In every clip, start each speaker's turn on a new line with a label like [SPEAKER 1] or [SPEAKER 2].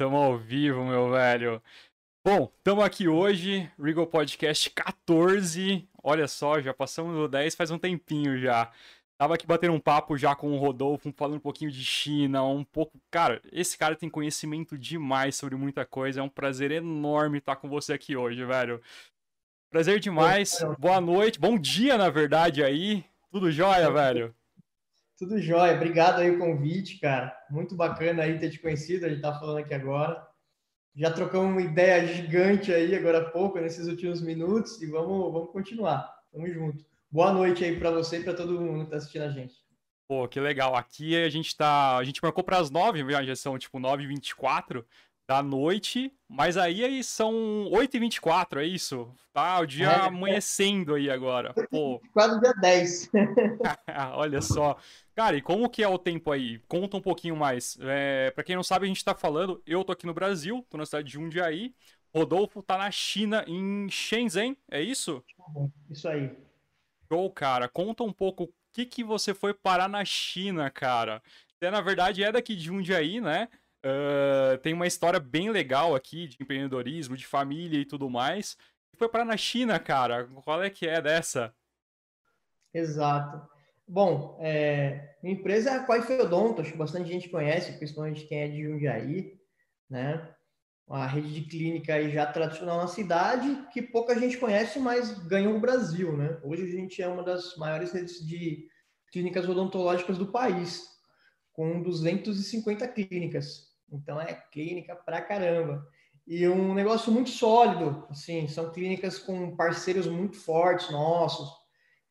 [SPEAKER 1] tamo ao vivo, meu velho. Bom, estamos aqui hoje, Regal Podcast 14. Olha só, já passamos do 10 faz um tempinho já. Tava aqui batendo um papo já com o Rodolfo, falando um pouquinho de China, um pouco. Cara, esse cara tem conhecimento demais sobre muita coisa. É um prazer enorme estar com você aqui hoje, velho. Prazer demais. Boa noite, bom dia, na verdade, aí. Tudo jóia, velho?
[SPEAKER 2] Tudo jóia. Obrigado aí o convite, cara. Muito bacana aí ter te conhecido. A gente tá falando aqui agora. Já trocamos uma ideia gigante aí agora há pouco, nesses últimos minutos, e vamos, vamos continuar. Tamo junto. Boa noite aí para você e para todo mundo que tá assistindo a gente.
[SPEAKER 1] Pô, que legal. Aqui a gente tá. A gente marcou para as 9, já são tipo 9h24 da noite, mas aí, aí são 8h24, é isso? Tá o dia é, amanhecendo aí agora. Pô.
[SPEAKER 2] Quase dia 10.
[SPEAKER 1] Olha só. Cara, e como que é o tempo aí? Conta um pouquinho mais. É, para quem não sabe, a gente tá falando, eu tô aqui no Brasil, tô na cidade de Jundiaí. Rodolfo tá na China, em Shenzhen, é isso?
[SPEAKER 2] Isso aí.
[SPEAKER 1] Show, cara. Conta um pouco o que, que você foi parar na China, cara. Você, na verdade, é daqui de Jundiaí, né? Uh, tem uma história bem legal aqui de empreendedorismo, de família e tudo mais. Foi parar na China, cara. Qual é que é dessa?
[SPEAKER 2] Exato. Bom, é, minha empresa é a Quai que bastante gente conhece, principalmente quem é de Jundiaí, né? uma rede de clínica já tradicional na cidade, que pouca gente conhece, mas ganhou o Brasil, né? Hoje a gente é uma das maiores redes de clínicas odontológicas do país, com 250 clínicas. Então é clínica pra caramba. E um negócio muito sólido, assim, são clínicas com parceiros muito fortes nossos.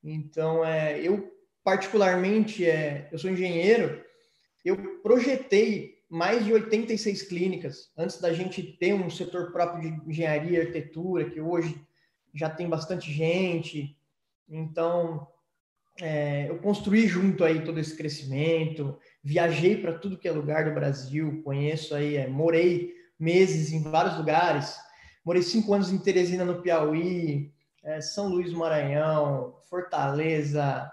[SPEAKER 2] Então, é, eu particularmente, é, eu sou engenheiro, eu projetei mais de 86 clínicas, antes da gente ter um setor próprio de engenharia e arquitetura, que hoje já tem bastante gente. Então, é, eu construí junto aí todo esse crescimento, viajei para tudo que é lugar do Brasil, conheço aí, é, morei meses em vários lugares, morei cinco anos em Teresina, no Piauí, é, São Luís do Maranhão, Fortaleza,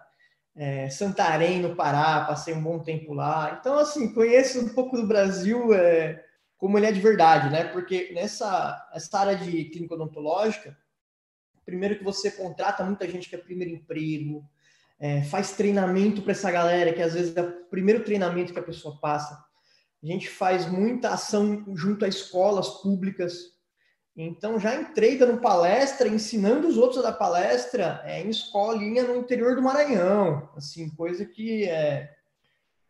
[SPEAKER 2] é, Santarém, no Pará, passei um bom tempo lá. Então, assim, conheço um pouco do Brasil é, como ele é de verdade, né? Porque nessa essa área de clínica odontológica, primeiro que você contrata muita gente que é primeiro emprego, é, faz treinamento para essa galera, que às vezes é o primeiro treinamento que a pessoa passa. A gente faz muita ação junto a escolas públicas, então já entrei dando palestra, ensinando os outros a dar palestra é, em escolinha no interior do Maranhão, assim, coisa que é,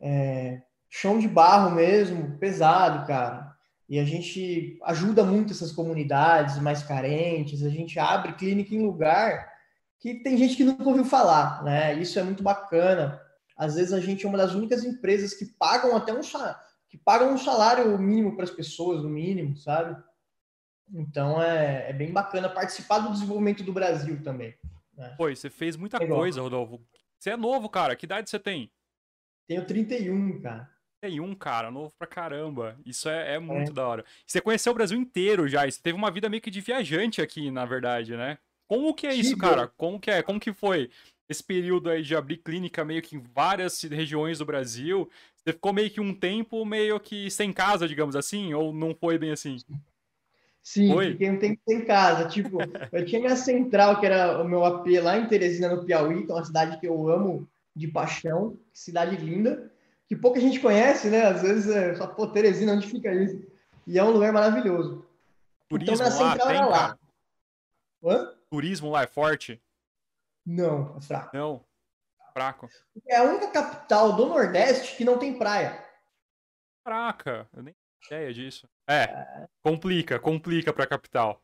[SPEAKER 2] é chão de barro mesmo, pesado, cara. E a gente ajuda muito essas comunidades mais carentes, a gente abre clínica em lugar que tem gente que nunca ouviu falar, né? Isso é muito bacana. Às vezes a gente é uma das únicas empresas que pagam até um que pagam um salário mínimo para as pessoas, no mínimo, sabe? Então é, é bem bacana participar do desenvolvimento do Brasil também.
[SPEAKER 1] Né? Pô, você fez muita é coisa, Rodolfo. Você é novo, cara. Que idade você tem?
[SPEAKER 2] Tenho 31, cara.
[SPEAKER 1] 31, cara, novo pra caramba. Isso é, é muito é. da hora. Você conheceu o Brasil inteiro já. Você teve uma vida meio que de viajante aqui, na verdade, né? Como que é isso, cara? Como que é? Como que foi esse período aí de abrir clínica meio que em várias regiões do Brasil? Você ficou meio que um tempo meio que sem casa, digamos assim? Ou não foi bem assim?
[SPEAKER 2] Sim, Oi? fiquei um tempo sem casa. Tipo, eu tinha minha central, que era o meu AP lá em Teresina, no Piauí, que é uma cidade que eu amo de paixão, cidade linda, que pouca gente conhece, né? Às vezes é só, pô, Teresina, onde fica isso? E é um lugar maravilhoso.
[SPEAKER 1] Turismo então, minha central lá, tem, era lá. Hã? Turismo lá é forte?
[SPEAKER 2] Não, é fraco.
[SPEAKER 1] Não, fraco.
[SPEAKER 2] É a única capital do Nordeste que não tem praia.
[SPEAKER 1] Fraca, eu nem ideia disso. É, é. complica, complica para a capital.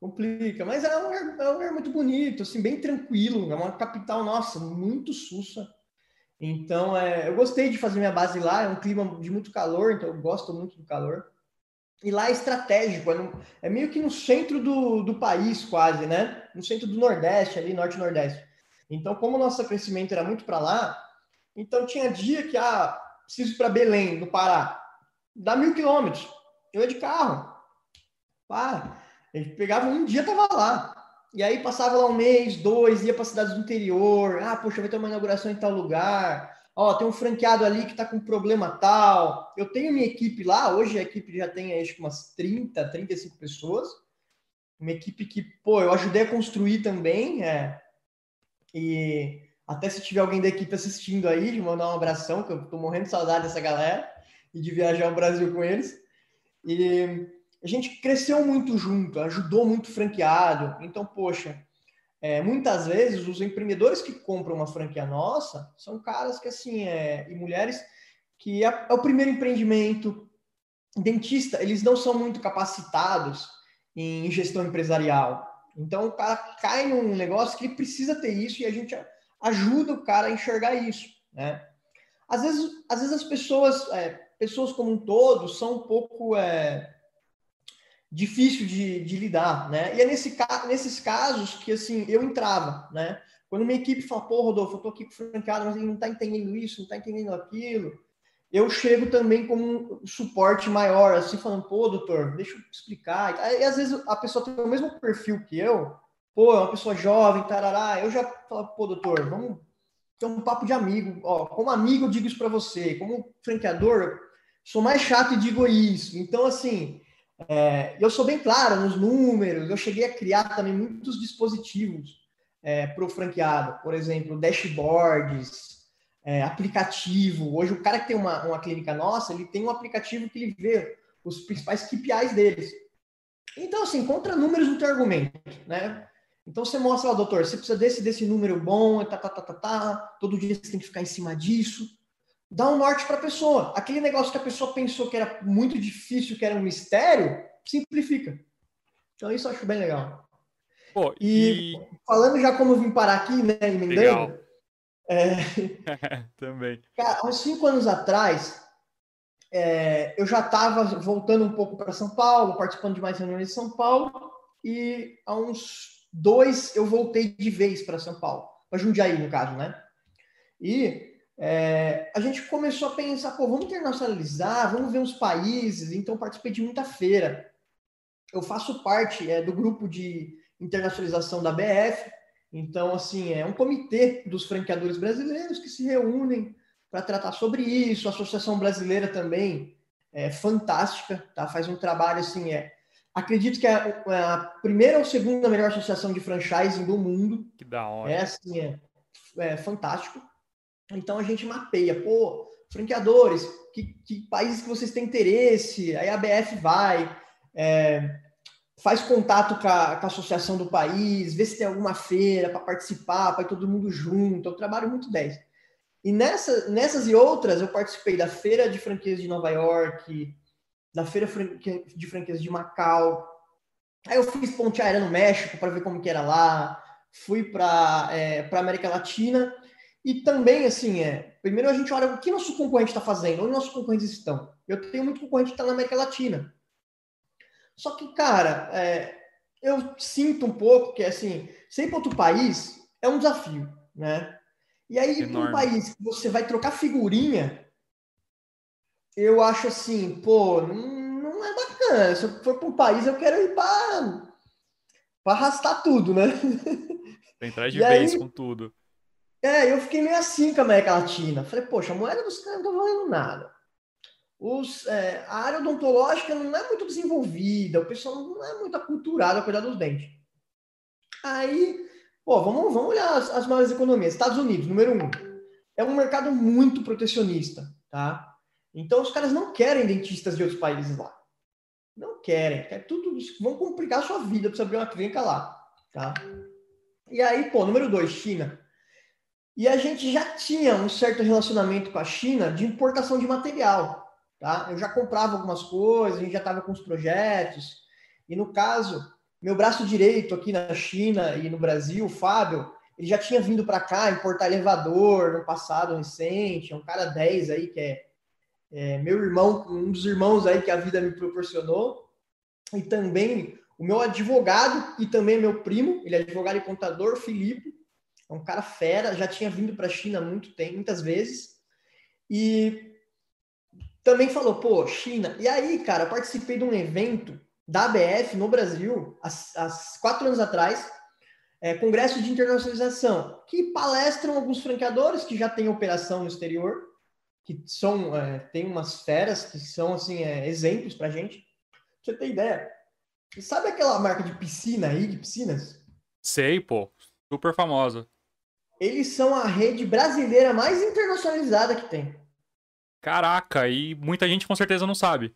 [SPEAKER 2] Complica, mas é um, lugar, é um lugar muito bonito, assim, bem tranquilo. É uma capital, nossa, muito sussa. Então, é, eu gostei de fazer minha base lá. É um clima de muito calor, então eu gosto muito do calor. E lá é estratégico, é, no, é meio que no centro do, do país, quase, né? No centro do Nordeste, ali, Norte-Nordeste. Então, como o nosso crescimento era muito para lá, então tinha dia que, ah, preciso ir para Belém, no Pará dá mil quilômetros. Eu ia de carro. Pá, gente pegava um dia, tava lá. E aí passava lá um mês, dois, ia para cidades do interior. Ah, poxa, vai ter uma inauguração em tal lugar. Ó, tem um franqueado ali que está com problema tal. Eu tenho minha equipe lá, hoje a equipe já tem acho que umas 30, 35 pessoas. Uma equipe que, pô, eu ajudei a construir também, é, e até se tiver alguém da equipe assistindo aí, de mandar um abração, que eu tô morrendo de saudade dessa galera e de viajar ao Brasil com eles. E a gente cresceu muito junto, ajudou muito franqueado. Então, poxa, é, muitas vezes os empreendedores que compram uma franquia nossa são caras que, assim, é, e mulheres que é, é o primeiro empreendimento. Dentista, eles não são muito capacitados em gestão empresarial. Então, o cara cai num negócio que ele precisa ter isso e a gente ajuda o cara a enxergar isso, né? Às vezes, às vezes as pessoas, é, pessoas como um todo, são um pouco é, difícil de, de, lidar, né? E é nesse, nesses casos que, assim, eu entrava, né? Quando minha equipe fala, pô, Rodolfo, eu tô aqui com o franqueado, mas ele não tá entendendo isso, não tá entendendo aquilo, eu chego também com um suporte maior, assim, falando, pô, doutor, deixa eu explicar. E às vezes a pessoa tem o mesmo perfil que eu, pô, é uma pessoa jovem, tarará, eu já falo, pô, doutor, vamos ter um papo de amigo. Ó, como amigo eu digo isso para você, como franqueador, sou mais chato e digo isso. Então, assim, é, eu sou bem claro nos números, eu cheguei a criar também muitos dispositivos é, para o franqueado, por exemplo, dashboards, é, aplicativo. Hoje, o cara que tem uma, uma clínica nossa, ele tem um aplicativo que ele vê os principais KPIs deles. Então, assim, contra números não tem argumento, né? Então, você mostra, ó, doutor, você precisa desse, desse número bom, tá, tá, tá, tá, tá, todo dia você tem que ficar em cima disso. Dá um norte para a pessoa. Aquele negócio que a pessoa pensou que era muito difícil, que era um mistério, simplifica. Então, isso eu acho bem legal. Pô, e, e, falando já como eu vim parar aqui, né, emendando, legal. É...
[SPEAKER 1] Também.
[SPEAKER 2] Cara, há uns cinco anos atrás, é, eu já estava voltando um pouco para São Paulo, participando de mais reuniões em São Paulo, e há uns dois eu voltei de vez para São Paulo, para Jundiaí, no caso, né? E é, a gente começou a pensar, pô, vamos internacionalizar, vamos ver uns países, então participei de muita feira. Eu faço parte é, do grupo de internacionalização da BF, então, assim, é um comitê dos franqueadores brasileiros que se reúnem para tratar sobre isso. A Associação Brasileira também é fantástica, tá? Faz um trabalho assim, é. Acredito que é a primeira ou segunda melhor associação de franchising do mundo.
[SPEAKER 1] Que da hora.
[SPEAKER 2] É assim, é, é fantástico. Então a gente mapeia, pô, franqueadores, que, que países que vocês têm interesse? Aí a BF vai, é, faz contato com a, com a, associação do país, vê se tem alguma feira para participar, para todo mundo junto. Um trabalho muito 10. E nessa, nessas e outras, eu participei da Feira de Franquias de Nova York, da Feira de Franquias de Macau. Aí eu fiz ponte aérea no México para ver como que era lá. Fui para é, a América Latina. E também, assim, é, primeiro a gente olha o que nosso concorrente está fazendo, onde nossos concorrentes estão. Eu tenho muito concorrente que está na América Latina. Só que, cara, é, eu sinto um pouco que, assim, sempre outro país é um desafio, né? E aí, para um país que você vai trocar figurinha, eu acho assim, pô, não, não é bacana. Se eu for para um país, eu quero ir para arrastar tudo, né?
[SPEAKER 1] Entrar de e vez aí, com tudo.
[SPEAKER 2] É, eu fiquei meio assim com a América Latina. Falei, poxa, a moeda dos caras não tá valendo nada os, é, a área odontológica não é muito desenvolvida, o pessoal não é muito aculturado a cuidar dos dentes. Aí, pô, vamos, vamos olhar as, as maiores economias. Estados Unidos, número um. É um mercado muito protecionista, tá? Então, os caras não querem dentistas de outros países lá. Não querem. Quer tudo, vão complicar a sua vida para você abrir uma clínica lá, tá? E aí, pô, número dois, China. E a gente já tinha um certo relacionamento com a China de importação de material. Tá? Eu já comprava algumas coisas, a gente já estava com os projetos. E no caso, meu braço direito aqui na China e no Brasil, o Fábio, ele já tinha vindo para cá importar elevador no passado recente, é um cara 10 aí que é, é, meu irmão, um dos irmãos aí que a vida me proporcionou. E também o meu advogado e também meu primo, ele é advogado e contador, Felipe, é um cara fera, já tinha vindo para a China muito tempo, muitas vezes. E também falou, pô, China. E aí, cara, participei de um evento da ABF no Brasil, há, quatro anos atrás. é, congressos de internacionalização, que palestram alguns franqueadores que já têm operação no exterior, que são, é, tem umas feras que são, assim, é, exemplos pra gente. Pra você ter ideia. Sabe aquela marca de piscina aí, de piscinas?
[SPEAKER 1] Sei, pô. Super famosa.
[SPEAKER 2] Eles são a rede brasileira mais internacionalizada que tem.
[SPEAKER 1] Caraca, e muita gente com certeza não sabe.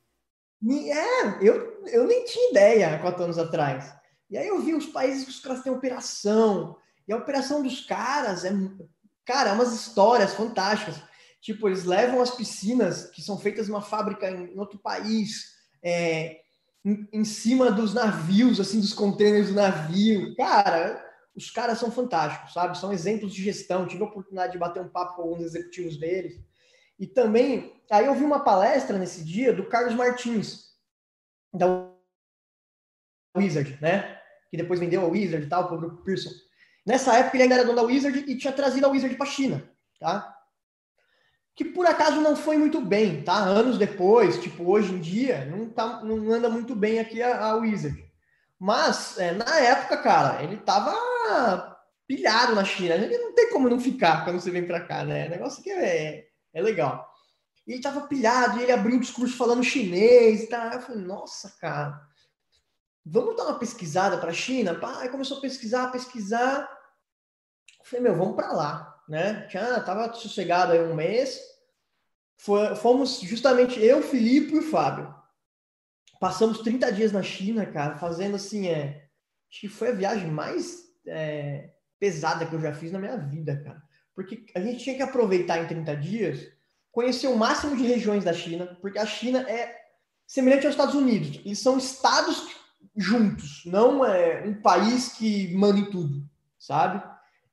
[SPEAKER 2] É, eu, eu nem tinha ideia há quatro anos atrás. E aí eu vi os países que os caras têm operação. E a operação dos caras é. Cara, é umas histórias fantásticas. Tipo, eles levam as piscinas que são feitas numa fábrica em outro país, é, em, em, cima dos navios, assim, dos containers do navio. Cara, os caras são fantásticos, sabe? São exemplos de gestão. Tive a oportunidade de bater um papo com alguns executivos deles. E também, aí eu vi uma palestra nesse dia do Carlos Martins, da Wizard, né? Que depois vendeu a Wizard e tal, para o grupo Pearson. Nessa época ele ainda era dono da Wizard e tinha trazido a Wizard para a China, tá? Que por acaso não foi muito bem, tá? Anos depois, tipo, hoje em dia, não, tá, não anda muito bem aqui a, a Wizard. Mas, é, na época, cara, ele tava pilhado na China. Ele não tem como não ficar quando você vem para cá, né? O negócio que é, é legal. E ele tava pilhado, e ele abriu um discurso falando chinês e tal. Eu falei, nossa, cara, vamos dar uma pesquisada para a China? Aí começou a pesquisar, pesquisar. Eu falei, meu, vamos para lá, né? Já tava sossegado aí um mês. Fomos justamente eu, Felipe e o Fábio. Passamos 30 dias na China, cara, fazendo assim, é. Acho que foi a viagem mais é, pesada que eu já fiz na minha vida, cara. Porque a gente tinha que aproveitar em 30 dias, conhecer o máximo de regiões da China, porque a China é semelhante aos Estados Unidos. Eles são estados juntos, não é um país que manda em tudo, sabe?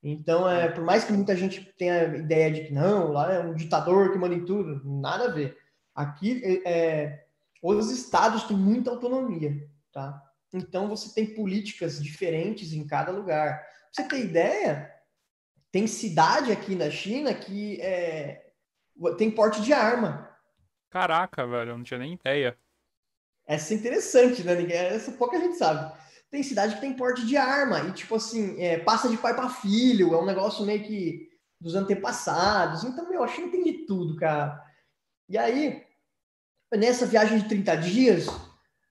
[SPEAKER 2] Então, é, por mais que muita gente tenha a ideia de que não, lá é um ditador que manda em tudo, nada a ver. Aqui, é, é os estados têm muita autonomia, tá? Então, você tem políticas diferentes em cada lugar. Pra você ter ideia, tem cidade aqui na China que é, tem porte de arma.
[SPEAKER 1] Caraca, velho, eu não tinha nem ideia.
[SPEAKER 2] Essa é interessante, né? Essa pouca gente sabe. Tem cidade que tem porte de arma e, tipo assim, é, passa de pai para filho, é um negócio meio que dos antepassados. Então, meu, a China tem de tudo, cara. E aí, nessa viagem de 30 dias,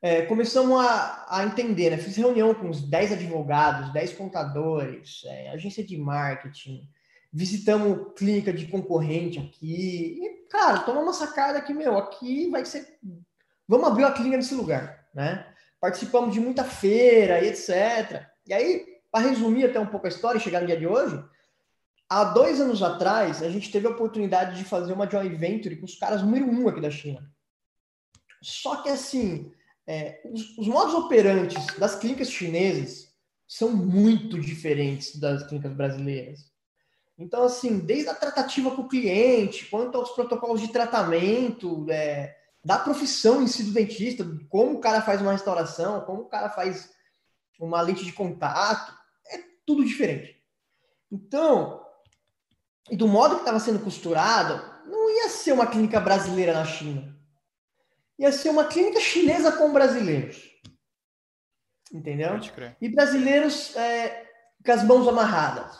[SPEAKER 2] é, começamos a, a entender, né? Fiz reunião com uns 10 advogados, 10 contadores, é, agência de marketing, visitamos clínica de concorrente aqui. E, cara, tomamos uma sacada que, meu, aqui vai ser. Vamos abrir uma clínica nesse lugar, né? Participamos de muita feira e etc. E aí, para resumir até um pouco a história e chegar no dia de hoje, há dois anos atrás, a gente teve a oportunidade de fazer uma joint venture com os caras número um aqui da China. Só que assim, é, os, os modos operantes das clínicas chinesas são muito diferentes das clínicas brasileiras. Então, assim, desde a tratativa com o cliente, quanto aos protocolos de tratamento, é, da profissão em si do dentista, como o cara faz uma restauração, como o cara faz uma lente de contato, é tudo diferente. Então, do modo que estava sendo costurado, não ia ser uma clínica brasileira na China ia ser uma clínica chinesa com brasileiros. Entendeu? E brasileiros é, com as mãos amarradas.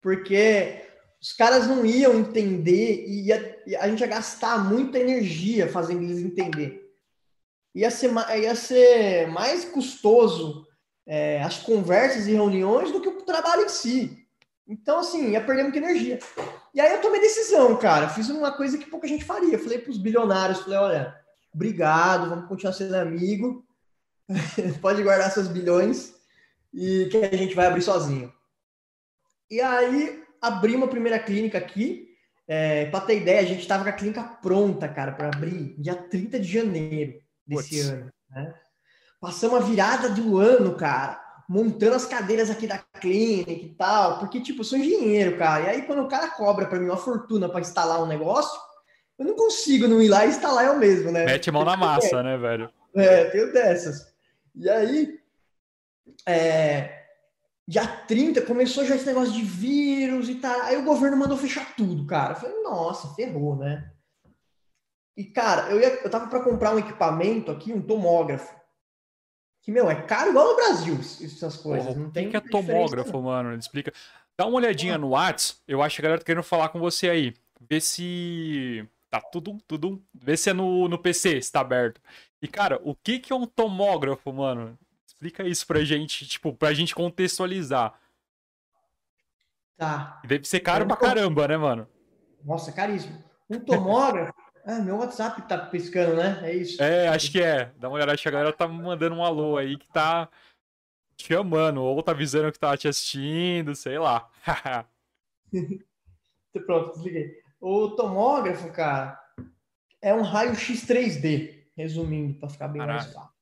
[SPEAKER 2] Porque os caras não iam entender e ia, a gente ia gastar muita energia fazendo eles entender. Ia ser, ia ser mais custoso é, as conversas e reuniões do que o trabalho em si. Então, assim, ia perder muita energia. E aí eu tomei decisão, cara. Fiz uma coisa que pouca gente faria. Falei para os bilionários, falei, olha, obrigado, vamos continuar sendo amigo. Pode guardar seus bilhões e que a gente vai abrir sozinho. E aí abrimos a primeira clínica aqui. É, para ter ideia, a gente estava com a clínica pronta, cara, para abrir dia 30 de janeiro desse Puts. ano. Né? Passamos a virada do ano, cara, montando as cadeiras aqui da clínica e tal, porque, tipo, eu sou engenheiro, cara. E aí, quando o cara cobra para mim uma fortuna para instalar um negócio, eu não consigo não ir lá e instalar eu mesmo, né?
[SPEAKER 1] Mete mão na massa, é. né, velho?
[SPEAKER 2] É, tenho dessas. E aí, é, dia 30 começou já esse negócio de vírus e tal. Aí o governo mandou fechar tudo, cara. Eu falei, nossa, ferrou, né? E, cara, eu, ia, eu tava para comprar um equipamento aqui, um tomógrafo, que, meu, é caro igual no Brasil essas coisas.
[SPEAKER 1] Porra,
[SPEAKER 2] não tem
[SPEAKER 1] que, é tomógrafo,
[SPEAKER 2] não.
[SPEAKER 1] mano? Explica. Dá uma olhadinha no Whats. Eu acho que a galera tá querendo falar com você aí. Vê se. Tá tudo, tudo. Vê se é no, no PC, se tá aberto. E, cara, o que, que é um tomógrafo, mano? Explica isso pra gente, tipo, pra gente contextualizar.
[SPEAKER 2] Tá.
[SPEAKER 1] Deve ser caro pra caramba, né, mano?
[SPEAKER 2] Nossa, caríssimo. Um tomógrafo. ah, meu WhatsApp tá piscando, né? É isso.
[SPEAKER 1] É, acho que é. Dá uma olhada, acho que a galera tá mandando um alô aí que tá te chamando, ou tá avisando que tá te assistindo, sei lá.
[SPEAKER 2] Pronto, desliguei. O tomógrafo, cara, é um raio-x 3D, resumindo, para ficar bem
[SPEAKER 1] Caraca.
[SPEAKER 2] mais fácil.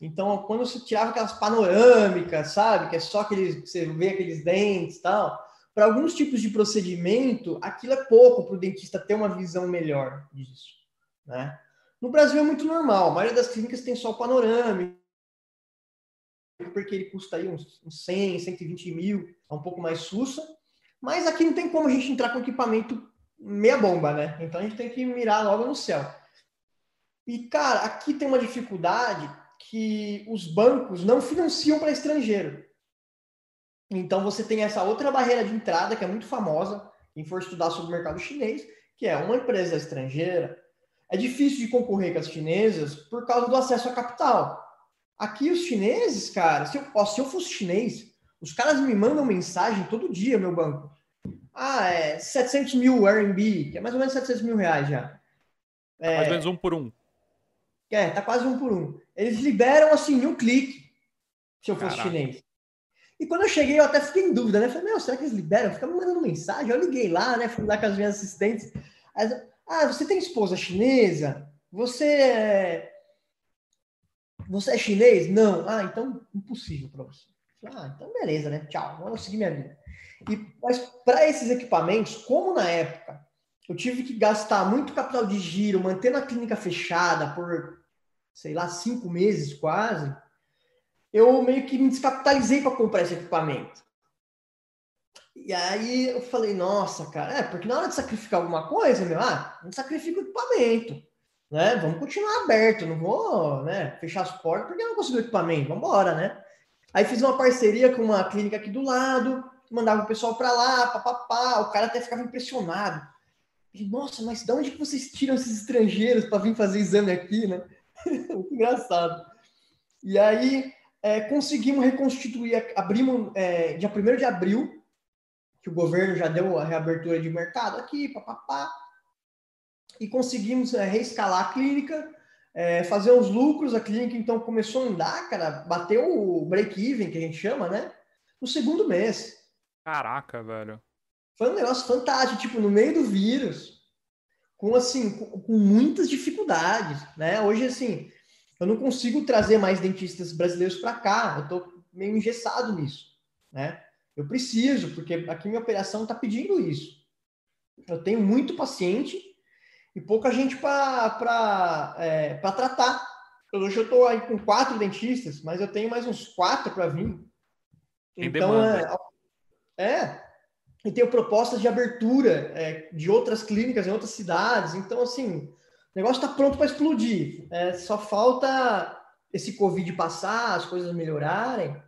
[SPEAKER 2] Então, quando você tirava aquelas panorâmicas, sabe? Que é só aqueles. Você vê aqueles dentes e tal. Para alguns tipos de procedimento, aquilo é pouco para o dentista ter uma visão melhor disso. Né? No Brasil é muito normal. A maioria das clínicas tem só o panorâmico, porque ele custa aí uns, uns 100, 120 mil, é um pouco mais sussa. Mas aqui não tem como a gente entrar com equipamento meia bomba, né? Então a gente tem que mirar logo no céu. E, cara, aqui tem uma dificuldade que os bancos não financiam para estrangeiro. Então você tem essa outra barreira de entrada que é muito famosa, quem for estudar sobre o mercado chinês, que é uma empresa estrangeira. É difícil de concorrer com as chinesas por causa do acesso a capital. Aqui os chineses, cara, se eu, ó, se eu fosse chinês, os caras me mandam mensagem todo dia, meu banco. Ah, é 700 mil RMB, que é mais ou menos 700 mil reais já. É,
[SPEAKER 1] Mais ou menos um por um.
[SPEAKER 2] é, tá quase um por um. Eles liberam assim, em um clique, se eu fosse
[SPEAKER 1] Caraca.
[SPEAKER 2] chinês. E quando eu cheguei, eu até fiquei em dúvida, né? Falei, meu, será que eles liberam? Fica me mandando mensagem. Eu liguei lá, né? Fui lá com as minhas assistentes. Ah, você tem esposa chinesa? Você é... Você é chinês? Não. Ah, então impossível para você. Ah, então beleza, né? Tchau, vou seguir minha vida. E, mas para esses equipamentos, como na época eu tive que gastar muito capital de giro, mantendo a clínica fechada por, sei lá, cinco meses quase, eu meio que me descapitalizei para comprar esse equipamento. E aí eu falei, nossa, cara, é, porque na hora de sacrificar alguma coisa, meu, ah, não sacrifica o equipamento, né? Vamos continuar aberto, não vou, né, fechar as portas porque eu não consigo equipamento, vamos embora, né? Aí fiz uma parceria com uma clínica aqui do lado, mandava o pessoal para lá, papapá, o cara até ficava impressionado. Falei, nossa, mas de onde que vocês tiram esses estrangeiros para vir fazer exame aqui, né? Engraçado. E aí é, conseguimos reconstituir, abrimos é, dia 1 de abril, que o governo já deu a reabertura de mercado aqui, papapá, e conseguimos é, reescalar a clínica, é, fazer uns lucros, a clínica então começou a andar, cara, bateu o break-even, que a gente chama, né? No segundo mês.
[SPEAKER 1] Caraca, velho.
[SPEAKER 2] Foi um negócio fantástico, tipo, no meio do vírus, com assim, com, com muitas dificuldades, né? Hoje, assim, eu não consigo trazer mais dentistas brasileiros para cá, eu tô meio engessado nisso, né? Eu preciso, porque aqui minha operação está pedindo isso. Eu tenho muito paciente e pouca gente para é, tratar. Hoje eu estou aí com quatro dentistas, mas eu tenho mais uns quatro para vir.
[SPEAKER 1] Tem
[SPEAKER 2] então,
[SPEAKER 1] demanda.
[SPEAKER 2] É. E tenho propostas de abertura é, de outras clínicas em outras cidades. Então, assim, o negócio está pronto para explodir. É, só falta esse Covid passar, as coisas melhorarem.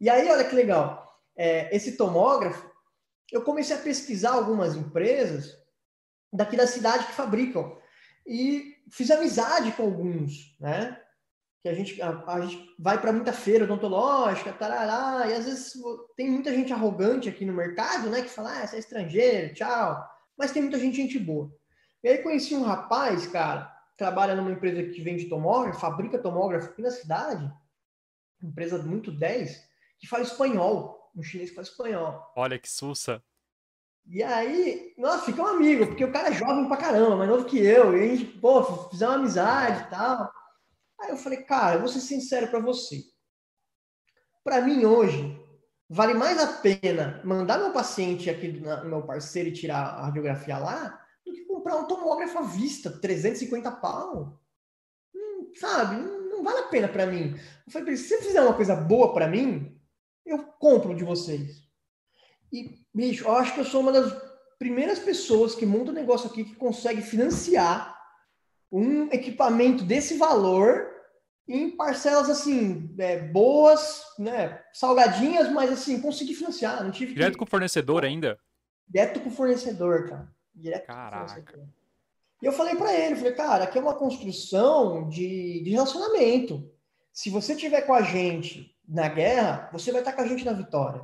[SPEAKER 2] E aí, olha que legal é, esse tomógrafo, eu comecei a pesquisar algumas empresas daqui da cidade que fabricam e fiz amizade com alguns, né? Que a gente, a, a gente vai para muita feira odontológica, tarará, e às vezes tem muita gente arrogante aqui no mercado, né? Que fala, ah, você é estrangeiro, tchau. Mas tem muita gente, gente boa. E aí conheci um rapaz, cara, trabalha numa empresa que vende tomógrafo, fabrica tomógrafo aqui na cidade, empresa muito 10, que fala espanhol um chinês que fala espanhol.
[SPEAKER 1] Olha que sussa.
[SPEAKER 2] E aí, nossa, fica um amigo, porque o cara é jovem pra caramba, mais novo que eu, e a gente, pô, fizemos uma amizade e tal. Aí eu falei, cara, eu vou ser sincero pra você. Pra mim, hoje, vale mais a pena mandar meu paciente aqui, no meu parceiro, e tirar a radiografia lá, do que comprar um tomógrafo à vista, 350 pau. Hum, sabe, não, não, vale a pena pra mim. Eu falei, se você fizer uma coisa boa pra mim, eu compro de vocês. E, bicho, eu acho que eu sou uma das primeiras pessoas que monta um negócio aqui que consegue financiar um equipamento desse valor em parcelas assim, é, boas, né? Salgadinhas, mas assim, consegui financiar. Não tive
[SPEAKER 1] Direto
[SPEAKER 2] que...
[SPEAKER 1] com o fornecedor ainda?
[SPEAKER 2] Direto com o fornecedor, cara. Direto
[SPEAKER 1] Caraca.
[SPEAKER 2] com o fornecedor. E eu falei para ele, falei, cara, aqui é uma construção de, de relacionamento. Se você tiver com a gente na guerra, você vai estar com a gente na vitória.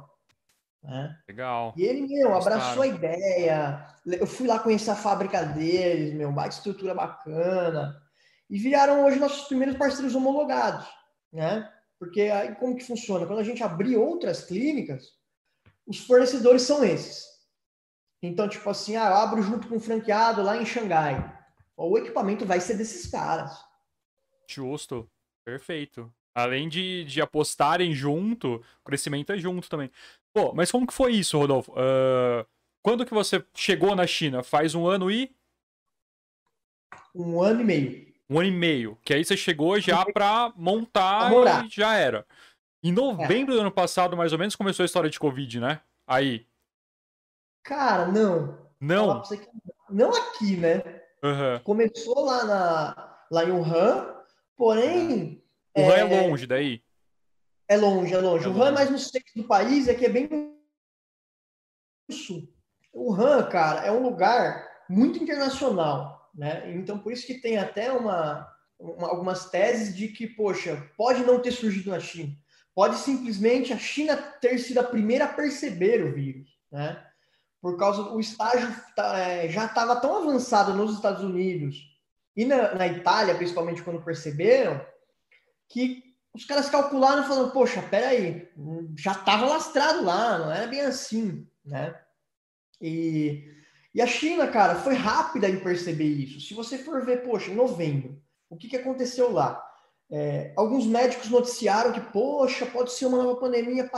[SPEAKER 2] Né?
[SPEAKER 1] Legal.
[SPEAKER 2] E ele, meu,
[SPEAKER 1] Gostaram.
[SPEAKER 2] abraçou a ideia. Eu fui lá conhecer a fábrica deles, meu, baita estrutura bacana. E viraram hoje nossos primeiros parceiros homologados, né? Porque aí como que funciona? Quando a gente abrir outras clínicas, os fornecedores são esses. Então, tipo assim, ah, eu abro junto com um franqueado lá em Xangai. O equipamento vai ser desses caras.
[SPEAKER 1] Justo. Perfeito. Além de, de apostarem junto, o crescimento é junto também. Pô, mas como que foi isso, Rodolfo? Ah, quando que você chegou na China? Faz um ano e
[SPEAKER 2] Um ano e meio.
[SPEAKER 1] um ano e meio. Que aí você chegou já pra montar
[SPEAKER 2] Pra
[SPEAKER 1] e já era. Em novembro do ano passado, mais ou menos, começou a história de Covid, né? Aí.
[SPEAKER 2] Cara, não.
[SPEAKER 1] Não.
[SPEAKER 2] que Não aqui, né?
[SPEAKER 1] Aham.
[SPEAKER 2] Começou lá, na, lá em Wuhan, porém.
[SPEAKER 1] O Han é longe daí.
[SPEAKER 2] É longe, é longe.
[SPEAKER 1] É
[SPEAKER 2] o Han é mais no centro do país, aqui é bem no sul. O Han, cara, é um lugar muito internacional, né? Então, por isso que tem até uma, uma- algumas teses de que, poxa, pode não ter surgido na China. Pode simplesmente a China ter sido a primeira a perceber o vírus, né? Por causa do estágio tá, é, já estava tão avançado nos Estados Unidos e na, na Itália, principalmente quando perceberam, que os caras calcularam falaram, poxa, peraí, já estava lastrado lá, não era bem assim, né? E, e a China, cara, foi rápida em perceber isso. Se você for ver, poxa, em novembro, o que, que aconteceu lá? É, alguns médicos noticiaram que, poxa, pode ser uma nova pandemia,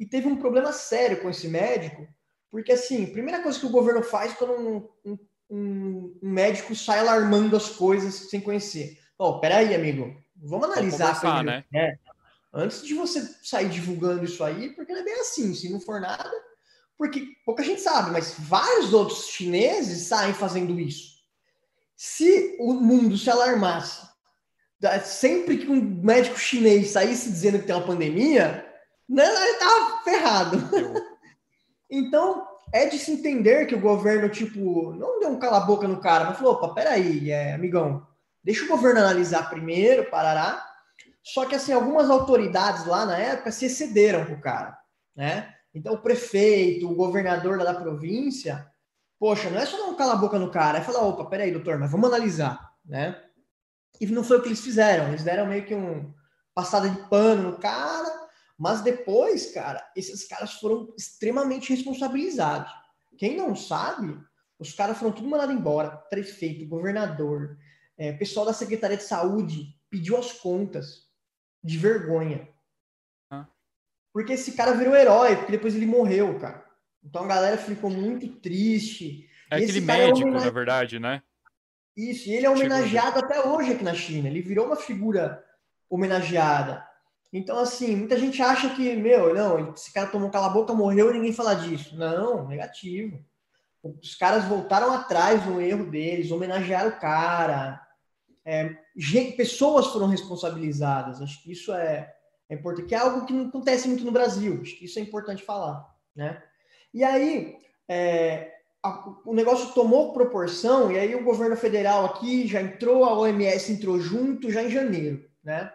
[SPEAKER 2] e teve um problema sério com esse médico, porque, assim, a primeira coisa que o governo faz quando um, um, um- médico sai alarmando as coisas sem conhecer. Ó, peraí, amigo, vamos analisar primeiro, né? Antes de você sair divulgando isso aí, porque não é bem assim, se não for nada, porque pouca gente sabe, mas vários outros chineses saem fazendo isso. Se o mundo se alarmasse, sempre que um médico chinês saísse dizendo que tem uma pandemia, né, ele tava ferrado. Então, é de se entender que o governo, tipo, não deu um cala-boca no cara, mas falou, opa, peraí, é, amigão, deixa o governo analisar primeiro, parará. Só que, assim, algumas autoridades lá na época se excederam pro cara, né? Então, o prefeito, o governador lá da província, poxa, não é só dar um cala-boca no cara, é falar, opa, peraí, doutor, mas vamos analisar, né? E não foi o que eles fizeram, eles deram meio que um passada de pano no cara, mas depois, cara, esses caras foram extremamente responsabilizados. Quem não sabe, os caras foram tudo mandados embora. Prefeito, governador, é, pessoal da Secretaria de Saúde pediu as contas de vergonha.
[SPEAKER 1] Ah.
[SPEAKER 2] Porque esse cara virou herói, porque depois ele morreu, cara. Então a galera ficou muito triste.
[SPEAKER 1] É aquele
[SPEAKER 2] é
[SPEAKER 1] médico,
[SPEAKER 2] homena-
[SPEAKER 1] na verdade, né?
[SPEAKER 2] Isso, e ele é
[SPEAKER 1] Chegou
[SPEAKER 2] homenageado até hoje aqui na China. Ele virou uma figura homenageada. Então, assim, muita gente acha que, meu, não, esse cara tomou cala a boca, morreu e ninguém fala disso. Não, negativo. Os caras voltaram atrás no erro deles, homenagearam o cara. É, pessoas foram responsabilizadas. Acho que isso é, é importante, que é algo que não acontece muito no Brasil. Acho que isso é importante falar, né? E aí, é, a- o negócio tomou proporção e aí o governo federal aqui já entrou, a OMS entrou junto já em janeiro, né?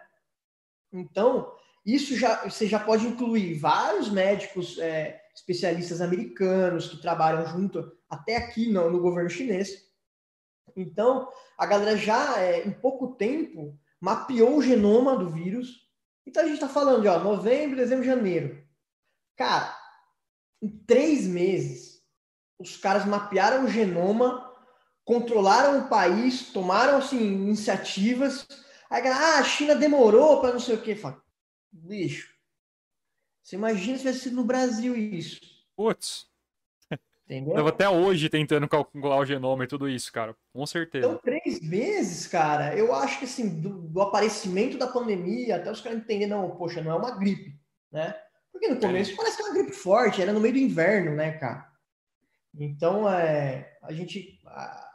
[SPEAKER 2] Então, isso já você já pode incluir vários médicos é, especialistas americanos que trabalham junto até aqui no, no governo chinês. Então, a galera já é, em pouco tempo mapeou o genoma do vírus. Então a gente está falando de ó, novembro, dezembro, janeiro. Cara, em três meses, os caras mapearam o genoma, controlaram o país, tomaram assim, iniciativas. Aí, ah, a China demorou para não sei o quê. Fala, bicho, você imagina se tivesse sido no Brasil isso.
[SPEAKER 1] Putz,
[SPEAKER 2] Entendeu?
[SPEAKER 1] tava até hoje tentando calcular o genoma e tudo isso, cara. Com certeza.
[SPEAKER 2] Então, três meses, cara, eu acho que assim, do, do aparecimento da pandemia, até os caras entenderem, não, poxa, não é uma gripe, né? Porque no começo parece que é uma gripe forte, era no meio do inverno, né, cara? Então, é, a gente, a,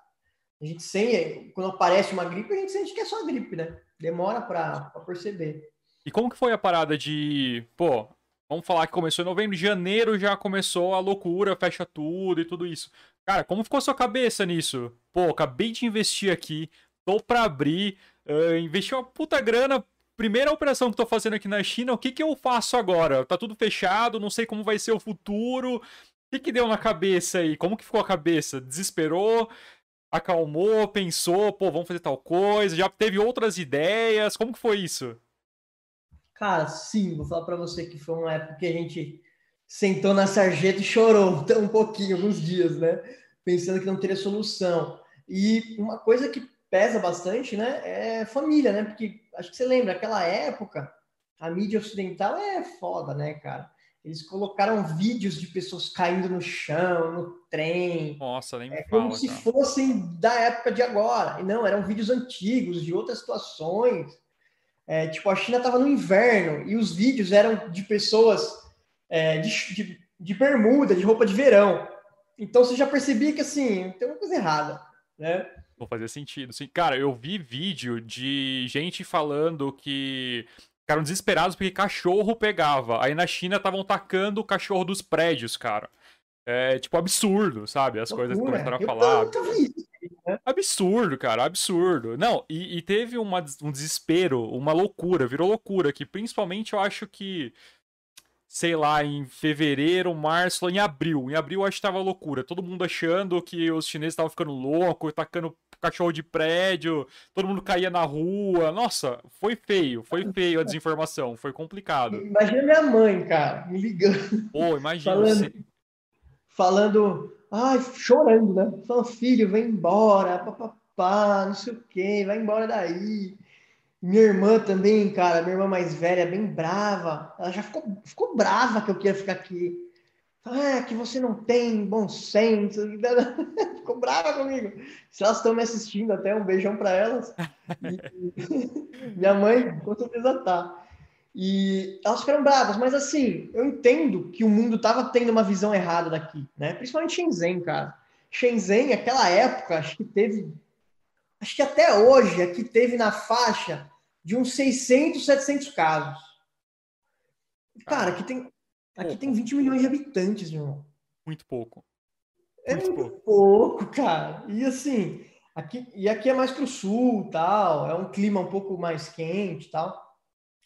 [SPEAKER 2] a gente sem, quando aparece uma gripe, a gente sente que é só gripe, né? Demora para perceber.
[SPEAKER 1] E como que foi a parada de, pô, vamos falar que começou em novembro, janeiro já começou a loucura, fecha tudo e tudo isso. Cara, como ficou sua cabeça nisso? Pô, acabei de investir aqui, tô pra abrir, uh, investi uma puta grana, primeira operação que tô fazendo aqui na China, o que que eu faço agora? Tá tudo fechado, não sei como vai ser o futuro. O que que deu na cabeça aí? Como que ficou a cabeça? Desesperou? Acalmou? Pensou? Pô, vamos fazer tal coisa? Já teve outras ideias? Como que foi isso?
[SPEAKER 2] Cara, sim, vou falar para você que foi uma época que a gente sentou na sarjeta e chorou um pouquinho, alguns dias, né? Pensando que não teria solução. E uma coisa que pesa bastante, né, é família, né? Porque acho que você lembra, aquela época, a mídia ocidental é foda, né, cara? Eles colocaram vídeos de pessoas caindo no chão, no trem.
[SPEAKER 1] Nossa, nem me
[SPEAKER 2] é
[SPEAKER 1] fala,
[SPEAKER 2] como se
[SPEAKER 1] cara.
[SPEAKER 2] fossem da época de agora. E não, eram vídeos antigos, de outras situações. É, tipo, a China estava no inverno e os vídeos eram de pessoas é, de, de, de, bermuda, de roupa de verão. Então você já percebia que assim, tem uma coisa errada, né?
[SPEAKER 1] Não fazia sentido. Sim, cara, eu vi vídeo de gente falando que ficaram desesperados porque cachorro pegava. Aí na China estavam tacando o cachorro dos prédios, cara. É, tipo, absurdo, sabe? As coisas que começaram a falar. Né? Absurdo, cara, absurdo. Não, e, e teve uma, um desespero, uma loucura, virou loucura, que principalmente eu acho que, sei lá, em fevereiro, março, em abril. Em abril eu acho que tava loucura. Todo mundo achando que os chineses estavam ficando loucos, tacando cachorro de prédio, todo mundo caía na rua. Nossa, foi feio, foi feio a desinformação, foi complicado.
[SPEAKER 2] Imagina minha mãe, cara, me ligando.
[SPEAKER 1] Pô, imagina.
[SPEAKER 2] Falando, você... falando ai, chorando, né? Falando, filho, vem embora, papapá, não sei o quê, vai embora daí. Minha irmã também, cara, minha irmã mais velha, bem brava. Ela já ficou, ficou brava que eu queria ficar aqui. Ah, que você não tem bom senso. ficou brava comigo. Se elas estão me assistindo, até um beijão para elas. E... minha mãe, com certeza tá. E elas ficaram bravas, mas assim, eu entendo que o mundo estava tendo uma visão errada daqui, né? Principalmente Shenzhen, cara. Shenzhen, aquela época, acho que teve. Acho que até hoje, aqui teve na faixa de uns 600, 700 casos. Cara, aqui tem, aqui tem 20 milhões de habitantes, meu irmão.
[SPEAKER 1] Muito pouco.
[SPEAKER 2] É muito, muito pouco. pouco, cara. E assim, aqui, e aqui é mais pro sul, tal. É um clima um pouco mais quente, tal.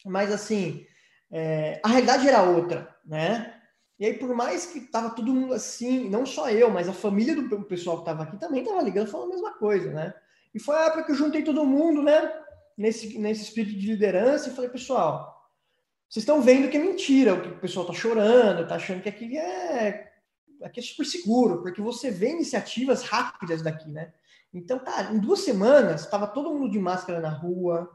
[SPEAKER 2] Mas, assim, é, a realidade era outra, né? E aí, por mais que tava todo mundo assim, não só eu, mas a família do pessoal que tava aqui também tava ligando falando a mesma coisa, né? E foi a época que eu juntei todo mundo, né? Nesse, nesse espírito de liderança e falei, pessoal, vocês estão vendo que é mentira, o que o pessoal tá chorando, tá achando que aqui é, aqui é super seguro, porque você vê iniciativas rápidas daqui, né? Então, cara, em duas semanas, tava todo mundo de máscara na rua,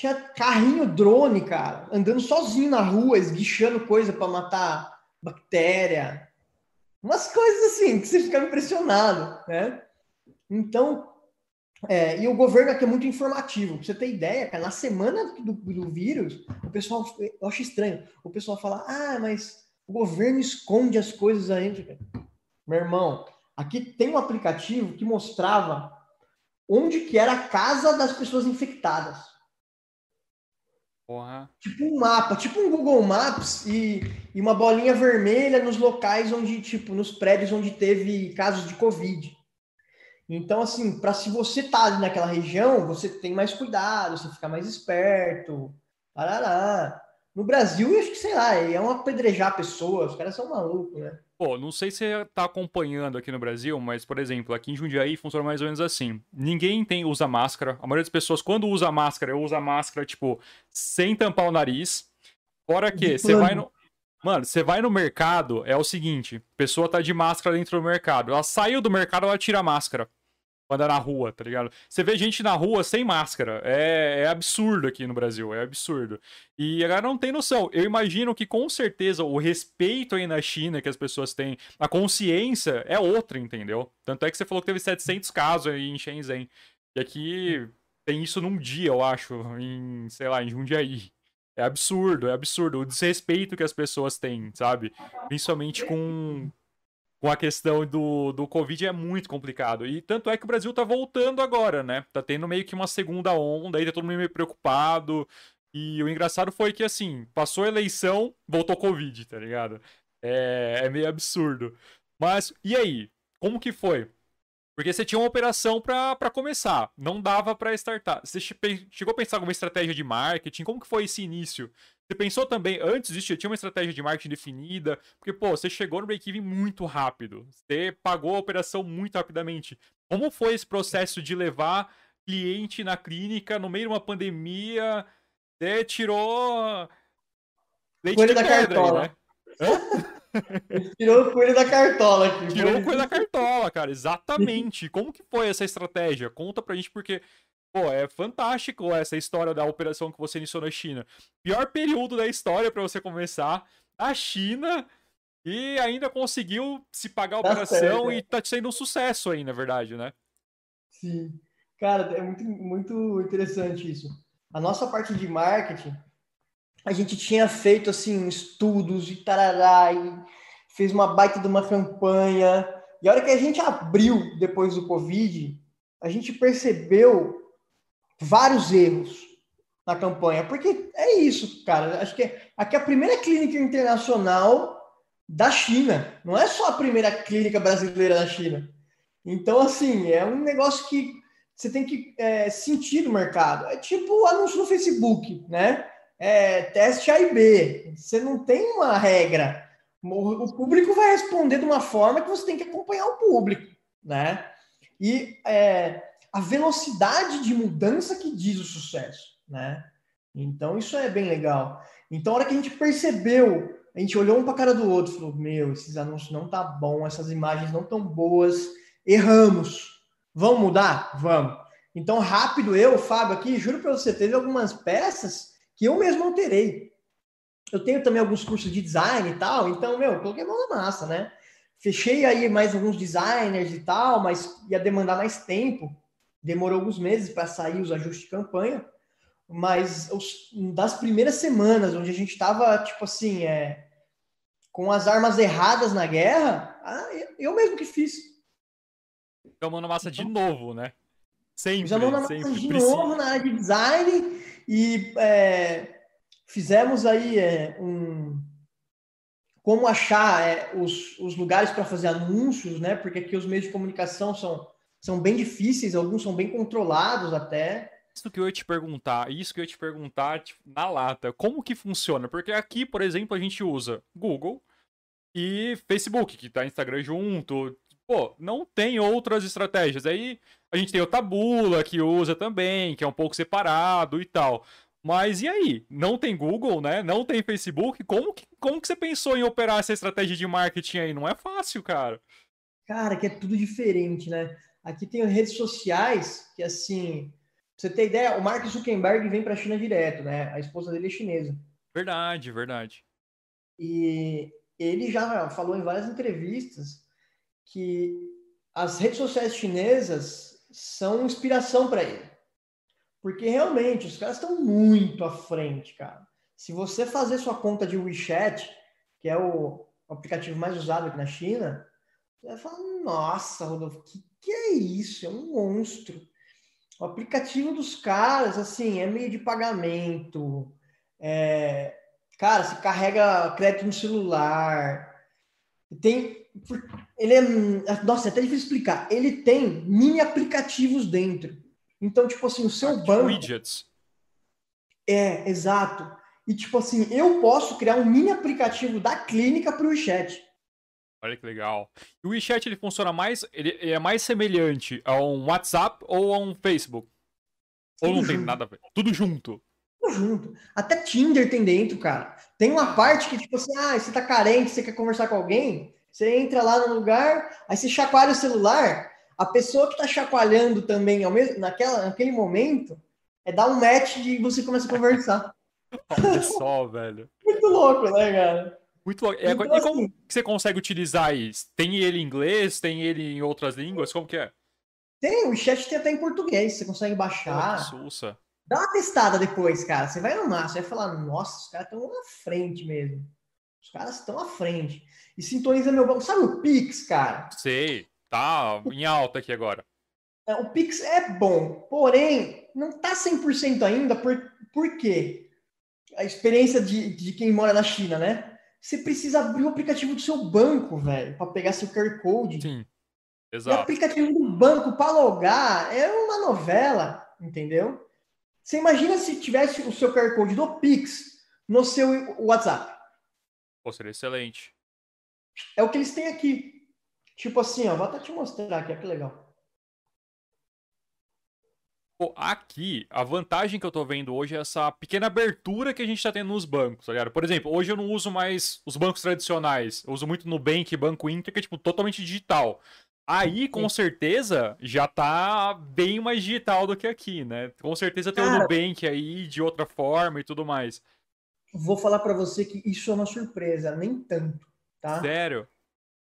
[SPEAKER 2] tinha carrinho drone, cara, andando sozinho na rua, esguichando coisa para matar bactéria. Umas coisas assim que você fica impressionado, né? Então, é, e o governo aqui é muito informativo. Pra você ter ideia, cara, na semana do, do vírus, o pessoal, eu acho estranho, o pessoal fala, ah, mas o governo esconde as coisas aí. Meu irmão, aqui tem um aplicativo que mostrava onde que era a casa das pessoas infectadas.
[SPEAKER 1] Porra.
[SPEAKER 2] Tipo um mapa, tipo um Google Maps e, e uma bolinha vermelha nos locais onde, tipo, nos prédios onde teve casos de Covid. Então, assim, para se você tá ali naquela região, você tem mais cuidado, você fica mais esperto. Parará. No Brasil, acho que, sei lá, é um apedrejar pessoas, os caras são malucos, né?
[SPEAKER 1] Pô, não sei se você tá acompanhando aqui no Brasil, mas, por exemplo, aqui em Jundiaí funciona mais ou menos assim. Ninguém tem usa máscara. A maioria das pessoas, quando usa máscara, usa máscara, tipo, sem tampar o nariz. Fora que você vai no. Mano, você vai no mercado, é o seguinte: a pessoa tá de máscara dentro do mercado. Ela saiu do mercado, ela tira a máscara andar na rua, tá ligado? Você vê gente na rua sem máscara. É, é, absurdo aqui no Brasil, é absurdo. E a galera não tem noção. Eu imagino que com certeza o respeito aí na China que as pessoas têm, a consciência é outra, entendeu? Tanto é que você falou que teve 700 casos aí em Shenzhen. E aqui tem isso num dia, eu acho, em, sei lá, em Jundiaí. É absurdo, é absurdo. O desrespeito que as pessoas têm, sabe? Principalmente com com a questão do, do Covid é muito complicado. E tanto é que o Brasil tá voltando agora, né? Tá tendo meio que uma segunda onda, aí tá todo mundo meio preocupado. E o engraçado foi que, assim, passou a eleição, voltou Covid, tá ligado? É, é meio absurdo. Mas, e aí? Como que foi? Porque você tinha uma operação para começar, não dava para startar. Você chegou a pensar alguma estratégia de marketing? Como que foi esse início? Você pensou também, antes disso, tinha uma estratégia de marketing definida? Porque, pô, você chegou no break-even muito rápido. Você pagou a operação muito rapidamente. Como foi esse processo de levar cliente na clínica no meio de uma pandemia? Você tirou
[SPEAKER 2] leite Coelho de da pedra cartola. aí, né? tirou o coelho da cartola aqui.
[SPEAKER 1] Tirou o coelho da cartola, cara, exatamente. Como que foi essa estratégia? Conta pra gente, porque, pô, é fantástico essa história da operação que você iniciou na China. Pior período da história para você começar, a China, e ainda conseguiu se pagar a tá operação certo, e tá sendo um sucesso aí, na verdade, né?
[SPEAKER 2] Sim. Cara, é muito, muito interessante isso. A nossa parte de marketing, a gente tinha feito assim estudos e tarará e fez uma baita de uma campanha. E a hora que a gente abriu depois do Covid, a gente percebeu vários erros na campanha, porque é isso, cara. Acho que aqui é a primeira clínica internacional da China, não é só a primeira clínica brasileira da China. Então, assim, é um negócio que você tem que é, sentir do mercado. É tipo anúncio no Facebook, né? É, teste A e B. Você não tem uma regra. O, público vai responder de uma forma que você tem que acompanhar o público, né? E é, a velocidade de mudança que diz o sucesso, né? Então isso é bem legal. Então a hora que a gente percebeu, a gente olhou um para a cara do outro, falou: "Meu, esses anúncios não tá bom, essas imagens não tão boas, erramos. Vamos mudar? Vamos." Então rápido eu, Fábio aqui, juro para você, teve algumas peças que eu mesmo alterei. Eu tenho também alguns cursos de design e tal, então, meu, coloquei a mão na massa, né? Fechei aí mais alguns designers e tal, mas ia demandar mais tempo. Demorou alguns meses para sair os ajustes de campanha, mas os, das primeiras semanas, onde a gente estava, tipo assim, é, com as armas erradas na guerra, ah, eu mesmo que fiz.
[SPEAKER 1] Então, mão na massa de novo, né?
[SPEAKER 2] Sempre. Mão na massa de precisa. novo na área de design e é, fizemos aí é, um como achar é, os, os lugares para fazer anúncios, né? Porque aqui os meios de comunicação são, são bem difíceis, alguns são bem controlados até.
[SPEAKER 1] Isso que eu ia te perguntar, isso que eu ia te perguntar tipo, na lata, como que funciona? Porque aqui, por exemplo, a gente usa Google e Facebook, que tá Instagram junto. Pô, não tem outras estratégias. Aí a gente tem o Tabula, que usa também, que é um pouco separado e tal. Mas e aí? Não tem Google, né? Não tem Facebook? Como que, como que você pensou em operar essa estratégia de marketing aí? Não é fácil, cara.
[SPEAKER 2] Cara, que é tudo diferente, né? Aqui tem redes sociais que, assim, pra você ter ideia, o Mark Zuckerberg vem para a China direto, né? A esposa dele é chinesa.
[SPEAKER 1] Verdade, verdade.
[SPEAKER 2] E ele já falou em várias entrevistas que as redes sociais chinesas são inspiração para ele. Porque realmente os caras estão muito à frente, cara. Se você fazer sua conta de WeChat, que é o aplicativo mais usado aqui na China, você vai falar: nossa, Rodolfo, que, que é isso? É um monstro. O aplicativo dos caras, assim, é meio de pagamento. É... Cara, se carrega crédito no celular. Tem ele é. Nossa, é até difícil explicar. Ele tem mini aplicativos dentro. Então, tipo assim, o seu ah, banco. Widgets. É, exato. E tipo assim, eu posso criar um mini aplicativo da clínica para o WeChat.
[SPEAKER 1] Olha que legal. E o WeChat ele funciona mais, ele é mais semelhante a um WhatsApp ou a um Facebook? Tudo ou não junto. tem nada a ver? Tudo junto.
[SPEAKER 2] Tudo junto. Até Tinder tem dentro, cara. Tem uma parte que tipo assim, ah, você tá carente, você quer conversar com alguém, você entra lá no lugar, aí você chacoalha o celular, a pessoa que está chacoalhando também ao mesmo, naquela, naquele momento é dar um match e você começa a conversar.
[SPEAKER 1] Olha só, velho.
[SPEAKER 2] Muito louco, né, cara?
[SPEAKER 1] Muito louco. Então, e como assim, você consegue utilizar isso? Tem ele em inglês? Tem ele em outras línguas? Como que é?
[SPEAKER 2] Tem, o chat tem até em português, você consegue baixar.
[SPEAKER 1] Sussa.
[SPEAKER 2] Dá uma testada depois, cara. Você vai amar, você vai falar, nossa, os caras estão na frente mesmo. Os caras estão à frente. E sintoniza meu banco. Sabe o Pix, cara?
[SPEAKER 1] Sei, tá em alta aqui agora.
[SPEAKER 2] É, o Pix é bom, porém, não tá 100% ainda. Por, por quê? A experiência de, de quem mora na China, né? Você precisa abrir o aplicativo do seu banco, velho, para pegar seu QR Code.
[SPEAKER 1] Sim.
[SPEAKER 2] E o
[SPEAKER 1] Exato.
[SPEAKER 2] aplicativo do banco para logar é uma novela, entendeu? Você imagina se tivesse o seu QR Code do Pix no seu WhatsApp.
[SPEAKER 1] Pô, seria excelente.
[SPEAKER 2] É o que eles têm aqui. Tipo assim, ó, vou até te mostrar aqui, ó, que legal.
[SPEAKER 1] Aqui, a vantagem que eu tô vendo hoje é essa pequena abertura que a gente tá tendo nos bancos, tá ligado? Por exemplo, hoje eu não uso mais os bancos tradicionais. Eu uso muito Nubank, Banco Inter, que é, tipo, totalmente digital. Aí, com certeza, já tá bem mais digital do que aqui, né? Com certeza tem o
[SPEAKER 2] Cara-
[SPEAKER 1] Nubank aí de outra forma e tudo mais.
[SPEAKER 2] Vou falar para você que isso é uma surpresa, nem tanto, tá?
[SPEAKER 1] Sério?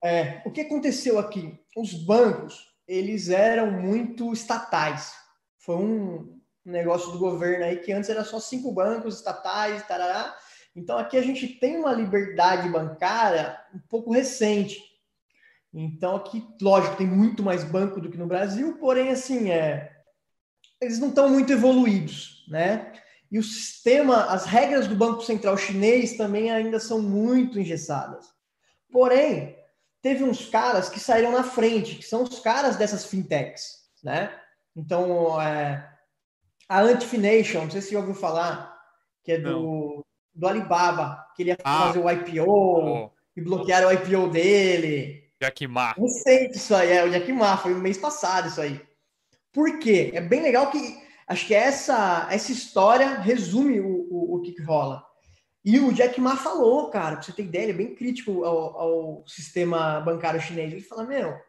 [SPEAKER 2] É, o que aconteceu aqui? Os bancos, eles eram muito estatais. Foi um negócio do governo aí que antes era só cinco bancos estatais, tarará. Então aqui a gente tem uma liberdade bancária um pouco recente. Então aqui, lógico, tem muito mais banco do que no Brasil, porém assim, é eles não estão muito evoluídos, né? E o sistema, as regras do Banco Central chinês também ainda são muito engessadas. Porém, teve uns caras que saíram na frente, que são os caras dessas fintechs, né? Então, é, a Antifination, não sei se você ouviu falar, que é do, do Alibaba, que ele ia
[SPEAKER 1] Ah.
[SPEAKER 2] fazer o IPO
[SPEAKER 1] Pô,
[SPEAKER 2] e bloquearam o IPO dele.
[SPEAKER 1] Jack Ma.
[SPEAKER 2] Recente isso aí, é o Jack Ma, foi no mês passado isso aí. Por quê? É bem legal que acho que essa, essa história resume o, o, o que, que rola. E o Jack Ma falou, cara, pra você ter ideia, ele é bem crítico ao, ao sistema bancário chinês. Ele fala, meu,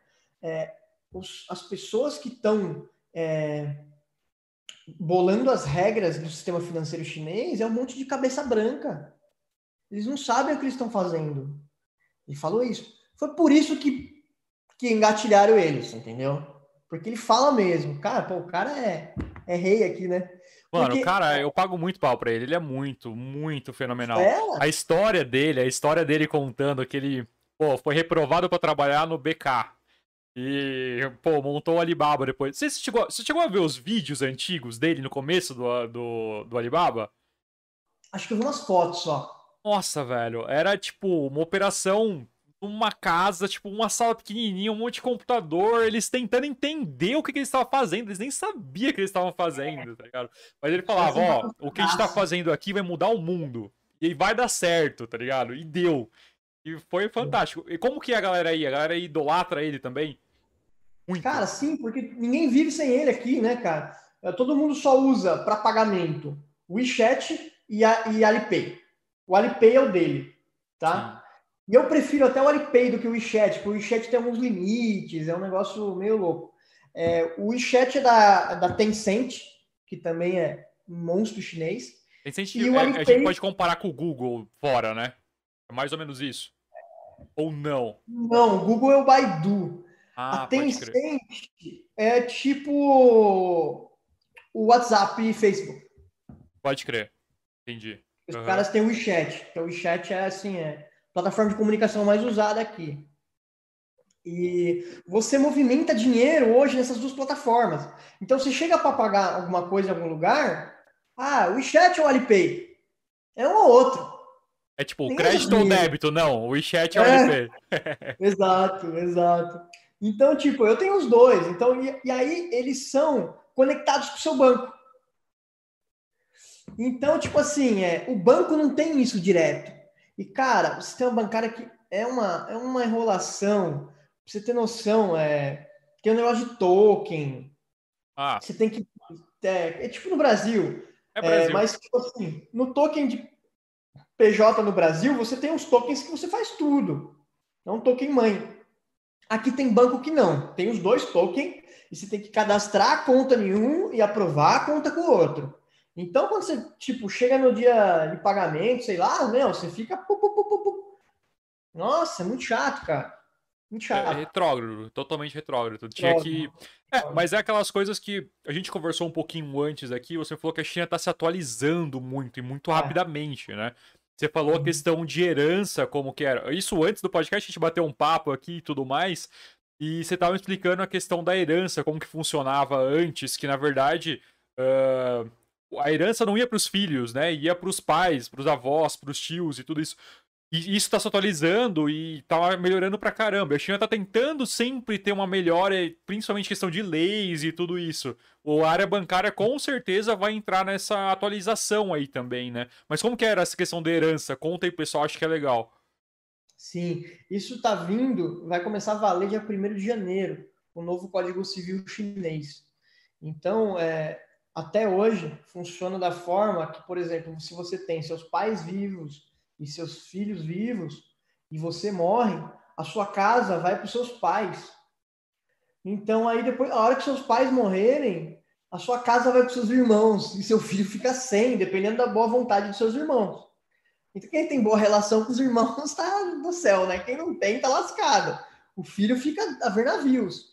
[SPEAKER 2] é, os- as pessoas que estão bolando as regras do sistema financeiro chinês é um monte de cabeça branca. Eles não sabem o que eles estão fazendo. Ele falou isso. Foi por isso que, que engatilharam eles, entendeu? Porque ele fala mesmo. Cara, pô, o cara é, é rei aqui, né?
[SPEAKER 1] Mano,
[SPEAKER 2] Porque-
[SPEAKER 1] cara, eu pago muito pau pra ele. Ele é muito, muito fenomenal.
[SPEAKER 2] É,
[SPEAKER 1] A história dele, a história dele contando que ele, pô, foi reprovado pra trabalhar no BK. E, pô, montou o Alibaba depois. Você chegou, você chegou a ver os vídeos antigos dele no começo do, do, do Alibaba?
[SPEAKER 2] acho que eu vi umas fotos só.
[SPEAKER 1] Nossa, velho, era tipo uma operação numa casa, tipo uma sala pequenininha, um monte de computador, eles tentando entender o que, que eles estavam fazendo, eles nem sabiam o que eles estavam fazendo, tá ligado? Mas ele falava, ó, o que a gente tá fazendo aqui vai mudar o mundo, e vai dar certo, tá ligado? E deu. E foi fantástico. E como que é a galera aí? A galera aí idolatra ele também? Muito.
[SPEAKER 2] Cara, sim, porque ninguém vive sem ele aqui, né, cara? É, Todo mundo só usa para pagamento o WeChat e, a, e Alipay. O Alipay é o dele, tá? E eu prefiro até o Alipay do que o WeChat, porque o WeChat tem alguns limites, é um negócio meio louco. É, o WeChat é da, da Tencent, que também é um monstro chinês.
[SPEAKER 1] Tem gente
[SPEAKER 2] E o
[SPEAKER 1] é, a
[SPEAKER 2] Alipay-
[SPEAKER 1] gente pode comparar com o Google fora, né? É mais ou menos isso. Ou não.
[SPEAKER 2] Não, o Google é o Baidu.
[SPEAKER 1] Ah,
[SPEAKER 2] a. Tencent é tipo o WhatsApp e Facebook.
[SPEAKER 1] Pode crer. Entendi.
[SPEAKER 2] Os
[SPEAKER 1] Aham.
[SPEAKER 2] caras têm o WeChat. Então, o WeChat é assim, é a plataforma de comunicação mais usada aqui. E você movimenta dinheiro hoje nessas duas plataformas. Então, você chega para pagar alguma coisa em algum lugar, ah, o WeChat ou o Alipay? É um ou outro.
[SPEAKER 1] É tipo,
[SPEAKER 2] Nem
[SPEAKER 1] crédito ou débito? Não, o WeChat é o
[SPEAKER 2] É.
[SPEAKER 1] Alipay.
[SPEAKER 2] Exato, exato. Então, tipo, eu tenho os dois. Então, e, e aí eles são conectados com o seu banco. Então, tipo assim, é, o banco não tem isso direto. E, cara, o sistema bancário aqui é uma, é uma enrolação. Pra você ter noção, é, tem um negócio de token.
[SPEAKER 1] Ah,
[SPEAKER 2] Você tem que. É, é tipo no Brasil.
[SPEAKER 1] é
[SPEAKER 2] É,
[SPEAKER 1] Brasil.
[SPEAKER 2] mas, tipo assim, no token de PJ no Brasil, você tem uns tokens que você faz tudo. É um token mãe. Aqui tem banco que não. Tem os dois tokens e você tem que cadastrar a conta em um e aprovar a conta com o outro. Então, quando você, tipo, chega no dia de pagamento, sei lá, meu, você fica... pu, pu, pu. Nossa, é muito chato, cara. Muito
[SPEAKER 1] É
[SPEAKER 2] chato.
[SPEAKER 1] retrógrado, totalmente retrógrado. Tinha que. É, mas é aquelas coisas que a gente conversou um pouquinho antes aqui. Você falou que a China tá se atualizando muito e muito
[SPEAKER 2] É.
[SPEAKER 1] rapidamente, né? Você falou a questão de herança, como que era. Isso antes do podcast, a gente bateu um papo aqui e tudo mais. E você estava explicando a questão da herança, como que funcionava antes, que na verdade uh, a herança não ia para os filhos, né? Ia para os pais, para os avós, para os tios e tudo isso. E isso está se atualizando e está melhorando pra caramba. A China está tentando sempre ter uma melhora, principalmente questão de leis e tudo isso. A área bancária com certeza vai entrar nessa atualização aí também, né? Mas como que era essa questão da herança? Conta aí, pessoal, acho que é legal.
[SPEAKER 2] Sim, isso está vindo, vai começar a valer dia 1 de janeiro, o novo Código Civil chinês. Então, é, até hoje, funciona da forma que, por exemplo, se você tem seus pais vivos e seus filhos vivos e você morre, a sua casa vai para os seus pais. Então, aí depois, a hora que seus pais morrerem, a sua casa vai para os seus irmãos e seu filho fica sem, dependendo da boa vontade dos seus irmãos. Então, quem tem boa relação com os irmãos está no céu, né? Quem não tem, está lascado. O filho fica a ver navios.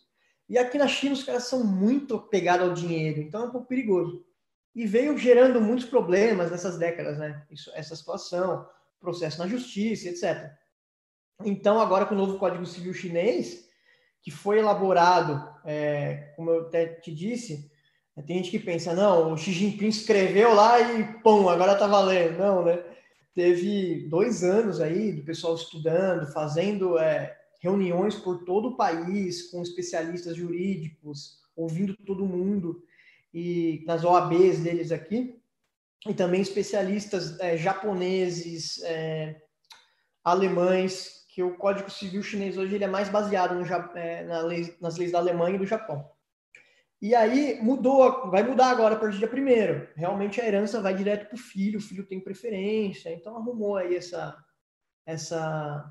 [SPEAKER 2] E aqui na China, os caras são muito apegados ao dinheiro, então é um pouco perigoso. E veio gerando muitos problemas nessas décadas, né? Isso, essa situação processo na justiça, etc. Então, agora com o novo Código Civil chinês, que foi elaborado, é, como eu até te disse, tem gente que pensa, não, o Xi Jinping escreveu lá e, pum, agora tá valendo. Não, né? Teve dois anos aí do pessoal estudando, fazendo é, reuniões por todo o país com especialistas jurídicos, ouvindo todo mundo, e nas OABs deles aqui, e também especialistas é, japoneses, é, alemães, que o Código Civil chinês hoje ele é mais baseado no, é, na lei, nas leis da Alemanha e do Japão. E aí mudou, vai mudar agora a partir dia primeiro. Realmente a herança vai direto para o filho, o filho tem preferência, então arrumou aí essa, essa,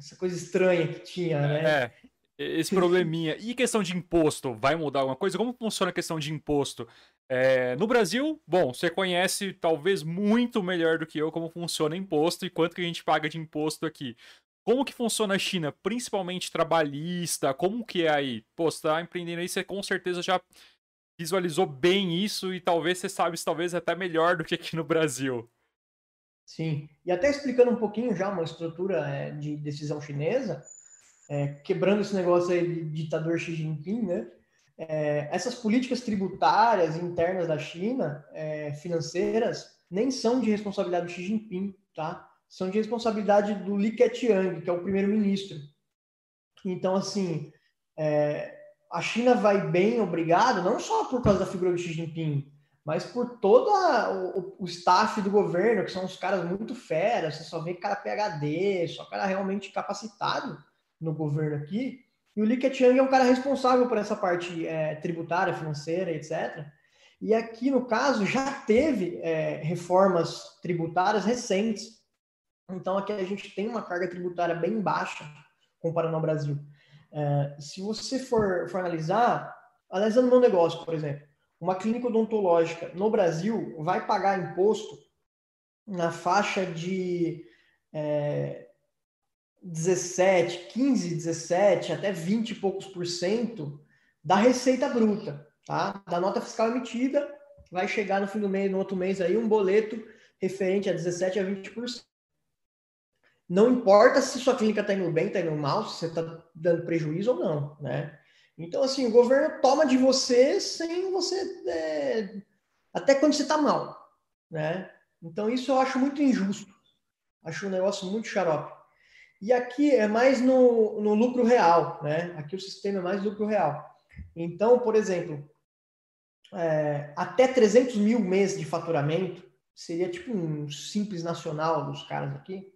[SPEAKER 2] essa coisa estranha que tinha, né?
[SPEAKER 1] É, esse probleminha. E questão de imposto, vai mudar alguma coisa? Como funciona a questão de imposto? É, no Brasil, bom, você conhece talvez muito melhor do que eu como funciona imposto e quanto que a gente paga de imposto aqui. Como que funciona a China, principalmente trabalhista? Como que é aí? Pô, você tá empreendendo aí, você com certeza já visualizou bem isso e talvez você sabe talvez até melhor do que aqui no Brasil.
[SPEAKER 2] Sim, e até explicando um pouquinho já uma estrutura é, de decisão chinesa, é, quebrando esse negócio aí de ditador Xi Jinping, né? é, essas políticas tributárias internas da China, é, financeiras, nem são de responsabilidade do Xi Jinping, tá? São de responsabilidade do Li Keqiang, que é o primeiro-ministro. Então, assim, é, a China vai bem, obrigado, não só por causa da figura do Xi Jinping, mas por todo o, o, staff do governo, que são os caras muito feras, você só vê cara PHD, só cara realmente capacitado no governo aqui. E o Li Keqiang é um cara responsável por essa parte é, tributária, financeira, etc. E aqui, no caso, já teve é, reformas tributárias recentes. Então, aqui a gente tem uma carga tributária bem baixa comparando ao Brasil. É, se você for, for analisar, analisando meu negócio, por exemplo, uma clínica odontológica no Brasil vai pagar imposto na faixa de é, 17, 15, 17, até 20 e poucos por cento da receita bruta, tá? Da nota fiscal emitida, vai chegar no fim do mês, no outro mês aí, um boleto referente a 17 a 20%. Não importa se sua clínica está indo bem, está indo mal, se você está dando prejuízo ou não, né? Então, assim, o governo toma de você sem você. É, até quando você está mal, né? Então, isso eu acho muito injusto. Acho um negócio muito xarope. E aqui é mais no, no lucro real, né? Aqui o sistema é mais lucro real. Então, por exemplo, é, até 300 mil meses de faturamento, seria tipo um simples nacional dos caras aqui.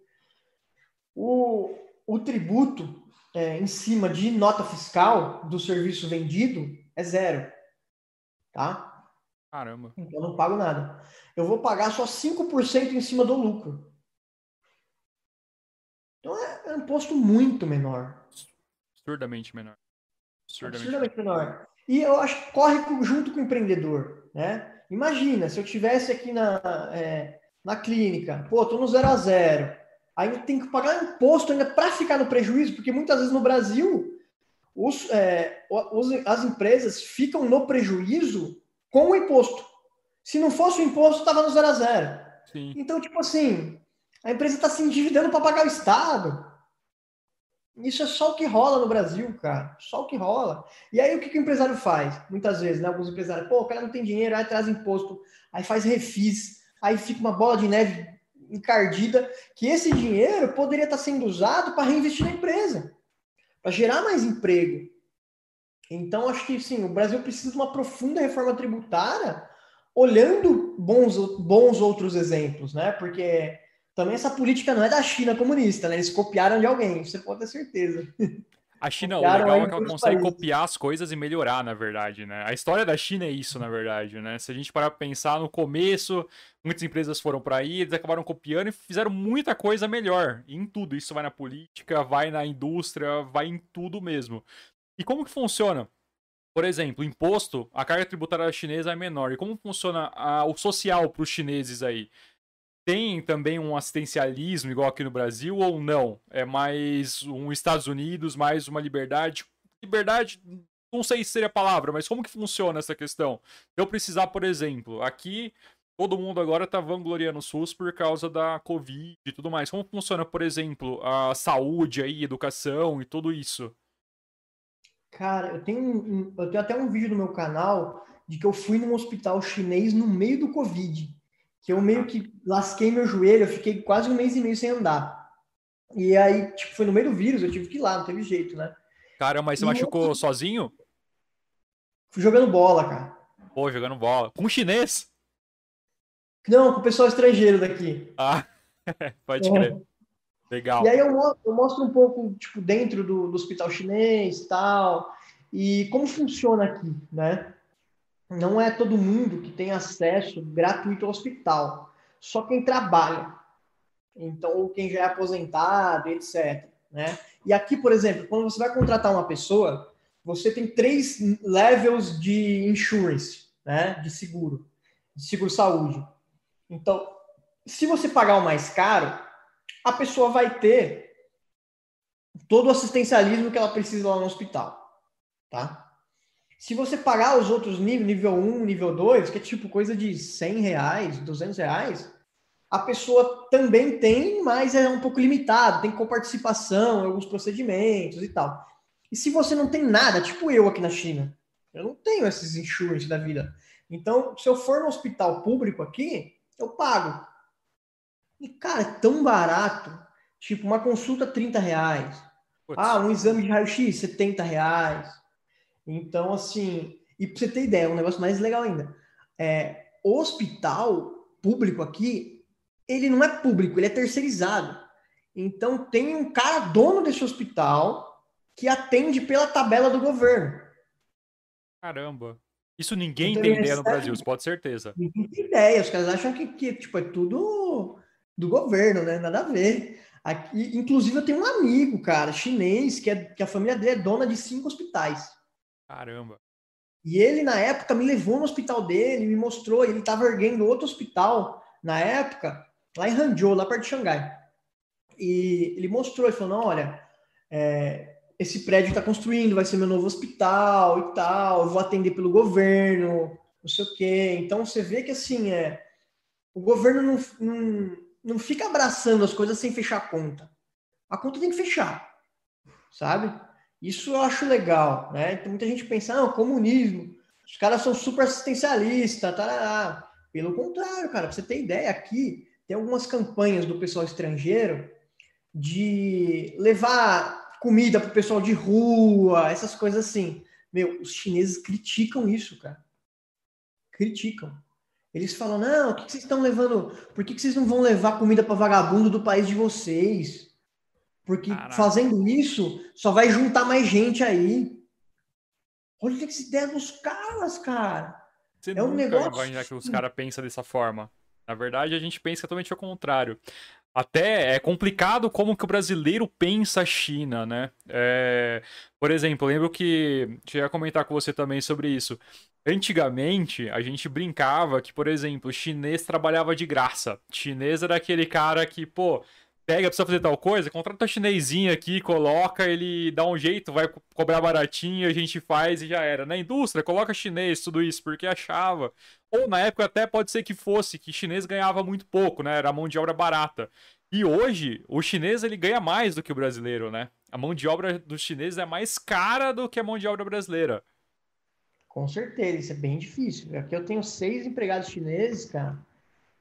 [SPEAKER 2] O, o tributo é, em cima de nota fiscal do serviço vendido é zero. Tá?
[SPEAKER 1] Caramba.
[SPEAKER 2] Então eu não pago nada. Eu vou pagar só 5% em cima do lucro. Então é, é um imposto muito menor.
[SPEAKER 1] Absurdamente menor.
[SPEAKER 2] Absurdamente, Absurdamente menor. E eu acho que corre junto com o empreendedor, né? Imagina, se eu tivesse aqui na, é, na clínica, pô, tô no zero a zero, ainda tem que pagar imposto ainda para ficar no prejuízo, porque muitas vezes no Brasil os, é, os, as empresas ficam no prejuízo com o imposto. Se não fosse o imposto, estava no zero a zero. Sim. Então, tipo assim, A empresa está se endividando para pagar o Estado. Isso é só o que rola no Brasil, cara. Só o que rola. E aí o que, que o empresário faz? Muitas vezes, né? Alguns empresários, pô, o cara não tem dinheiro, aí traz imposto, aí faz refis, aí fica uma bola de neve encardida, que esse dinheiro poderia estar sendo usado para reinvestir na empresa, para gerar mais emprego. Então, acho que sim, o Brasil precisa de uma profunda reforma tributária, olhando bons, bons outros exemplos, né? Porque também essa política não é da China comunista, né? Eles copiaram de alguém, você pode ter certeza.
[SPEAKER 1] A China, copiaram o legal é que ela consegue países. copiar as coisas e melhorar, na verdade, né? A história da China é isso, na verdade, né? Se a gente parar pra pensar no começo, muitas empresas foram para aí, eles acabaram copiando e fizeram muita coisa melhor. em tudo. Isso vai na política, vai na indústria, vai em tudo mesmo. E como que funciona? Por exemplo, imposto, a carga tributária chinesa é menor. E como funciona a, o social para os chineses aí? Tem também um assistencialismo igual aqui no Brasil ou não? É mais um Estados Unidos, mais uma liberdade? Liberdade, não sei se seria a palavra, mas como que funciona essa questão? Eu precisar, por exemplo, aqui todo mundo agora tá vangloriando o SUS por causa da Covid e tudo mais. Como funciona, por exemplo, a saúde aí, educação e tudo isso?
[SPEAKER 2] Cara, eu tenho, eu tenho até um vídeo no meu canal de que eu fui num hospital chinês no meio do Covid. Que eu meio que lasquei meu joelho, eu fiquei quase um mês e meio sem andar. E aí, tipo, foi no meio do vírus, eu tive que ir lá, não teve jeito, né?
[SPEAKER 1] Cara, mas você e machucou eu... sozinho?
[SPEAKER 2] Fui jogando bola, cara.
[SPEAKER 1] Pô, jogando bola. Com chinês?
[SPEAKER 2] Não, com o pessoal estrangeiro daqui.
[SPEAKER 1] Ah, pode crer. É. Legal.
[SPEAKER 2] E aí eu mostro, eu mostro um pouco, tipo, dentro do, do hospital chinês e tal, e como funciona aqui, né? Não é todo mundo que tem acesso gratuito ao hospital, só quem trabalha. Então, quem já é aposentado, etc. Né? E aqui, por exemplo, quando você vai contratar uma pessoa, você tem três levels de insurance, né? De seguro, de seguro saúde. Então, se você pagar o mais caro, a pessoa vai ter todo o assistencialismo que ela precisa lá no hospital, tá? Se você pagar os outros níveis, nível 1, nível 2, que é tipo coisa de 100 reais, 200 reais, a pessoa também tem, mas é um pouco limitado, tem coparticipação em alguns procedimentos e tal. E se você não tem nada, tipo eu aqui na China, eu não tenho esses insurance da vida. Então, se eu for no hospital público aqui, eu pago. E, cara, é tão barato. Tipo, uma consulta 30 reais. Putz. Ah, um exame de raio-x, 70 reais. Então, assim, e pra você ter ideia, um negócio mais legal ainda. É, o hospital público aqui, ele não é público, ele é terceirizado. Então, tem um cara dono desse hospital que atende pela tabela do governo.
[SPEAKER 1] Caramba. Isso ninguém então, tem ideia no Brasil, isso pode certeza.
[SPEAKER 2] Ninguém tem ideia. Os caras acham que, que tipo, é tudo do governo, né? Nada a ver. Aqui, inclusive, eu tenho um amigo, cara, chinês, que, é, que a família dele é dona de cinco hospitais.
[SPEAKER 1] Caramba.
[SPEAKER 2] E ele, na época, me levou no hospital dele, me mostrou, ele estava erguendo outro hospital, na época, lá em Hangzhou, lá perto de Xangai. E ele mostrou, ele falou, não, olha, é, esse prédio está construindo, vai ser meu novo hospital e tal, eu vou atender pelo governo, não sei o quê. Então, você vê que, assim, é, o governo não, não não fica abraçando as coisas sem fechar a conta. A conta tem que fechar, sabe? Isso eu acho legal, né? Muita gente pensa, não, comunismo, os caras são super assistencialistas, tarará. Pelo contrário, cara, pra você ter ideia, aqui tem algumas campanhas do pessoal estrangeiro de levar comida pro pessoal de rua, essas coisas assim. Meu, os chineses criticam isso, cara. Criticam. Eles falam: não, o que, vocês estão levando? Por que, vocês não vão levar comida para vagabundo do país de vocês? Porque Caraca. fazendo isso só vai juntar mais gente aí. Olha que ideia dos caras, cara.
[SPEAKER 1] Você é um negócio. Vai imaginar que os caras pensam dessa forma. Na verdade, a gente pensa totalmente ao contrário. Até é complicado como que o brasileiro pensa a China, né? É... Por exemplo, eu lembro que. Cheguei a comentar com você também sobre isso. Antigamente, a gente brincava que, por exemplo, o chinês trabalhava de graça. O chinês era aquele cara que, pô, pega, precisa fazer tal coisa, contrata um chinesinho aqui, coloca, ele dá um jeito, vai cobrar baratinho, a gente faz e já era. Na indústria, coloca chinês, tudo isso, porque achava. Ou na época até pode ser que fosse, que chinês ganhava muito pouco, né? Era mão de obra barata. E hoje, o chinês ele ganha mais do que o brasileiro, né? A mão de obra dos chineses é mais cara do que a mão de obra brasileira.
[SPEAKER 2] Com certeza, isso é bem difícil. Aqui eu tenho seis empregados chineses, cara,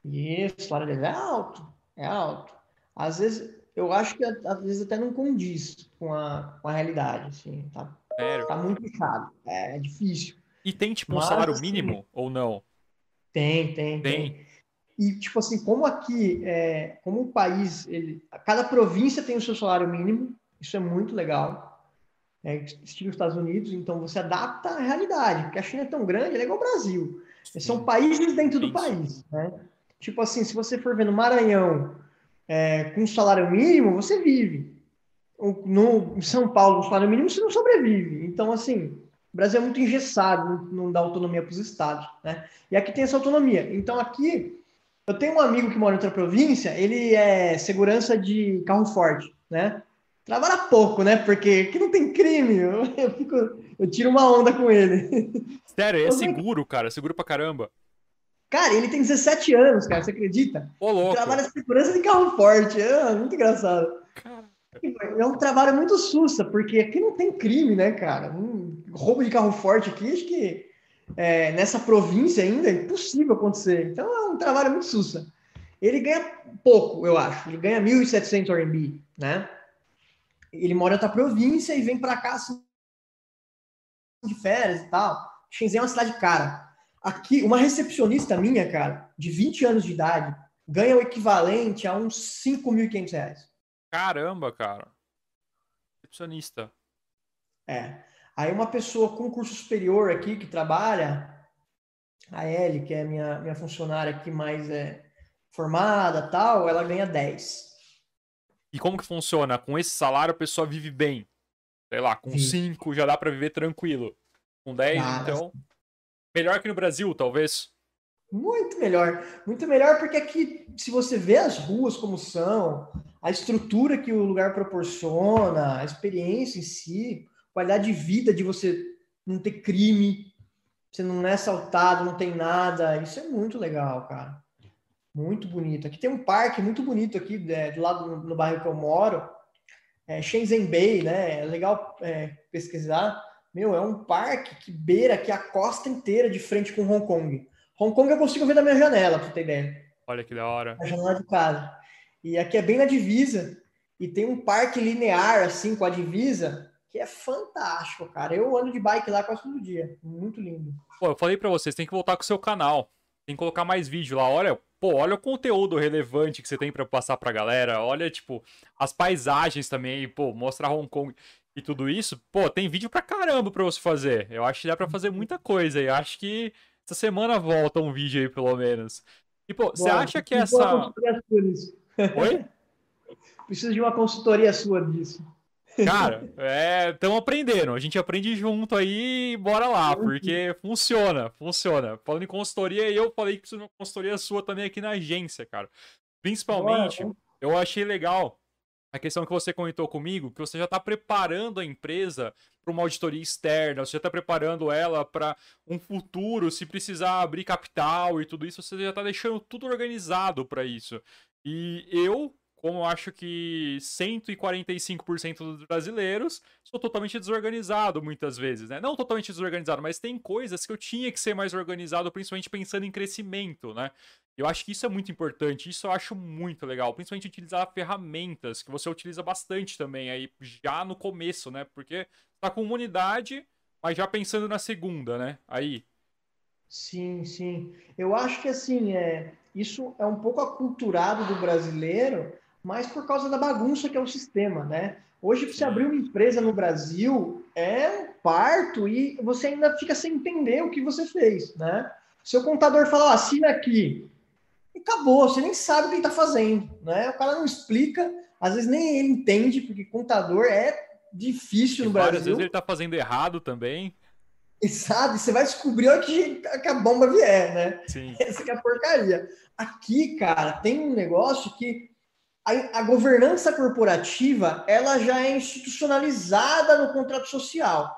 [SPEAKER 2] e o salário deles é alto, é alto. Às vezes, eu acho que às vezes até não condiz com a, com a realidade, assim, tá?
[SPEAKER 1] Sério?
[SPEAKER 2] Tá muito puxado, é, é difícil.
[SPEAKER 1] E tem, tipo, um Mas, salário mínimo assim, ou não?
[SPEAKER 2] Tem, tem, tem, tem. E, tipo assim, como aqui, é, como o país, ele, cada província tem o seu salário mínimo, isso é muito legal é, estilo Estados Unidos, então você adapta à realidade, porque a China é tão grande, ela é igual ao Brasil. São países dentro do país, né? Tipo assim, se você for ver no Maranhão é, com salário mínimo, você vive. No, em São Paulo, com salário mínimo, você não sobrevive. Então, assim, o Brasil é muito engessado, não, dá autonomia para os estados, né? E aqui tem essa autonomia. Então, aqui, eu tenho um amigo que mora em outra província, ele é segurança de carro forte, né? Trabalha pouco, né? Porque aqui não tem crime. Eu, eu, fico, eu tiro uma onda com ele.
[SPEAKER 1] Sério, é seguro, cara. Seguro pra caramba.
[SPEAKER 2] Cara, ele tem 17 anos, cara. Você acredita?
[SPEAKER 1] Ô, louco.
[SPEAKER 2] Trabalha segurança de carro forte. É muito engraçado. Cara. É um trabalho muito sussa, porque aqui não tem crime, né, cara? Um roubo de carro forte aqui, acho que é, nessa província ainda é impossível acontecer. Então é um trabalho muito sussa. Ele ganha pouco, eu acho. Ele ganha 1.700 RMB, né? ele mora em outra província e vem para cá assim, de férias e tal. Shenzhen é uma cidade cara. Aqui, uma recepcionista minha, cara, de 20 anos de idade, ganha o equivalente a uns 5.500 reais.
[SPEAKER 1] Caramba, cara. Recepcionista.
[SPEAKER 2] É. Aí uma pessoa com curso superior aqui que trabalha, a Ellie, que é minha, minha funcionária aqui mais é, formada tal, ela ganha 10.
[SPEAKER 1] E como que funciona? Com esse salário a pessoa vive bem. Sei lá, com 5 já dá para viver tranquilo. Com 10, então. Melhor que no Brasil, talvez.
[SPEAKER 2] Muito melhor. Muito melhor porque aqui, se você vê as ruas como são, a estrutura que o lugar proporciona, a experiência em si, qualidade de vida de você não ter crime, você não é assaltado, não tem nada, isso é muito legal, cara. Muito bonito. Aqui tem um parque muito bonito aqui, é, do lado no, no, bairro que eu moro, é Shenzhen Bay, né? É legal é, pesquisar. Meu, é um parque que beira aqui a costa inteira de frente com Hong Kong. Hong Kong eu consigo ver da minha janela, pra você ter ideia.
[SPEAKER 1] Olha que da hora.
[SPEAKER 2] A janela de casa. E aqui é bem na divisa. E tem um parque linear, assim, com a divisa, que é fantástico, cara. Eu ando de bike lá quase todo dia. Muito lindo.
[SPEAKER 1] Pô, eu falei para vocês, tem que voltar com o seu canal. Tem que colocar mais vídeo lá. Olha, pô, olha o conteúdo relevante que você tem para passar pra galera. Olha, tipo, as paisagens também, pô, mostrar Hong Kong e tudo isso. Pô, tem vídeo pra caramba pra você fazer. Eu acho que dá pra fazer muita coisa. E acho que essa semana volta um vídeo aí, pelo menos. E, pô, você acha que essa.
[SPEAKER 2] Oi? Preciso de uma consultoria sua disso.
[SPEAKER 1] Cara, estamos é, aprendendo. A gente aprende junto aí bora lá, porque funciona, funciona. Falando em consultoria, eu falei que preciso de uma consultoria sua também aqui na agência, cara. Principalmente, eu achei legal a questão que você comentou comigo, que você já está preparando a empresa para uma auditoria externa, você já está preparando ela para um futuro, se precisar abrir capital e tudo isso, você já está deixando tudo organizado para isso. E eu, como eu acho que 145% dos brasileiros sou totalmente desorganizado muitas vezes, né? Não totalmente desorganizado, mas tem coisas que eu tinha que ser mais organizado, principalmente pensando em crescimento, né? Eu acho que isso é muito importante, isso eu acho muito legal, principalmente utilizar ferramentas que você utiliza bastante também aí já no começo, né? Porque tá com uma unidade, mas já pensando na segunda, né? Aí.
[SPEAKER 2] Sim, sim. Eu acho que assim, é, isso é um pouco aculturado do brasileiro, mas por causa da bagunça que é o sistema, né? Hoje, para você abrir uma empresa no Brasil, é um parto e você ainda fica sem entender o que você fez, né? Seu contador fala, assina aqui. E acabou, você nem sabe o que ele está fazendo, né? O cara não explica, às vezes nem ele entende, porque contador é difícil no Brasil. Várias vezes
[SPEAKER 1] ele está fazendo errado também.
[SPEAKER 2] E sabe, você vai descobrir a que, que a bomba vier, né?
[SPEAKER 1] Sim.
[SPEAKER 2] Essa é a porcaria. Aqui, cara, tem um negócio que a, a, governança corporativa ela já é institucionalizada no contrato social.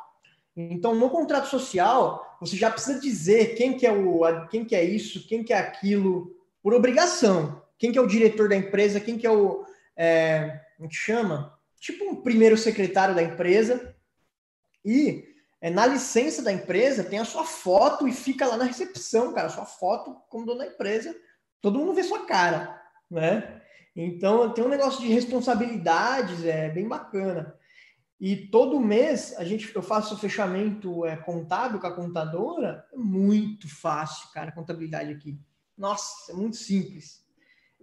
[SPEAKER 2] Então, no contrato social, você já precisa dizer quem que é o, quem que é isso, quem que é aquilo, por obrigação. quem que é o diretor da empresa, quem que é o. É, como que chama? Tipo um primeiro secretário da empresa. E é, na licença da empresa tem a sua foto e fica lá na recepção, cara, sua foto como dono da empresa. Todo mundo vê sua cara, né? Então tem um negócio de responsabilidades, é bem bacana. E todo mês a gente, eu faço o fechamento é, contábil com a contadora, é muito fácil, cara, a contabilidade aqui. Nossa, é muito simples.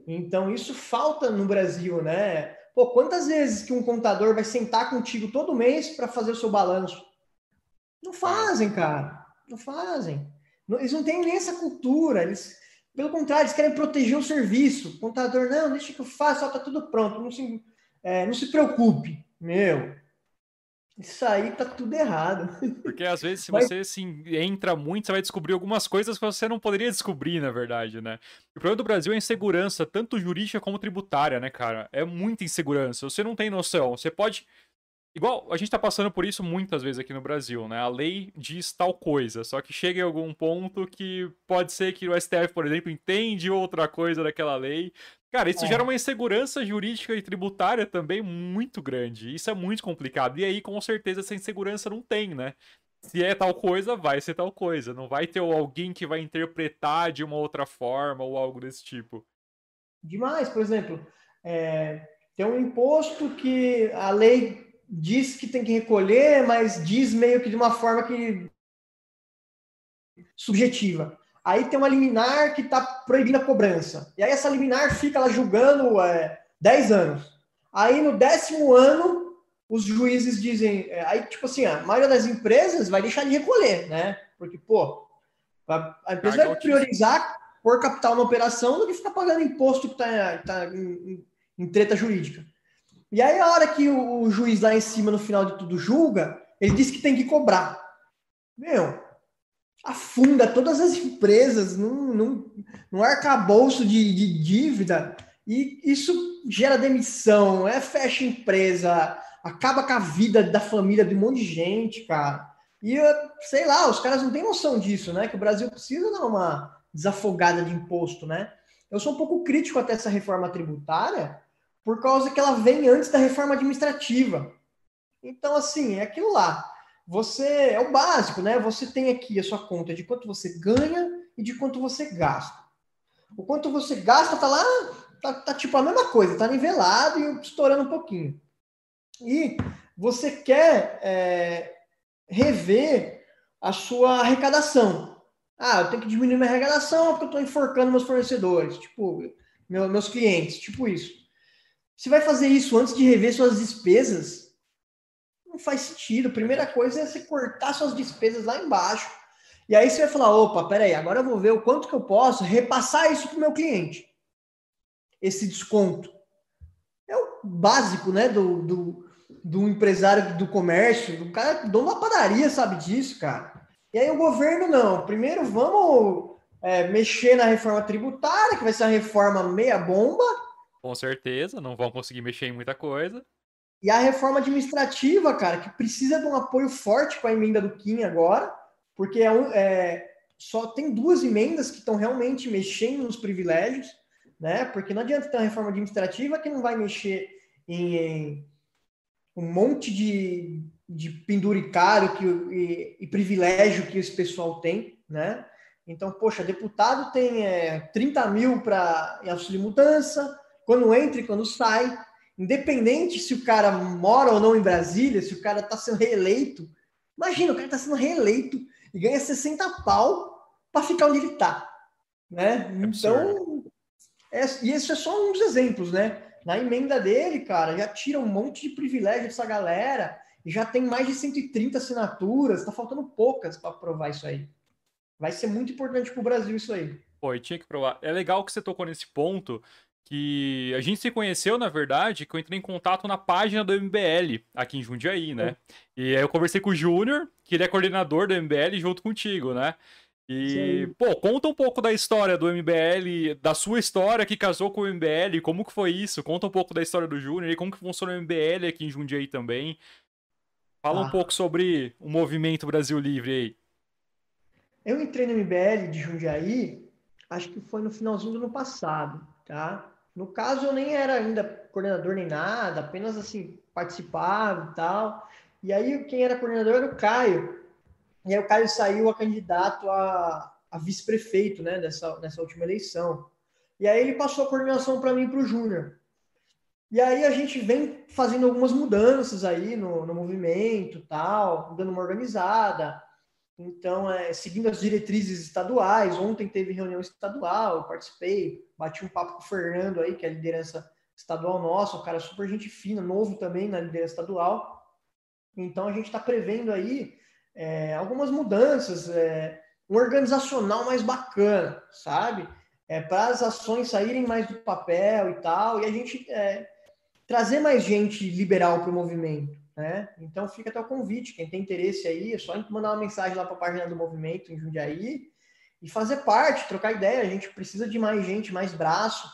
[SPEAKER 2] Então isso falta no Brasil, né? Pô, quantas vezes que um contador vai sentar contigo todo mês para fazer o seu balanço? Não fazem, cara. Não fazem. Eles não têm nem essa cultura. Eles, pelo contrário, eles querem proteger o serviço. O contador, não, deixa que eu faço, só tá tudo pronto. Não se, é, não se preocupe. Meu, isso aí tá tudo errado.
[SPEAKER 1] Porque às vezes, se Mas... você se entra muito, você vai descobrir algumas coisas que você não poderia descobrir, na verdade, né? O problema do Brasil é a insegurança, tanto jurídica como tributária, né, cara? É muita insegurança. Você não tem noção. Você pode. Igual, a gente tá passando por isso muitas vezes aqui no Brasil, né? A lei diz tal coisa, só que chega em algum ponto que pode ser que o STF, por exemplo, entende outra coisa daquela lei. Cara, isso é. gera uma insegurança jurídica e tributária também muito grande. Isso é muito complicado. E aí, com certeza, essa insegurança não tem, né? Se é tal coisa, vai ser tal coisa. Não vai ter alguém que vai interpretar de uma outra forma ou algo desse tipo.
[SPEAKER 2] Demais, por exemplo, é, tem um imposto que a lei diz que tem que recolher, mas diz meio que de uma forma que subjetiva. Aí tem uma liminar que está proibindo a cobrança. E aí essa liminar fica lá julgando é, 10 anos. Aí no décimo ano, os juízes dizem. É, aí, tipo assim, a maioria das empresas vai deixar de recolher, né? Porque, pô, a, a empresa vai priorizar por capital na operação do que ficar pagando imposto que está tá em, em treta jurídica. E aí, a hora que o, juiz lá em cima, no final de tudo, julga, ele diz que tem que cobrar. Meu, afunda todas as empresas num, num, num arcabouço de, de dívida e isso gera demissão, é fecha empresa, acaba com a vida da família de um monte de gente, cara. E sei lá, os caras não têm noção disso, né? Que o Brasil precisa dar uma desafogada de imposto, né? Eu sou um pouco crítico até essa reforma tributária, por causa que ela vem antes da reforma administrativa. Então, assim, é aquilo lá. Você é o básico, né? Você tem aqui a sua conta de quanto você ganha e de quanto você gasta. O quanto você gasta tá lá, tá, tá tipo a mesma coisa, tá nivelado e estourando um pouquinho. E você quer é, rever a sua arrecadação. Ah, eu tenho que diminuir minha arrecadação porque eu estou enforcando meus fornecedores, tipo, meu, meus clientes, tipo isso. Você vai fazer isso antes de rever suas despesas? Não faz sentido. Primeira coisa é você cortar suas despesas lá embaixo. E aí você vai falar: opa, peraí, agora eu vou ver o quanto que eu posso repassar isso para o meu cliente. Esse desconto. É o básico, né? Do, do, do empresário do comércio, do cara, dono da padaria sabe disso, cara. E aí o governo não. Primeiro vamos é, mexer na reforma tributária, que vai ser uma reforma meia bomba
[SPEAKER 1] com certeza, não vão conseguir mexer em muita coisa.
[SPEAKER 2] E a reforma administrativa, cara, que precisa de um apoio forte com a emenda do Kim agora, porque é, é só tem duas emendas que estão realmente mexendo nos privilégios, né? Porque não adianta ter uma reforma administrativa que não vai mexer em, em um monte de, de penduricário que, e, e, privilégio que esse pessoal tem, né? Então, poxa, deputado tem é, 30 mil para auxílio mudança, quando entra e quando sai, independente se o cara mora ou não em Brasília, se o cara está sendo reeleito. Imagina, o cara está sendo reeleito e ganha 60 pau para ficar onde ele está. Né? É então, é, e esse é só um dos exemplos, né? Na emenda dele, cara, já tira um monte de privilégio dessa galera e já tem mais de 130 assinaturas, está faltando poucas para aprovar isso aí. Vai ser muito importante para o Brasil isso aí.
[SPEAKER 1] Pô, tinha que provar. É legal que você tocou nesse ponto, que a gente se conheceu, na verdade, que eu entrei em contato na página do MBL, aqui em Jundiaí, né? E aí eu conversei com o Júnior, que ele é coordenador do MBL, junto contigo, né? E, Sim. pô, conta um pouco da história do MBL, da sua história que casou com o MBL, como que foi isso? Conta um pouco da história do Júnior e como que funciona o MBL aqui em Jundiaí também. Fala ah. um pouco sobre o movimento Brasil Livre aí.
[SPEAKER 2] Eu entrei no MBL de Jundiaí acho que foi no finalzinho do ano passado, tá? No caso, eu nem era ainda coordenador nem nada, apenas assim, participava e tal. E aí, quem era coordenador era o Caio. E aí, o Caio saiu a candidato a, a vice-prefeito, né, dessa, nessa última eleição. E aí, ele passou a coordenação para mim e para o Júnior. E aí, a gente vem fazendo algumas mudanças aí no, no movimento, tal, dando uma organizada. Então, é, seguindo as diretrizes estaduais, ontem teve reunião estadual, eu participei, bati um papo com o Fernando aí, que é a liderança estadual nossa, um cara super gente fina, novo também na liderança estadual. Então, a gente está prevendo aí é, algumas mudanças, é, um organizacional mais bacana, sabe? É, Para as ações saírem mais do papel e tal, e a gente é, trazer mais gente liberal para o movimento. Né? Então fica até o convite, quem tem interesse aí, é só mandar uma mensagem lá para a página do movimento em Jundiaí e fazer parte, trocar ideia. A gente precisa de mais gente, mais braço.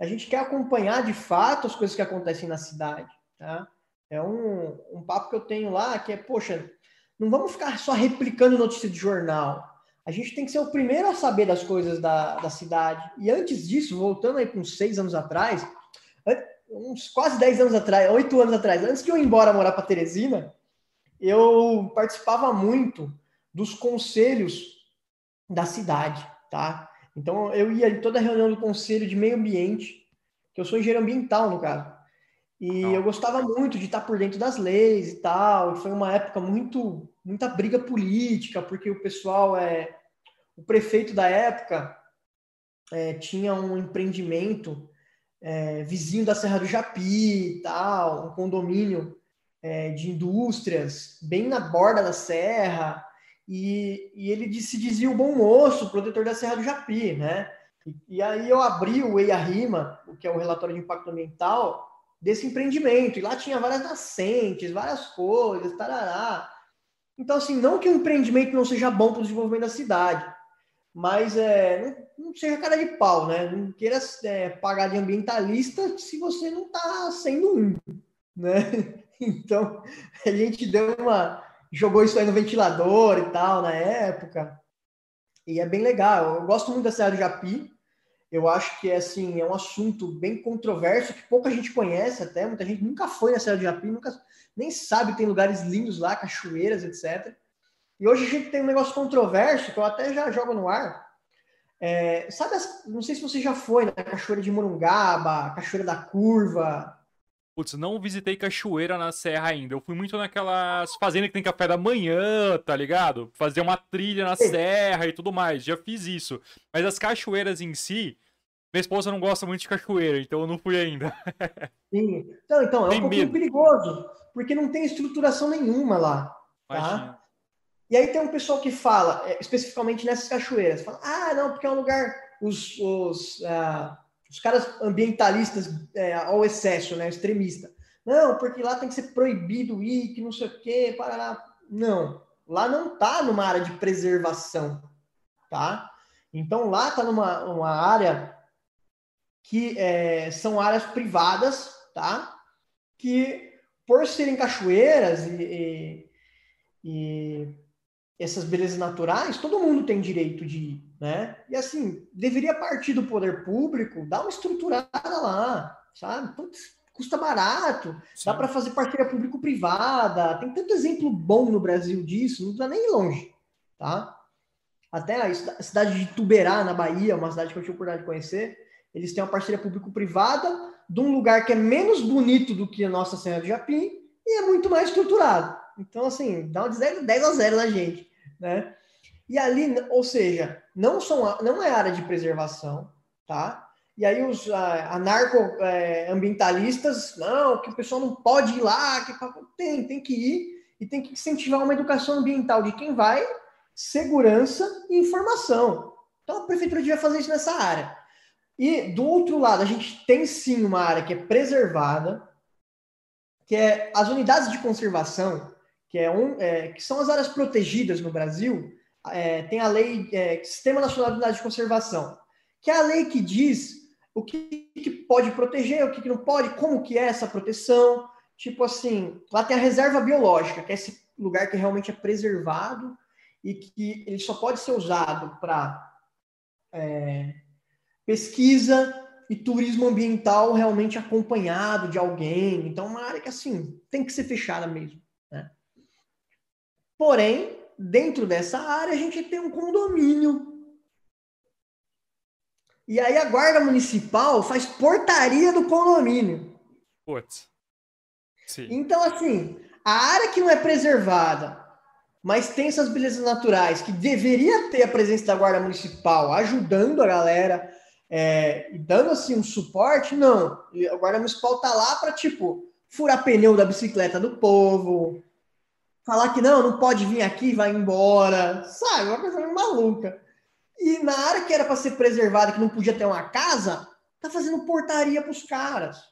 [SPEAKER 2] A gente quer acompanhar de fato as coisas que acontecem na cidade. Tá? É um, um papo que eu tenho lá que é, poxa, não vamos ficar só replicando notícia de jornal. A gente tem que ser o primeiro a saber das coisas da, da cidade. E antes disso, voltando aí uns seis anos atrás, uns quase 10 anos atrás, 8 anos atrás, antes de eu ir embora morar para Teresina, eu participava muito dos conselhos da cidade, tá? Então eu ia em toda reunião do conselho de meio ambiente, que eu sou engenheiro ambiental no caso. E eu gostava muito de estar por dentro das leis e tal. Foi uma época muito muita briga política, porque o pessoal é o prefeito da época é, tinha um empreendimento é, vizinho da Serra do Japi e tal, um condomínio é, de indústrias bem na borda da serra, e, e ele se dizia o bom moço, protetor da Serra do Japi, né? E, e aí eu abri o EIA-RIMA, o que é o relatório de impacto ambiental, desse empreendimento, e lá tinha várias nascentes, várias coisas, tarará. Então, assim, não que o empreendimento não seja bom para o desenvolvimento da cidade, mas é, não, seja cara de pau, né? Não queira é, pagar de ambientalista se você não está sendo um, né? Então, a gente deu uma... jogou isso aí no ventilador e tal, na época, e é bem legal. Eu gosto muito da do Japi, eu acho que assim, é um assunto bem controverso, que pouca gente conhece até, muita gente nunca foi na Serra do Japi, nunca, nem sabe tem lugares lindos lá, cachoeiras, etc. E hoje a gente tem um negócio controverso, que eu até já jogo no ar. É, sabe, as, não sei se você já foi na Cachoeira de Morungaba, Cachoeira da Curva.
[SPEAKER 1] Putz, não visitei cachoeira na serra ainda. Eu fui muito naquelas fazendas que tem café da manhã, tá ligado? Fazer uma trilha na serra e tudo mais. Já fiz isso. Mas as cachoeiras em si, minha esposa não gosta muito de cachoeira, então eu não fui ainda.
[SPEAKER 2] Sim. Então, então é tem um pouquinho medo. perigoso, porque não tem estruturação nenhuma lá. Tá? Imagina. E aí tem um pessoal que fala, é, especificamente nessas cachoeiras, fala, ah, não, porque é um lugar, os, os, uh, os caras ambientalistas é, ao excesso, né, extremista. Não, porque lá tem que ser proibido ir, que não sei o quê, para Não, lá não tá numa área de preservação, tá? Então lá tá numa uma área que é, são áreas privadas, tá? Que por serem cachoeiras e, e, e essas belezas naturais, todo mundo tem direito de ir, né? E assim, deveria partir do poder público, dar uma estruturada lá, sabe? Putz, custa barato, Sim. dá para fazer parceria público-privada, tem tanto exemplo bom no Brasil disso, não precisa nem longe, tá? Até a cidade de Tuberá, na Bahia, uma cidade que eu tive a oportunidade de conhecer, eles têm uma parceria público-privada de um lugar que é menos bonito do que a nossa Serra de Japim e é muito mais estruturado. Então, assim, dá um 10 a 0 na gente né? E ali, ou seja, não, são, não é área de preservação, tá? E aí os anarco-ambientalistas, é, não, que o pessoal não pode ir lá, que tem, tem que ir e tem que incentivar uma educação ambiental de quem vai, segurança e informação. Então a prefeitura devia fazer isso nessa área. E do outro lado, a gente tem sim uma área que é preservada, que é as unidades de conservação, que, é um, é, que são as áreas protegidas no Brasil, é, tem a lei é, Sistema Nacional de Unidade de Conservação, que é a lei que diz o que, que pode proteger, o que, que não pode, como que é essa proteção. Tipo assim, lá tem a reserva biológica, que é esse lugar que realmente é preservado e que ele só pode ser usado para é, pesquisa e turismo ambiental realmente acompanhado de alguém. Então, uma área que, assim, tem que ser fechada mesmo. Porém, dentro dessa área, a gente tem um condomínio. E aí a guarda municipal faz portaria do condomínio.
[SPEAKER 1] Putz.
[SPEAKER 2] Sim. Então, assim, a área que não é preservada, mas tem essas belezas naturais, que deveria ter a presença da guarda municipal ajudando a galera, é, e dando assim um suporte, não. A guarda municipal tá lá para tipo furar pneu da bicicleta do povo, falar que não, não pode vir aqui, vai embora, sabe? Uma coisa maluca. E na área que era para ser preservada, que não podia ter uma casa, tá fazendo portaria pros caras.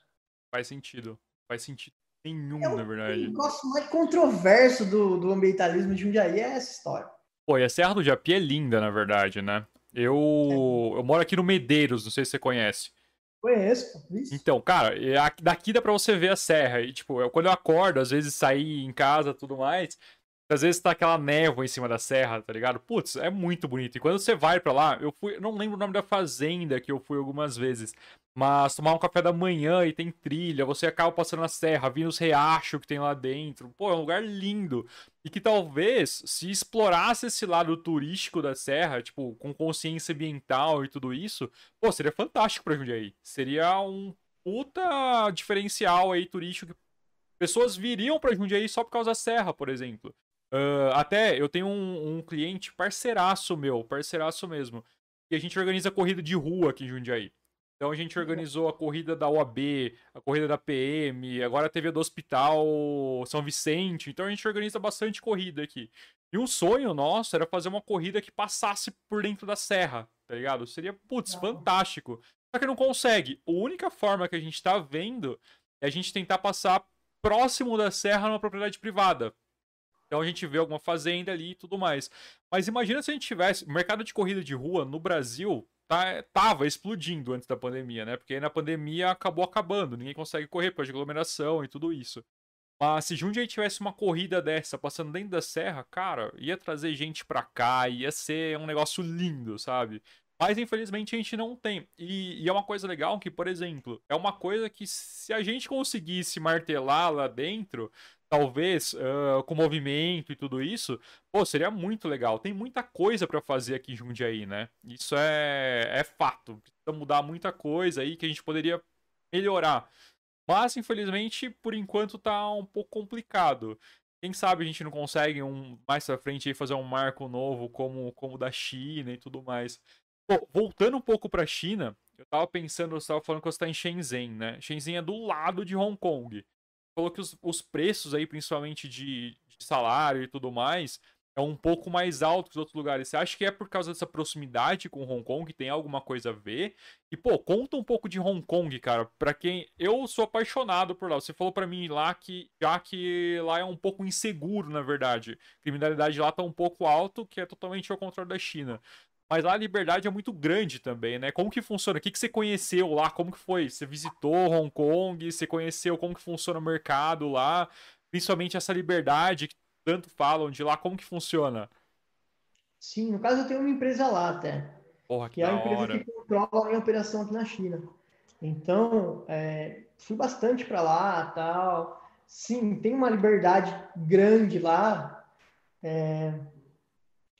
[SPEAKER 1] Faz sentido. Faz sentido nenhum, é um, na verdade. O
[SPEAKER 2] negócio mais controverso do, do ambientalismo de Jundiaí é essa história.
[SPEAKER 1] Pô, e a Serra do Japi é linda, na verdade, né? Eu, eu moro aqui no Medeiros, não sei se você conhece.
[SPEAKER 2] Conheço.
[SPEAKER 1] Então, cara, daqui dá pra você ver a serra. E, tipo, eu, quando eu acordo, às vezes sair em casa tudo mais, às vezes tá aquela névoa em cima da serra, tá ligado? Putz, é muito bonito. E quando você vai para lá, eu fui, não lembro o nome da fazenda que eu fui algumas vezes, mas tomar um café da manhã e tem trilha, você acaba passando na serra, vindo os riachos que tem lá dentro. Pô, é um lugar lindo. E que talvez, se explorasse esse lado turístico da serra, tipo, com consciência ambiental e tudo isso, pô, seria fantástico pra Jundiaí. Seria um puta diferencial aí turístico pessoas viriam pra Jundiaí só por causa da serra, por exemplo. Uh, até eu tenho um, um, cliente parceiraço meu, parceiraço mesmo. E a gente organiza corrida de rua aqui em Jundiaí. Então a gente organizou a corrida da OAB, a corrida da PM, agora teve a do Hospital São Vicente. Então a gente organiza bastante corrida aqui. E um sonho nosso era fazer uma corrida que passasse por dentro da serra, tá ligado? Seria, putz, fantástico. Só que não consegue. A única forma que a gente tá vendo é a gente tentar passar próximo da serra numa propriedade privada. Então a gente vê alguma fazenda ali e tudo mais. Mas imagina se a gente tivesse. O mercado de corrida de rua no Brasil tá, tava explodindo antes da pandemia, né? Porque aí na pandemia acabou acabando. Ninguém consegue correr por aglomeração e tudo isso. Mas se Jundiaí tivesse uma corrida dessa passando dentro da serra, cara, ia trazer gente pra cá, ia ser um negócio lindo, sabe? Mas infelizmente a gente não tem. E, e, é uma coisa legal que, por exemplo, é uma coisa que se a gente conseguisse martelar lá dentro, talvez uh, com movimento e tudo isso, pô, seria muito legal. Tem muita coisa para fazer aqui em Jundiaí, né? Isso é, é fato. Precisa mudar muita coisa aí que a gente poderia melhorar. Mas, infelizmente, por enquanto tá um pouco complicado. Quem sabe a gente não consegue um mais pra frente aí fazer um marco novo como como da China e tudo mais. Pô, voltando um pouco pra China, eu tava pensando, você tava falando que você tá em Shenzhen, né? Shenzhen é do lado de Hong Kong falou que os, os preços aí, principalmente de, de, salário e tudo mais, é um pouco mais alto que os outros lugares. Você acha que é por causa dessa proximidade com Hong Kong que tem alguma coisa a ver? E, pô, conta um pouco de Hong Kong, cara, pra quem... Eu sou apaixonado por lá. Você falou para mim lá que, já que lá é um pouco inseguro, na verdade. A criminalidade lá tá um pouco alto, que é totalmente ao contrário da China. Mas lá a liberdade é muito grande também, né? Como que funciona? O que, que você conheceu lá? Como que foi? Você visitou Hong Kong? Você conheceu como que funciona o mercado lá? Principalmente essa liberdade que tanto falam de lá, como que funciona?
[SPEAKER 2] Sim, no caso eu tenho uma empresa lá até.
[SPEAKER 1] Porra, que,
[SPEAKER 2] que é a empresa hora. que controla a minha operação aqui na China. Então, é, fui bastante para lá tal. Sim, tem uma liberdade grande lá. É,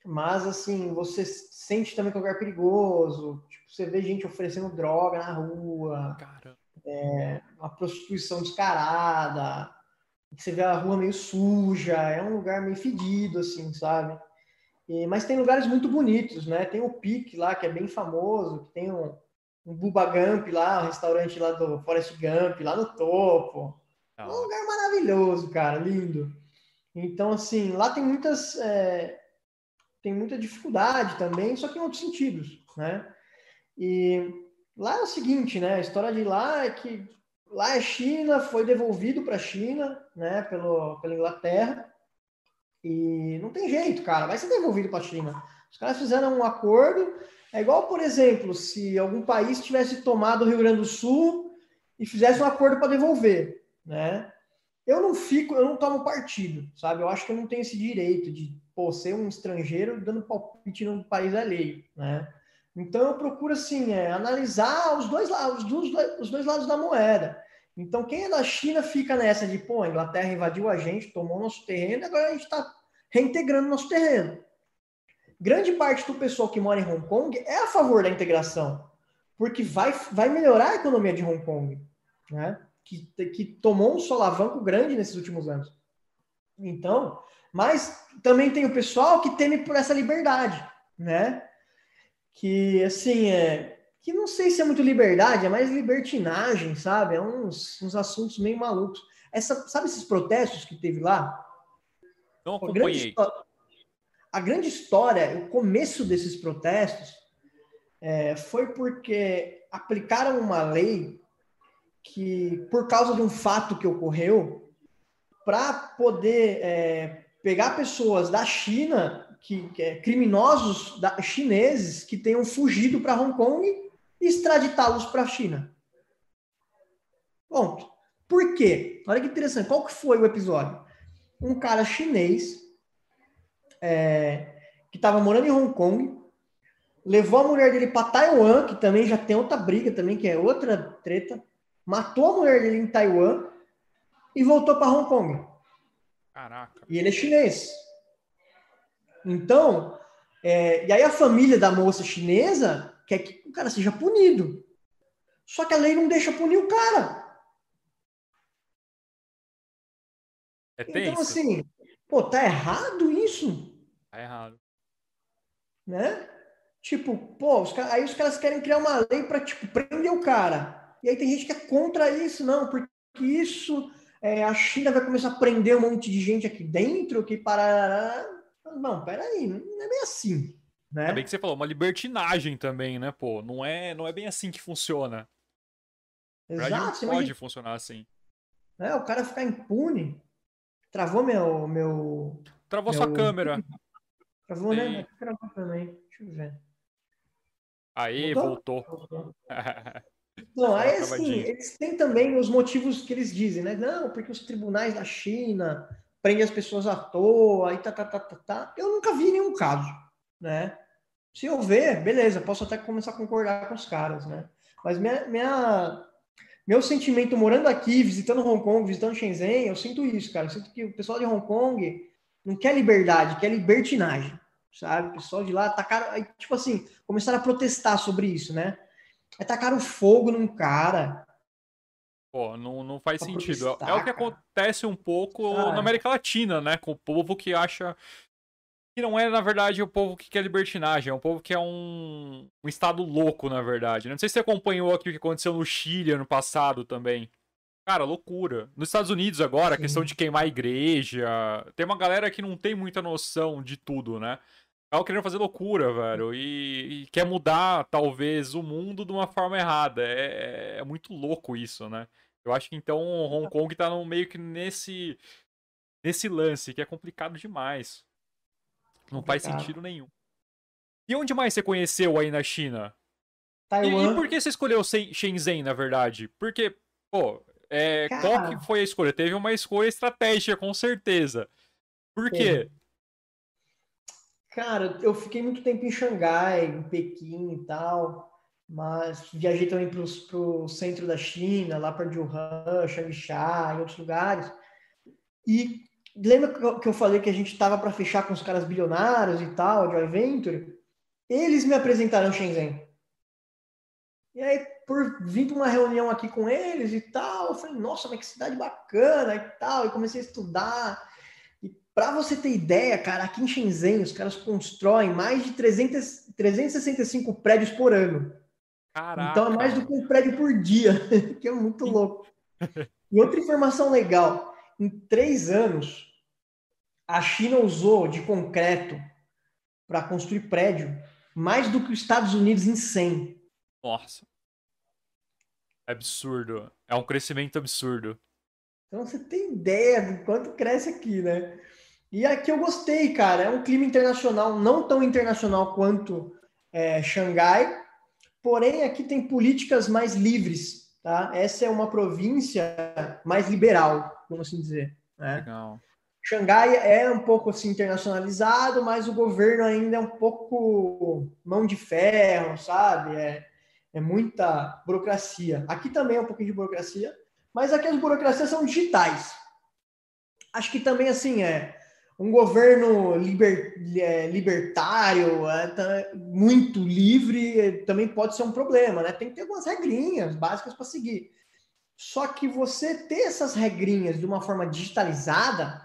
[SPEAKER 2] mas, assim, você sente também que é um lugar perigoso. Tipo, você vê gente oferecendo droga na rua. É, uma prostituição descarada. Você vê a rua meio suja. É um lugar meio fedido, assim, sabe? E, mas tem lugares muito bonitos, né? Tem o Pique lá, que é bem famoso. Que tem um, um Bubba Gump lá, um restaurante lá do Forest Gump, lá no topo. É um lugar maravilhoso, cara. Lindo. Então, assim, lá tem muitas... É, tem muita dificuldade também, só que em outros sentidos, né? E lá é o seguinte, né? A história de lá é que lá é China, foi devolvido para a China, né? Pelo, pela Inglaterra e não tem jeito, cara, vai ser devolvido para a China. Os caras fizeram um acordo, é igual, por exemplo, se algum país tivesse tomado o Rio Grande do Sul e fizesse um acordo para devolver, né? Eu não fico, eu não tomo partido, sabe? Eu acho que eu não tenho esse direito de pô, ser um estrangeiro dando palpite num país alheio, né? Então eu procuro assim é, analisar os dois, lados, os, dois, os dois lados da moeda. Então quem é da China fica nessa de pô, a Inglaterra invadiu a gente, tomou nosso terreno, agora a gente está reintegrando nosso terreno. Grande parte do pessoal que mora em Hong Kong é a favor da integração, porque vai, vai melhorar a economia de Hong Kong, né? que, que tomou um solavanco grande nesses últimos anos. Então, mas também tem o pessoal que teme por essa liberdade, né? Que, assim, é, que não sei se é muito liberdade, é mais libertinagem, sabe? É uns, uns assuntos meio malucos. Essa, sabe esses protestos que teve lá?
[SPEAKER 1] Não acompanhei. A grande,
[SPEAKER 2] a grande história, o começo desses protestos, é, foi porque aplicaram uma lei que, por causa de um fato que ocorreu, para poder é, pegar pessoas da China, que, que é, criminosos da, chineses que tenham fugido para Hong Kong e extraditá-los para a China. Ponto. Por quê? Olha que interessante. Qual que foi o episódio? Um cara chinês é, que estava morando em Hong Kong, levou a mulher dele para Taiwan, que também já tem outra briga também, que é outra treta, matou a mulher dele em Taiwan e voltou para Hong Kong.
[SPEAKER 1] Caraca.
[SPEAKER 2] E ele é chinês. Então, é, e aí a família da moça chinesa quer que o cara seja punido. Só que a lei não deixa punir o cara.
[SPEAKER 1] É.
[SPEAKER 2] Então, assim, pô, tá errado isso?
[SPEAKER 1] Tá errado.
[SPEAKER 2] Né? Tipo, pô, os, aí os caras querem criar uma lei para tipo, prender o cara. E aí tem gente que é contra isso, não, porque isso é, a China vai começar a prender um monte de gente aqui dentro que para. Não, peraí, não é bem assim. Né?
[SPEAKER 1] É bem que você falou, uma libertinagem também, né, pô? Não é, não é bem assim que funciona.
[SPEAKER 2] Exato.
[SPEAKER 1] Não pode imagina... funcionar assim.
[SPEAKER 2] É, o cara ficar impune. Travou meu. meu
[SPEAKER 1] Travou meu... sua câmera.
[SPEAKER 2] Travou, Sim. né? Travou também. Deixa eu ver.
[SPEAKER 1] Aí, voltou. voltou.
[SPEAKER 2] Não, aí assim, eles têm também os motivos que eles dizem, né? Não, porque os tribunais da China prendem as pessoas à toa, e tá, tá, tá, tá, tá. Eu nunca vi nenhum caso, né? Se eu ver, beleza, posso até começar a concordar com os caras, né? Mas minha, minha, meu sentimento morando aqui, visitando Hong Kong, visitando Shenzhen, eu sinto isso, cara. Eu sinto que o pessoal de Hong Kong não quer liberdade, quer libertinagem, sabe? O pessoal de lá tacaram, aí, tipo assim, começaram a protestar sobre isso, né? Aí tacaram fogo num cara.
[SPEAKER 1] Pô, não, não faz sentido. é o que acontece um pouco na América Latina, né? Com o povo que acha que não é, na verdade, o povo que quer libertinagem, é um povo que é um, um estado louco, na verdade. Não sei se você acompanhou aqui o que aconteceu no Chile ano passado também. Cara, loucura. Nos Estados Unidos agora, a questão de queimar a igreja. Tem uma galera que não tem muita noção de tudo, né? Ela querendo fazer loucura, velho. E, e, quer mudar, talvez, o mundo de uma forma errada. É, é, é, muito louco isso, né? Eu acho que então Hong Kong tá no, meio que nesse, nesse lance, que é complicado demais. Não complicado. faz sentido nenhum. E onde mais você conheceu aí na China?
[SPEAKER 2] Taiwan.
[SPEAKER 1] E, e por que você escolheu Shenzhen, na verdade? Porque, pô, é, qual que foi a escolha? Teve uma escolha estratégica, com certeza. Por quê?
[SPEAKER 2] Cara, eu fiquei muito tempo em Xangai, em Pequim e tal, mas viajei também para o centro da China, lá para Wuhan, Changsha, em outros lugares. E lembra que eu falei que a gente estava para fechar com os caras bilionários e tal, de Venture? Eles me apresentaram Shenzhen. E aí, por vir para uma reunião aqui com eles e tal, eu falei, nossa, mas que cidade bacana e tal. E comecei a estudar para você ter ideia, cara, aqui em Shenzhen os caras constroem mais de 300, 365 prédios por ano.
[SPEAKER 1] Caraca.
[SPEAKER 2] Então é mais do que um prédio por dia, que é muito louco. E outra informação legal: em três anos, a China usou de concreto para construir prédio mais do que os Estados Unidos em 100.
[SPEAKER 1] Nossa. Absurdo. É um crescimento absurdo.
[SPEAKER 2] Então você tem ideia do quanto cresce aqui, né? E aqui eu gostei, cara. É um clima internacional, não tão internacional quanto é, Xangai, porém aqui tem políticas mais livres, tá? Essa é uma província mais liberal, vamos assim dizer. Né?
[SPEAKER 1] Legal.
[SPEAKER 2] Xangai é um pouco assim internacionalizado, mas o governo ainda é um pouco mão de ferro, sabe? É, é muita burocracia. Aqui também é um pouquinho de burocracia, mas aqui as burocracias são digitais. Acho que também assim é um governo liber, é, libertário, é, tá, muito livre, é, também pode ser um problema, né? Tem que ter algumas regrinhas básicas para seguir. Só que você ter essas regrinhas de uma forma digitalizada,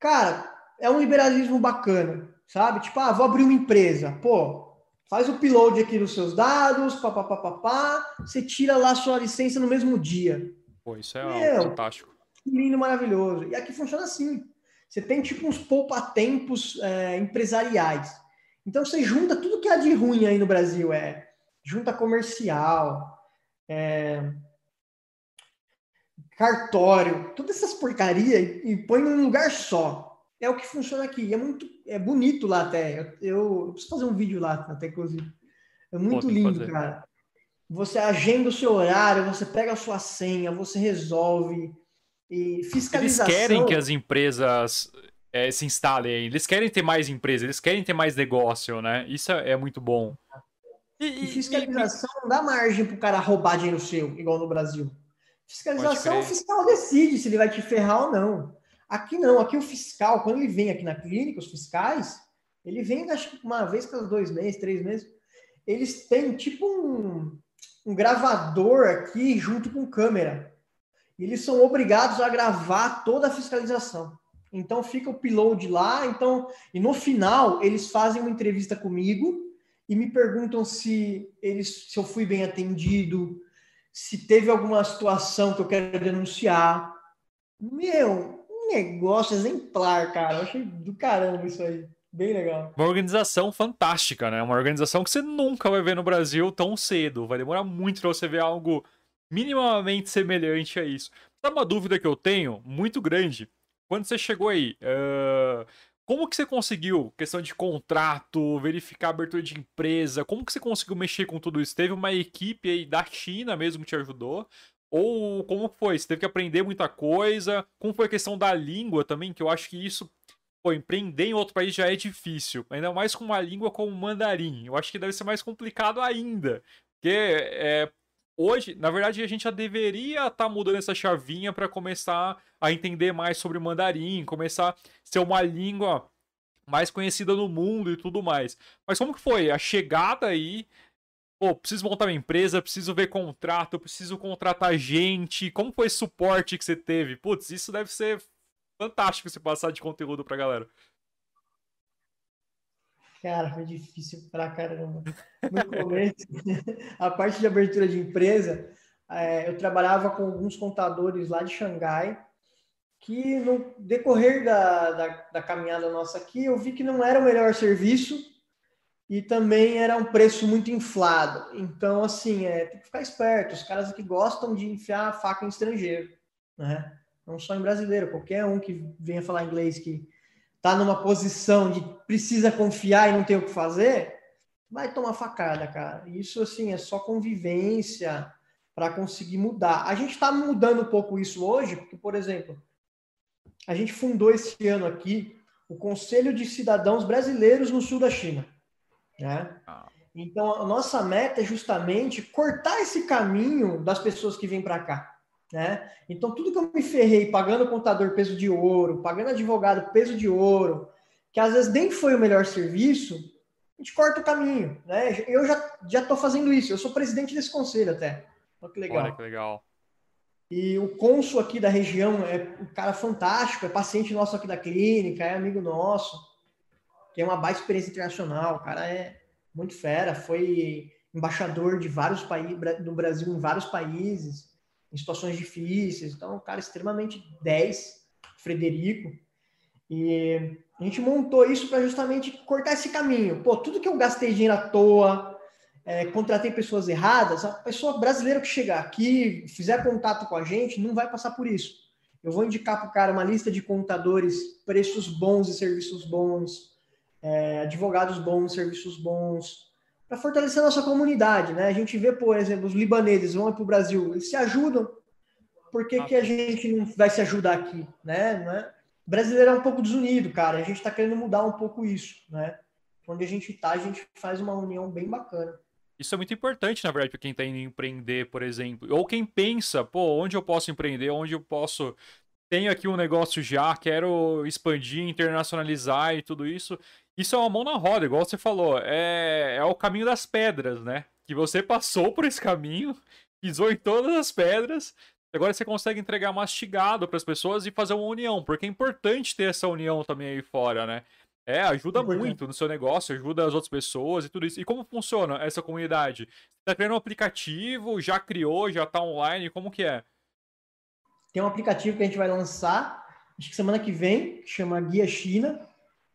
[SPEAKER 2] cara, é um liberalismo bacana, sabe? Tipo, ah, vou abrir uma empresa. Pô, faz o upload aqui dos seus dados, papapá, você tira lá sua licença no mesmo dia.
[SPEAKER 1] Pô, isso é Meu, fantástico.
[SPEAKER 2] Lindo, maravilhoso. E aqui funciona assim. Você tem tipo uns poupa-tempos é, empresariais. Então você junta tudo que há de ruim aí no Brasil. É junta comercial, é, cartório, todas essas porcarias e, põe num lugar só. É o que funciona aqui. É muito, é bonito lá até. Eu, eu, eu preciso fazer um vídeo lá até, inclusive. É muito Pô, lindo, cara. Você agenda o seu horário, você pega a sua senha, você resolve. E fiscalização.
[SPEAKER 1] Eles querem que as empresas é, se instalem. Eles querem ter mais empresas, eles querem ter mais negócio, né? Isso é, é muito bom.
[SPEAKER 2] E, e fiscalização e... não dá margem para o cara roubar dinheiro seu, igual no Brasil. Fiscalização, o fiscal decide se ele vai te ferrar ou não. Aqui não, aqui o fiscal, quando ele vem aqui na clínica, os fiscais, ele vem acho que uma vez cada dois meses, três meses, eles têm tipo um, um gravador aqui junto com câmera. Eles são obrigados a gravar toda a fiscalização. Então fica o upload lá, então e no final eles fazem uma entrevista comigo e me perguntam se eles se eu fui bem atendido, se teve alguma situação que eu quero denunciar. Meu, um negócio exemplar, cara. Eu achei do caramba isso aí. Bem legal.
[SPEAKER 1] Uma organização fantástica, né? Uma organização que você nunca vai ver no Brasil tão cedo. Vai demorar muito para você ver algo minimamente semelhante a isso. Sabe uma dúvida que eu tenho, muito grande? Quando você chegou aí, uh, como que você conseguiu, questão de contrato, verificar abertura de empresa, como que você conseguiu mexer com tudo isso? Teve uma equipe aí da China mesmo que te ajudou? Ou como foi? Você teve que aprender muita coisa? Como foi a questão da língua também? Que eu acho que isso, pô, empreender em outro país já é difícil. Ainda mais com uma língua como mandarim. Eu acho que deve ser mais complicado ainda. Porque é, hoje, na verdade, a gente já deveria estar tá mudando essa chavinha para começar a entender mais sobre mandarim, começar a ser uma língua mais conhecida no mundo e tudo mais. Mas como que foi a chegada aí? Pô, preciso montar uma empresa, preciso ver contrato, preciso contratar gente. Como foi esse suporte que você teve? Putz, isso deve ser fantástico se passar de conteúdo pra galera.
[SPEAKER 2] Cara, foi difícil pra caramba. No começo, a parte de abertura de empresa, é, eu trabalhava com alguns contadores lá de Xangai, que no decorrer da, da, da, caminhada nossa aqui, eu vi que não era o melhor serviço e também era um preço muito inflado. Então, assim, é, tem que ficar esperto. Os caras aqui gostam de enfiar a faca em estrangeiro, né? Não só em brasileiro, qualquer um que venha falar inglês que tá numa posição de precisa confiar e não tem o que fazer, vai tomar facada, cara. Isso, assim, é só convivência para conseguir mudar. A gente está mudando um pouco isso hoje, porque, por exemplo, a gente fundou esse ano aqui o Conselho de Cidadãos Brasileiros no sul da China. Né? Ah. Então, a nossa meta é justamente cortar esse caminho das pessoas que vêm para cá. Né? Então, tudo que eu me ferrei pagando contador peso de ouro, pagando advogado peso de ouro, que às vezes nem foi o melhor serviço, a gente corta o caminho. Né? Eu já estou fazendo isso, eu sou presidente desse conselho até. Olha que legal.
[SPEAKER 1] Olha que legal.
[SPEAKER 2] E o cônsul aqui da região é um cara fantástico, é paciente nosso aqui da clínica, é amigo nosso, tem uma baita experiência internacional, o cara é muito fera, foi embaixador de vários países, do Brasil em vários países, em situações difíceis. Então, um cara extremamente 10, Frederico. E a gente montou isso para justamente cortar esse caminho. Pô, tudo que eu gastei dinheiro à toa, é, contratei pessoas erradas, a pessoa brasileira que chegar aqui, fizer contato com a gente, não vai passar por isso. Eu vou indicar para o cara uma lista de contadores, preços bons e serviços bons, é, advogados bons, serviços bons, para fortalecer a nossa comunidade, né? A gente vê, por exemplo, os libaneses vão para o Brasil, eles se ajudam. Por que, que a gente não vai se ajudar aqui, né? Não é? brasileiro é um pouco desunido, cara. A gente está querendo mudar um pouco isso, né? Onde a gente está, a gente faz uma união bem bacana.
[SPEAKER 1] Isso é muito importante, na verdade, para quem está indo empreender, por exemplo. Ou quem pensa, pô, onde eu posso empreender, onde eu posso. Tenho aqui um negócio já, quero expandir, internacionalizar e tudo isso. Isso é uma mão na roda, igual você falou. É, é o caminho das pedras, né? Que você passou por esse caminho, pisou em todas as pedras, Agora você consegue entregar mastigado para as pessoas e fazer uma união, porque é importante ter essa união também aí fora, né? É, ajuda muito no seu negócio, ajuda as outras pessoas e tudo isso. E como funciona essa comunidade? Você tá criando um aplicativo, já criou, já tá online, como que é?
[SPEAKER 2] Tem um aplicativo que a gente vai lançar, acho que semana que vem, que chama Guia China,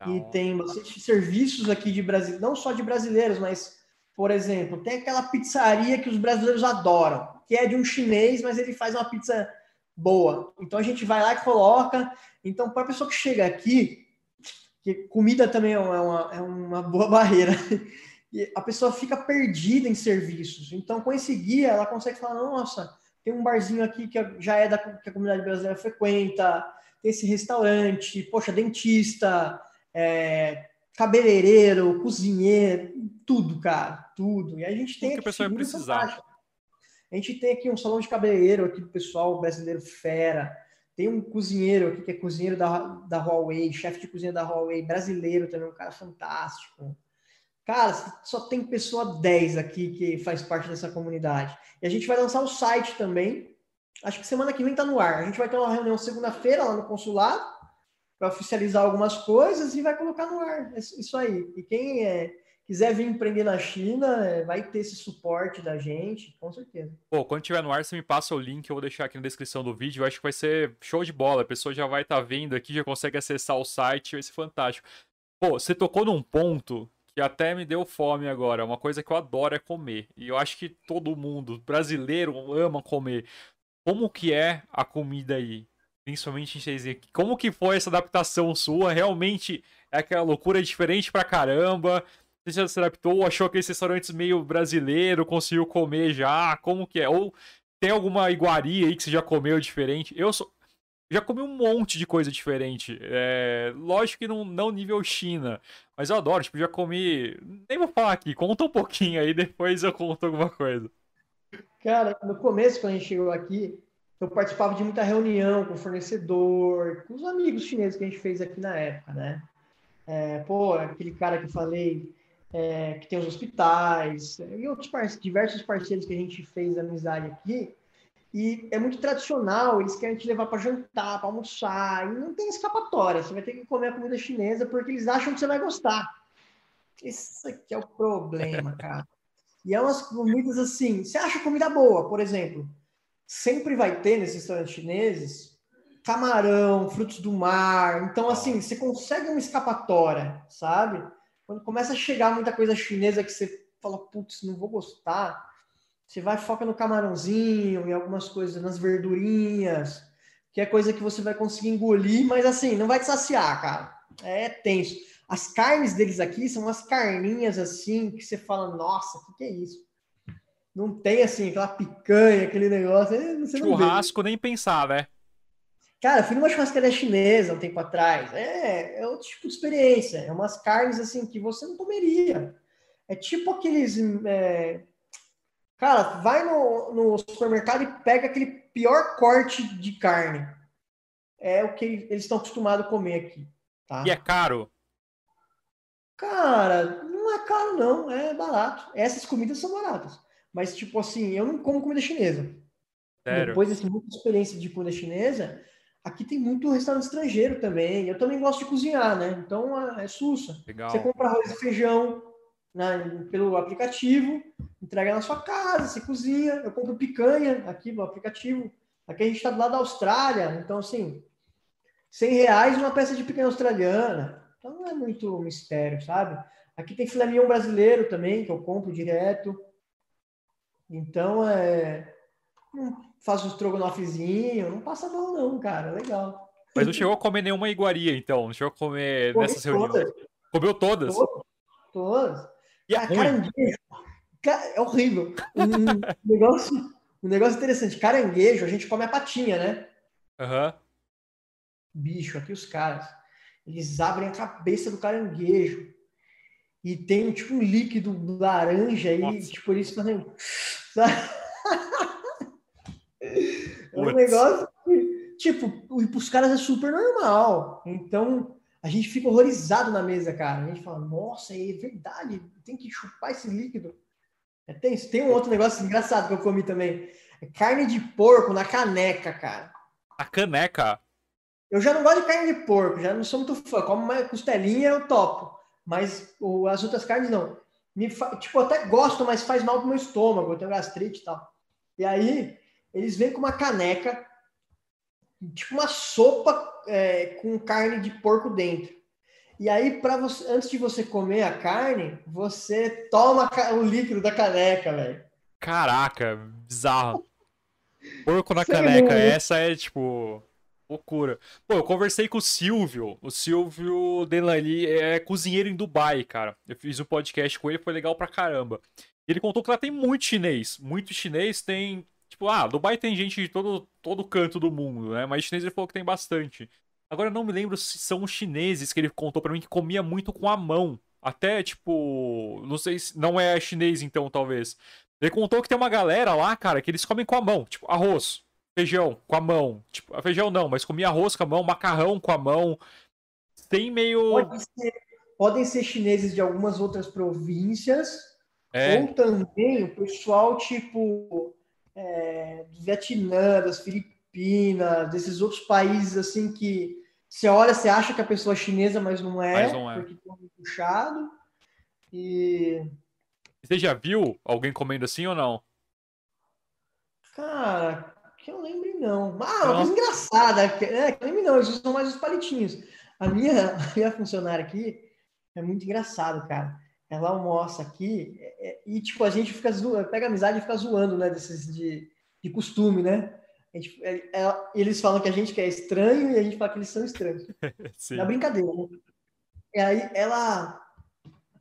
[SPEAKER 2] tá e tem bastante serviços aqui de Brasil, não só de brasileiros, mas, por exemplo, tem aquela pizzaria que os brasileiros adoram que é de um chinês, mas ele faz uma pizza boa. Então a gente vai lá e coloca. Então, para a pessoa que chega aqui, que comida também é uma, é uma boa barreira, e a pessoa fica perdida em serviços. Então, com esse guia, ela consegue falar: nossa, tem um barzinho aqui que já é da que a comunidade brasileira frequenta, tem esse restaurante, poxa, dentista, é, cabeleireiro, cozinheiro, tudo, cara, tudo. E a gente tem
[SPEAKER 1] que a pessoa vai precisar.
[SPEAKER 2] A gente tem aqui um salão de cabeleireiro aqui do pessoal brasileiro fera. Tem um cozinheiro aqui que é cozinheiro da, da Huawei, chefe de cozinha da Huawei, brasileiro também, um cara fantástico. Cara, só tem pessoa 10 aqui que faz parte dessa comunidade. E a gente vai lançar o site também. Acho que semana que vem tá no ar. A gente vai ter uma reunião segunda-feira lá no consulado para oficializar algumas coisas e vai colocar no ar. Isso aí. E quem é quiser vir empreender na China, é, vai ter esse suporte da gente, com certeza.
[SPEAKER 1] Pô, quando tiver no ar, você me passa o link, eu vou deixar aqui na descrição do vídeo. Eu acho que vai ser show de bola. A pessoa já vai estar tá vendo aqui, já consegue acessar o site, vai ser fantástico. Pô, você tocou num ponto que até me deu fome agora. Uma coisa que eu adoro é comer. E eu acho que todo mundo, brasileiro, ama comer. Como que é a comida aí? Principalmente em Shenzhen. Como que foi essa adaptação sua? Realmente é aquela loucura diferente pra caramba? Você já se adaptou, achou aqueles restaurantes meio brasileiro, conseguiu comer já? Como que é? Ou tem alguma iguaria aí que você já comeu diferente? Eu sou... já comi um monte de coisa diferente. É... Lógico que não, não nível China, mas eu adoro. Tipo, já comi. Nem vou falar aqui, conta um pouquinho aí, depois eu conto alguma coisa.
[SPEAKER 2] Cara, no começo, quando a gente chegou aqui, eu participava de muita reunião com o fornecedor, com os amigos chineses que a gente fez aqui na época, né? É, pô, aquele cara que eu falei é, que tem os hospitais e outros diversos parceiros que a gente fez amizade aqui. E é muito tradicional, eles querem te levar para jantar, para almoçar, e não tem escapatória. Você vai ter que comer a comida chinesa porque eles acham que você vai gostar. Esse aqui é o problema, cara. E é umas comidas assim. Você acha comida boa, por exemplo? Sempre vai ter nesses restaurantes chineses camarão, frutos do mar. Então, assim, você consegue uma escapatória, sabe? Quando começa a chegar muita coisa chinesa que você fala, putz, não vou gostar, você vai foca no camarãozinho, em algumas coisas, nas verdurinhas, que é coisa que você vai conseguir engolir, mas assim, não vai te saciar, cara. É tenso. As carnes deles aqui são umas carninhas assim, que você fala, nossa, o que, que é isso? Não tem assim, aquela picanha, aquele negócio. Você
[SPEAKER 1] Churrasco nem pensar, né?
[SPEAKER 2] Cara, eu fui numa churrascaria chinesa um tempo atrás. É, é outro tipo de experiência. É umas carnes assim que você não comeria. É tipo aqueles. É... Cara, vai no, no supermercado e pega aquele pior corte de carne. É o que eles estão acostumados a comer aqui. Tá?
[SPEAKER 1] E é caro?
[SPEAKER 2] Cara, não é caro, não. É barato. Essas comidas são baratas. Mas, tipo assim, eu não como comida chinesa. Sério? Depois dessa muita experiência de comida chinesa, Aqui tem muito restaurante estrangeiro também. Eu também gosto de cozinhar, né? Então é, é sussa.
[SPEAKER 1] Legal.
[SPEAKER 2] Você compra arroz e feijão né, pelo aplicativo, entrega na sua casa, você cozinha. Eu compro picanha aqui no aplicativo. Aqui a gente está do lado da Austrália, então assim, 100 reais uma peça de picanha australiana. Então não é muito mistério, sabe? Aqui tem filé mignon brasileiro também, que eu compro direto. Então é faz um estrogonofezinho, não passa mal não, cara, legal.
[SPEAKER 1] Mas não chegou a comer nenhuma iguaria, então? Não chegou a comer nessas reuniões? Todas. Comeu todas?
[SPEAKER 2] Todas. todas. E ah, caranguejo. É horrível. Um negócio, um negócio interessante. Caranguejo, a gente come a patinha, né?
[SPEAKER 1] Aham. Uhum.
[SPEAKER 2] Bicho, aqui os caras, eles abrem a cabeça do caranguejo e tem tipo um líquido laranja aí, Nossa. tipo, eles fazem. é um negócio que, tipo, os caras é super normal. Então, a gente fica horrorizado na mesa, cara. A gente fala, nossa, é verdade, tem que chupar esse líquido. É, tem, tem um outro negócio engraçado que eu comi também. É carne de porco na caneca, cara.
[SPEAKER 1] A caneca?
[SPEAKER 2] Eu já não gosto de carne de porco, já não sou muito fã. Como uma costelinha, eu topo. Mas o, as outras carnes não. Me fa... Tipo, eu até gosto, mas faz mal pro meu estômago, eu tenho gastrite e tal. E aí, eles vêm com uma caneca, tipo uma sopa é, com carne de porco dentro. E aí, para você, antes de você comer a carne, você toma o líquido da caneca, velho.
[SPEAKER 1] Caraca, bizarro. Porco na caneca, essa é tipo Loucura. Pô, eu conversei com o Silvio. O Silvio Delali é cozinheiro em Dubai, cara. Eu fiz um podcast com ele, foi legal pra caramba. Ele contou que lá tem muito chinês. Muito chinês tem. Tipo, ah, Dubai tem gente de todo, todo canto do mundo, né? Mas chinês ele falou que tem bastante. Agora eu não me lembro se são os chineses que ele contou para mim que comia muito com a mão. Até, tipo. Não sei se. Não é chinês, então, talvez. Ele contou que tem uma galera lá, cara, que eles comem com a mão. Tipo, arroz feijão com a mão. Tipo, feijão não, mas comia arroz com a mão, macarrão com a mão. Tem meio.
[SPEAKER 2] Pode ser, podem ser chineses de algumas outras províncias, é. ou também o pessoal tipo é, do Vietnã, das Filipinas, desses outros países assim que você olha, você acha que a pessoa é chinesa, mas não é, mas não é. porque tem um puxado. E.
[SPEAKER 1] Você já viu alguém comendo assim ou não?
[SPEAKER 2] Cara, que eu lembre, não. Ah, uma coisa engraçada, é, que eu lembre, não, eles usam mais os palitinhos. A minha, a minha funcionária aqui é muito engraçado, cara. Ela almoça aqui é, é, e, tipo, a gente fica zoando, pega amizade e fica zoando, né, desses de, de costume, né? Gente, é, eles falam que a gente que é estranho e a gente fala que eles são estranhos. Sim. Na brincadeira, né? E aí ela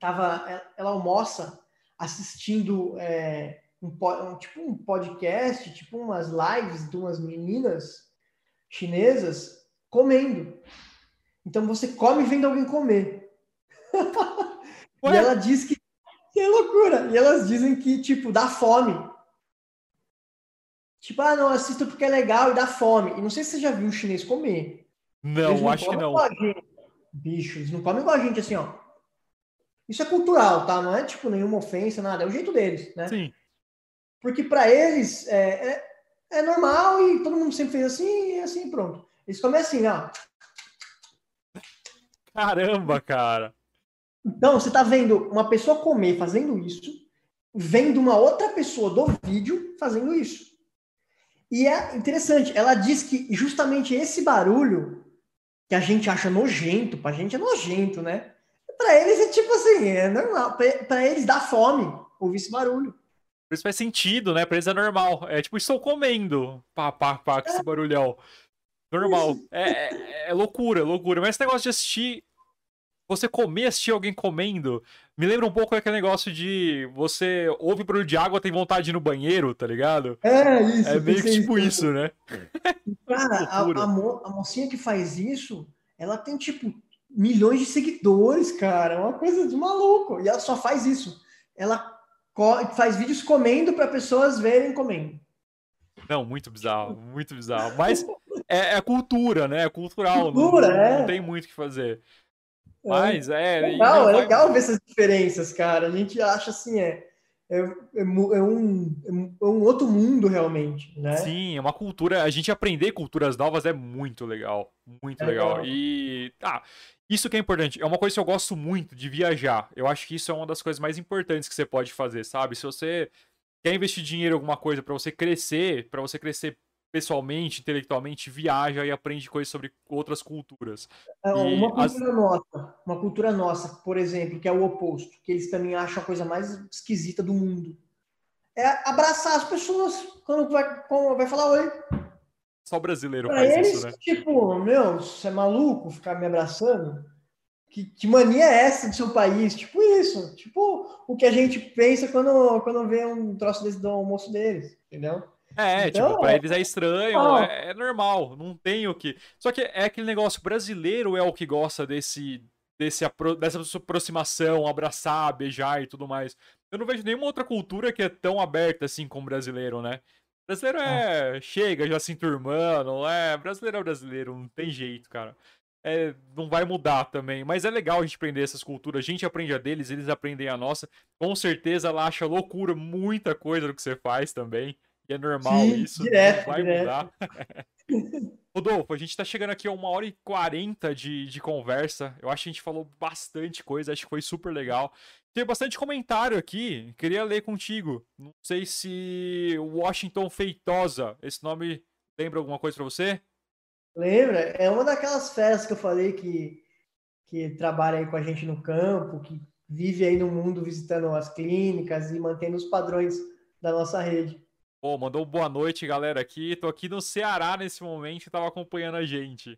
[SPEAKER 2] tava, ela, ela almoça assistindo é, um, um, tipo um podcast, tipo umas lives de umas meninas chinesas comendo. Então você come vendo alguém comer. e ela diz que, que é loucura. E elas dizem que, tipo, dá fome. Tipo, ah, não, assisto porque é legal e dá fome. E não sei se você já viu um chinês comer.
[SPEAKER 1] Não, não acho que não.
[SPEAKER 2] Bicho, eles não comem igual a gente, assim, ó. Isso é cultural, tá? Não é, tipo, nenhuma ofensa, nada. É o jeito deles, né?
[SPEAKER 1] Sim.
[SPEAKER 2] Porque para eles é, é, é, normal e todo mundo sempre fez assim e assim pronto. Eles comem assim, ó.
[SPEAKER 1] Caramba, cara.
[SPEAKER 2] Então, você tá vendo uma pessoa comer fazendo isso, vendo uma outra pessoa do vídeo fazendo isso. E é interessante, ela diz que justamente esse barulho que a gente acha nojento, pra gente é nojento, né? Para eles é tipo assim, é normal. Para eles dá fome ouvir esse barulho.
[SPEAKER 1] Por isso faz sentido, né? Pra eles é normal. É tipo, estou comendo. Pá, pá, pá, com esse barulhão. Normal. É, é, é loucura, é loucura. Mas esse negócio de assistir. Você comer, assistir alguém comendo, me lembra um pouco aquele negócio de você ouve barulho de água, tem vontade de ir no banheiro, tá ligado?
[SPEAKER 2] É, isso.
[SPEAKER 1] É meio que tipo isso, isso né?
[SPEAKER 2] Cara, a, a, mo a mocinha que faz isso, ela tem, tipo, milhões de seguidores, cara. É uma coisa de maluco. E ela só faz isso. Ela faz vídeos comendo para pessoas verem comendo.
[SPEAKER 1] Não, muito bizarro, muito bizarro. Mas é, é cultura, né? É cultural.
[SPEAKER 2] Cultura,
[SPEAKER 1] não,
[SPEAKER 2] é.
[SPEAKER 1] não tem muito o que fazer. Mas é.
[SPEAKER 2] é legal, é legal ver essas diferenças, cara. A gente acha assim, é. É, é, é, um, é um outro mundo realmente, né?
[SPEAKER 1] Sim, é uma cultura. A gente aprender culturas novas é muito legal. Muito é legal. legal. E. Ah, isso que é importante. É uma coisa que eu gosto muito de viajar. Eu acho que isso é uma das coisas mais importantes que você pode fazer, sabe? Se você quer investir dinheiro em alguma coisa para você crescer, para você crescer pessoalmente, intelectualmente, viaja e aprende coisas sobre outras culturas.
[SPEAKER 2] É, uma cultura as... nossa, uma cultura nossa, por exemplo, que é o oposto, que eles também acham a coisa mais esquisita do mundo. É abraçar as pessoas quando vai, quando vai falar oi.
[SPEAKER 1] Só o brasileiro pra faz eles, isso, né?
[SPEAKER 2] Tipo, meu, você é maluco ficar me abraçando? Que, que, mania é essa do seu país? Tipo isso. Tipo o que a gente pensa quando, quando vê um troço desse do almoço deles, entendeu?
[SPEAKER 1] É, então, tipo, pra eles é estranho, é, é, normal, não tem o que. Só que é aquele negócio, brasileiro é o que gosta desse, desse dessa aproximação, abraçar, beijar e tudo mais. Eu não vejo nenhuma outra cultura que é tão aberta assim como o brasileiro, né? Brasileiro é. Chega, já se enturmando, é. Brasileiro é brasileiro, não tem jeito, cara. É, não vai mudar também. Mas é legal a gente aprender essas culturas. A gente aprende a deles, eles aprendem a nossa. Com certeza ela acha loucura muita coisa do que você faz também. E é normal Sim, isso.
[SPEAKER 2] Direto, vai direto. mudar.
[SPEAKER 1] Rodolfo, a gente tá chegando aqui a uma hora e quarenta de, de conversa. Eu acho que a gente falou bastante coisa, acho que foi super legal. Tem bastante comentário aqui, queria ler contigo. Não sei se Washington Feitosa, esse nome lembra alguma coisa para você?
[SPEAKER 2] Lembra? É uma daquelas feras que eu falei que, que trabalha aí com a gente no campo, que vive aí no mundo visitando as clínicas e mantendo os padrões da nossa rede.
[SPEAKER 1] Pô, mandou boa noite, galera, aqui. Tô aqui no Ceará nesse momento e tava acompanhando a gente.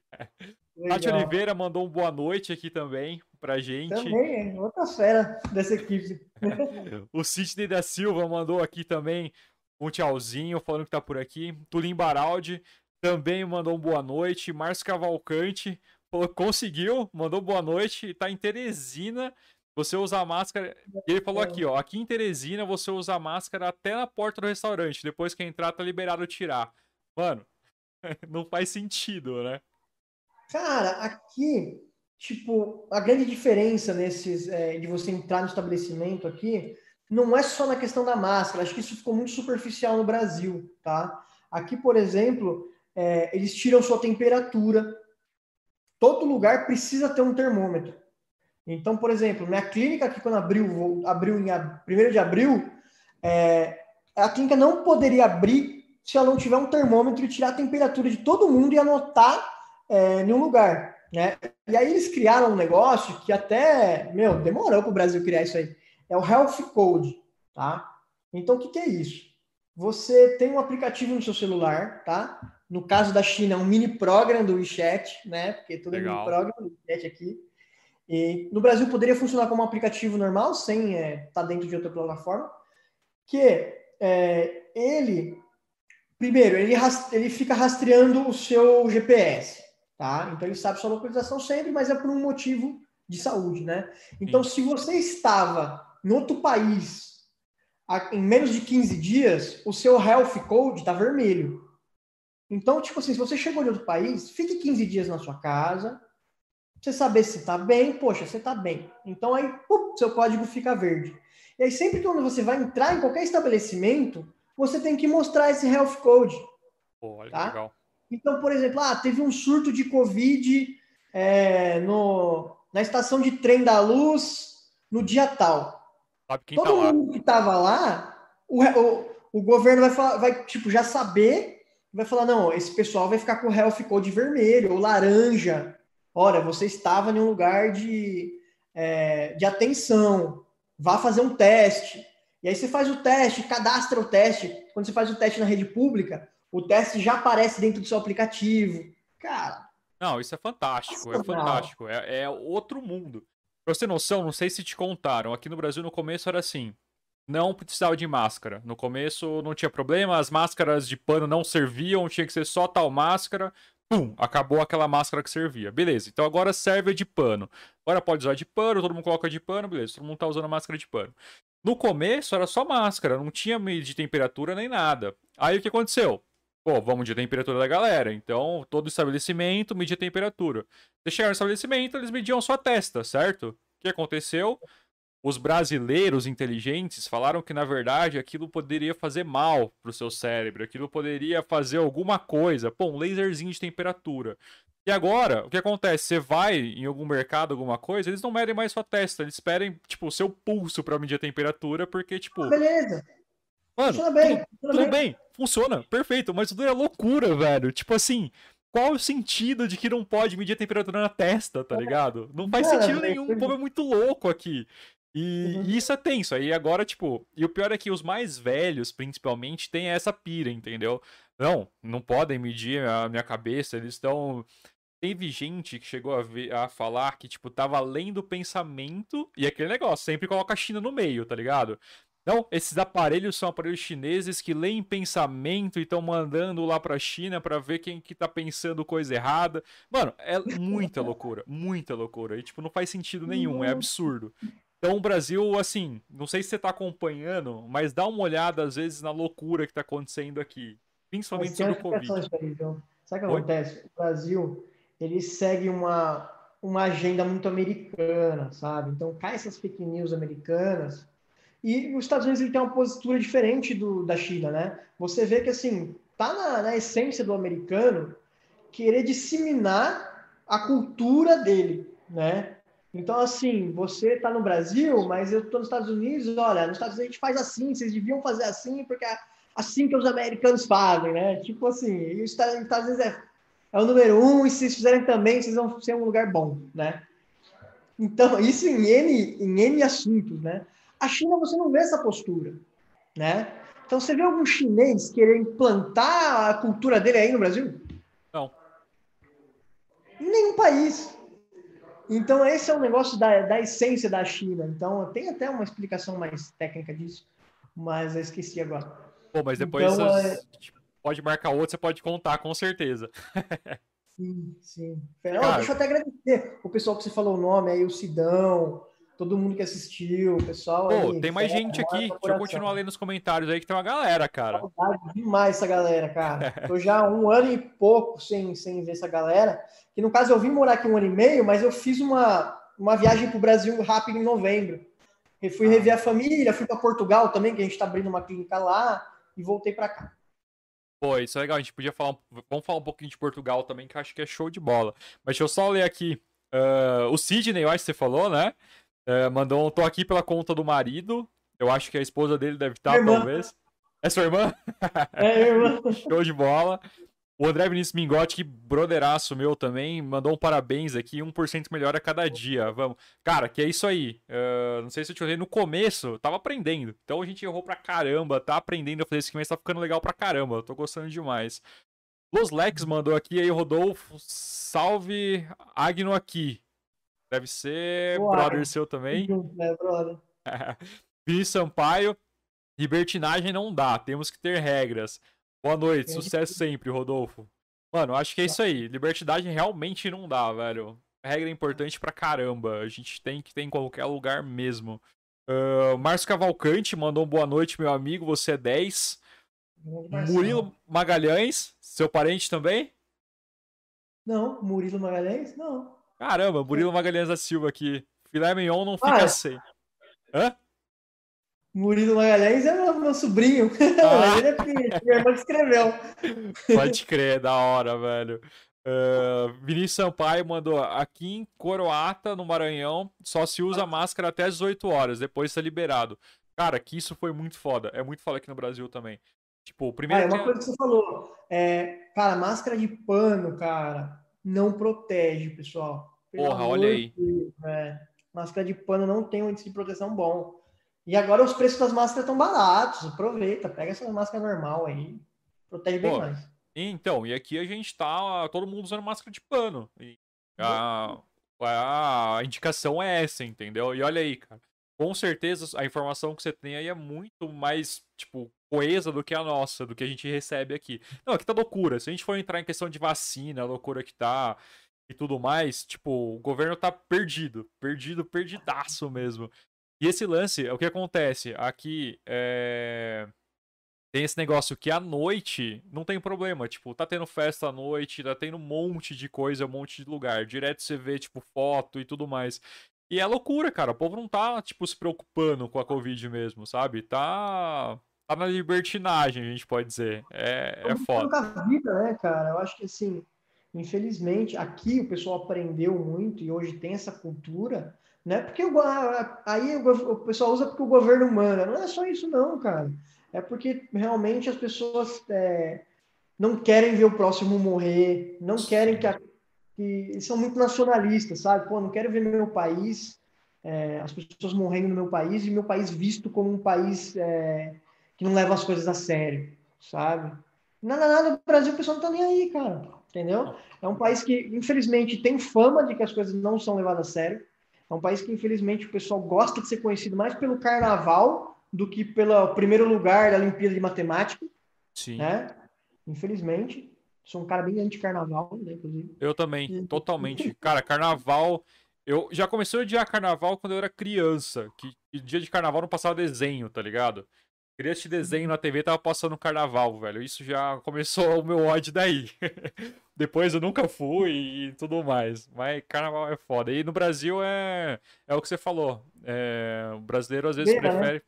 [SPEAKER 1] Tati Oliveira mandou um boa noite aqui também pra gente.
[SPEAKER 2] Também, outra fera dessa equipe.
[SPEAKER 1] o Sidney da Silva mandou aqui também um tchauzinho, falando que tá por aqui. Tulim Baraldi também mandou um boa noite. Márcio Cavalcante falou conseguiu, mandou boa noite. Tá em Teresina você usa máscara. E ele falou aqui, ó. Aqui em Teresina você usa máscara até na porta do restaurante. Depois que entrar, tá liberado tirar. Mano, não faz sentido, né?
[SPEAKER 2] Cara, aqui, tipo, a grande diferença nesses é, de você entrar no estabelecimento aqui não é só na questão da máscara. Acho que isso ficou muito superficial no Brasil, tá? Aqui, por exemplo, é, eles tiram sua temperatura. Todo lugar precisa ter um termômetro. Então, por exemplo, minha clínica aqui, quando abriu, abriu em 1 de abril, é, a clínica não poderia abrir se ela não tiver um termômetro e tirar a temperatura de todo mundo e anotar é, em um lugar. Né? E aí eles criaram um negócio que até, meu, demorou para o Brasil criar isso aí. É o Health Code, tá? Então, o que, que é isso? Você tem um aplicativo no seu celular, tá? No caso da China, é um mini program do WeChat, né? Porque tudo Legal. mini program do WeChat aqui. E no Brasil poderia funcionar como um aplicativo normal, sem estar é, tá dentro de outra plataforma, que é, ele, primeiro, ele, ele fica rastreando o seu GPS, tá? Então ele sabe sua localização sempre, mas é por um motivo de saúde, né? Então, Sim. se você estava em outro país em menos de 15 dias, o seu health code está vermelho. Então, tipo assim, se você chegou de outro país, fique 15 dias na sua casa, você saber se está bem, poxa, você está bem. Então aí, pum, seu código fica verde. E aí sempre que você vai entrar em qualquer estabelecimento, você tem que mostrar esse health code.
[SPEAKER 1] Pô, olha tá? legal.
[SPEAKER 2] Então, por exemplo, ah, teve um surto de Covid é, no, na estação de trem da luz no dia tal. Todo tá mundo lá. que estava lá, o, o, o governo vai, falar, vai tipo, já saber, vai falar, não, esse pessoal vai ficar com o health code vermelho ou laranja. Ora, você estava em um lugar de, é, de atenção, vá fazer um teste. E aí você faz o teste, cadastra o teste. Quando você faz o teste na rede pública, o teste já aparece dentro do seu aplicativo. Cara.
[SPEAKER 1] Não, isso é fantástico, é fantástico. É, é outro mundo. Pra você ter noção, não sei se te contaram, aqui no Brasil no começo era assim. Não precisava de máscara. No começo não tinha problema, as máscaras de pano não serviam, tinha que ser só tal máscara pum, acabou aquela máscara que servia. Beleza, então agora serve a de pano. Agora pode usar de pano, todo mundo coloca de pano, beleza, todo mundo tá usando a máscara de pano. No começo era só máscara, não tinha medir de temperatura nem nada. Aí o que aconteceu? Pô, vamos medir a temperatura da galera. Então, todo estabelecimento media a temperatura. Você chegar no estabelecimento, eles mediam sua testa, certo? O que aconteceu? Os brasileiros inteligentes falaram que, na verdade, aquilo poderia fazer mal para o seu cérebro, aquilo poderia fazer alguma coisa. Pô, um laserzinho de temperatura. E agora, o que acontece? Você vai em algum mercado, alguma coisa, eles não medem mais sua testa, eles esperem, tipo, o seu pulso para medir a temperatura, porque, tipo.
[SPEAKER 2] Ah, beleza.
[SPEAKER 1] Mano, funciona bem. Tudo, tudo bem. bem. funciona, perfeito, mas tudo é loucura, velho. Tipo assim, qual o sentido de que não pode medir a temperatura na testa, tá ligado? Não faz sentido nenhum, o povo é muito louco aqui. E, uhum. e, isso é tenso. Aí agora, tipo, e o pior é que os mais velhos, principalmente, têm essa pira, entendeu? Não, não podem medir a minha cabeça, eles estão. Teve gente que chegou a, ver, a falar que, tipo, tava lendo o pensamento e aquele negócio, sempre coloca a China no meio, tá ligado? Não, esses aparelhos são aparelhos chineses que leem pensamento e estão mandando lá pra China para ver quem que tá pensando coisa errada. Mano, é muita loucura, muita loucura. E, tipo, não faz sentido nenhum, é absurdo. Então, o Brasil, assim, não sei se você tá acompanhando, mas dá uma olhada, às vezes, na loucura que tá acontecendo aqui. Principalmente sobre o Covid.
[SPEAKER 2] Sabe o que Oi? acontece? O Brasil, ele segue uma, uma agenda muito americana, sabe? Então, cai essas fake news americanas e os Estados Unidos ele tem uma postura diferente do, da China, né? Você vê que, assim, tá na, na essência do americano querer disseminar a cultura dele, né? Então, assim, você tá no Brasil, mas eu tô nos Estados Unidos, olha, nos Estados Unidos a gente faz assim, vocês deviam fazer assim, porque é assim que os americanos fazem, né? Tipo assim, e os Estados Unidos é, é o número um, e se vocês fizerem também, vocês vão ser um lugar bom, né? Então, isso em N, em N assuntos, né? A China você não vê essa postura, né? Então você vê algum chinês querer implantar a cultura dele aí no Brasil?
[SPEAKER 1] Não.
[SPEAKER 2] Em nenhum país. Então esse é um negócio da, da essência da China. Então tem até uma explicação mais técnica disso, mas eu esqueci agora.
[SPEAKER 1] Pô, mas depois então, você é... pode marcar outro, você pode contar com certeza.
[SPEAKER 2] sim, sim. Cara... Deixa eu até agradecer o pessoal que você falou o nome aí, o Sidão, todo mundo que assistiu, o pessoal.
[SPEAKER 1] Pô, aí, tem mais gente aqui. Deixa eu continuar lendo os comentários aí que tem uma galera, cara.
[SPEAKER 2] Saudade demais essa galera, cara. Tô já um ano e pouco sem, sem ver essa galera. Que no caso eu vim morar aqui um ano e meio, mas eu fiz uma, uma viagem pro Brasil rápido em novembro. Eu fui rever a família, fui para Portugal também, que a gente tá abrindo uma clínica lá, e voltei para cá.
[SPEAKER 1] Pô, isso é legal. A gente podia falar. Vamos falar um pouquinho de Portugal também, que eu acho que é show de bola. Mas deixa eu só ler aqui. Uh, o Sidney, eu acho que você falou, né? É, mandou um tô aqui pela conta do marido. Eu acho que a esposa dele deve estar, talvez. É sua irmã?
[SPEAKER 2] É, irmã.
[SPEAKER 1] Show de bola. O André Vinícius Mingotti, que brotheraço meu também, mandou um parabéns aqui, 1% melhor a cada dia. Vamos. Cara, que é isso aí. Uh, não sei se eu te falei, no começo, tava aprendendo. Então a gente errou pra caramba, tá aprendendo a fazer esse mas tá ficando legal pra caramba. Eu tô gostando demais. Los Lex mandou aqui aí, Rodolfo, salve Agno aqui. Deve ser Boa, brother seu também.
[SPEAKER 2] É, brother.
[SPEAKER 1] Pi Sampaio. Libertinagem não dá, temos que ter regras. Boa noite, sucesso sempre, Rodolfo. Mano, acho que é isso aí. Libertinagem realmente não dá, velho. Regra importante pra caramba. A gente tem que ter em qualquer lugar mesmo. Uh, Márcio Cavalcante mandou um boa noite, meu amigo. Você é 10. Murilo Magalhães, seu parente também?
[SPEAKER 2] Não, Murilo Magalhães? Não.
[SPEAKER 1] Caramba, Murilo Magalhães da Silva aqui. Filé mignon não fica ah, sem. Hã?
[SPEAKER 2] Murilo Magalhães é meu, meu sobrinho. Ah. Ele é minha irmã que escreveu.
[SPEAKER 1] Pode crer, da hora, velho. Uh, Vinícius Sampaio mandou aqui em Coroata, no Maranhão, só se usa máscara até as 18 horas, depois está liberado. Cara, que isso foi muito foda. É muito foda aqui no Brasil também. Tipo, primeiro.
[SPEAKER 2] Ah, é uma coisa que você falou. É, cara, máscara de pano, cara, não protege, pessoal.
[SPEAKER 1] Porra, olha aí.
[SPEAKER 2] Deus, é. Máscara de pano não tem um índice de proteção bom. E agora os preços das máscaras estão baratos. Aproveita, pega essa máscara normal aí. Protege bem Pô, mais.
[SPEAKER 1] Então, e aqui a gente tá todo mundo usando máscara de pano. E a, a indicação é essa, entendeu? E olha aí, cara. Com certeza a informação que você tem aí é muito mais, tipo, coesa do que a nossa, do que a gente recebe aqui. Não, aqui tá loucura. Se a gente for entrar em questão de vacina, a loucura que tá e tudo mais, tipo, o governo tá perdido, perdido, perdidaço mesmo. E esse lance, o que acontece? Aqui é... tem esse negócio que à noite não tem problema, tipo, tá tendo festa à noite, tá tendo um monte de coisa, um monte de lugar. Direto você vê, tipo, foto e tudo mais. E é loucura, cara. O povo não tá, tipo, se preocupando com a Covid mesmo, sabe? Tá. Tá na libertinagem, a gente pode dizer. É, é foda.
[SPEAKER 2] vida, né, cara? Eu acho que assim Infelizmente, aqui o pessoal aprendeu muito e hoje tem essa cultura, né? Porque o, aí o, pessoal usa porque o governo manda. Não é só isso, não, cara. É porque realmente as pessoas é, não querem ver o próximo morrer, não querem que, a, que são muito nacionalistas, sabe? Pô, não quero ver meu país, é, as pessoas morrendo no meu país e meu país visto como um país é, que não leva as coisas a sério, sabe? Nada, nada, no Brasil o pessoal não tá nem aí, cara entendeu? É um país que, infelizmente, tem fama de que as coisas não são levadas a sério. É um país que, infelizmente, o pessoal gosta de ser conhecido mais pelo carnaval do que pelo primeiro lugar da Olimpíada de Matemática.
[SPEAKER 1] Sim.
[SPEAKER 2] Né? Infelizmente. Sou um cara bem anti-carnaval, né, inclusive.
[SPEAKER 1] Eu também, totalmente. Cara, carnaval. Eu já comecei a odiar carnaval quando eu era criança. Que, que dia de carnaval não passava desenho, tá ligado? Queria assistir desenho na TV, tava passando carnaval, velho. Isso já começou o meu ódio daí. Depois eu nunca fui e tudo mais. Mas carnaval é foda. E no Brasil é, é o que você falou. É, o brasileiro às vezes né? prefere né?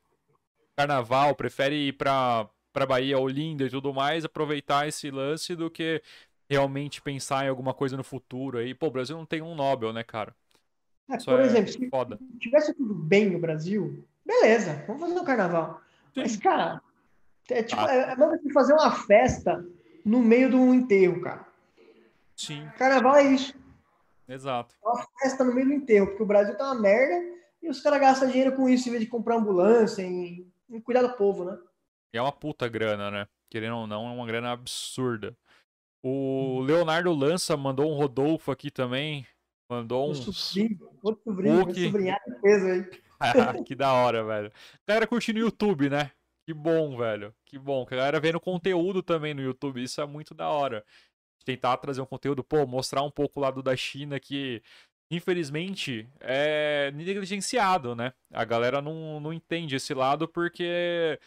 [SPEAKER 1] carnaval, prefere ir pra, pra Bahia, Olinda e tudo mais, aproveitar esse lance do que realmente pensar em alguma coisa no futuro aí. Pô, o Brasil não tem um Nobel, né, cara?
[SPEAKER 2] É, por é exemplo, se foda. tivesse tudo bem no Brasil, beleza, vamos fazer um carnaval. Mas, cara, é tipo, ah. é, é fazer uma festa no meio de um enterro, cara.
[SPEAKER 1] Sim.
[SPEAKER 2] Carnaval é isso.
[SPEAKER 1] Exato.
[SPEAKER 2] É uma festa no meio do enterro, porque o Brasil tá uma merda e os caras gastam dinheiro com isso em vez de comprar ambulância, em, em cuidar do povo, né?
[SPEAKER 1] é uma puta grana, né? Querendo ou não, é uma grana absurda. O Leonardo Lança mandou um Rodolfo aqui também. Mandou um.
[SPEAKER 2] Sobrinho, outro sobrinho, Hulk. sobrinhado peso aí.
[SPEAKER 1] que da hora, velho. Galera curtindo o YouTube, né? Que bom, velho. Que bom. Que a galera vendo conteúdo também no YouTube. Isso é muito da hora. Tentar trazer um conteúdo, pô, mostrar um pouco o lado da China que, infelizmente, é negligenciado, né? A galera não, não entende esse lado porque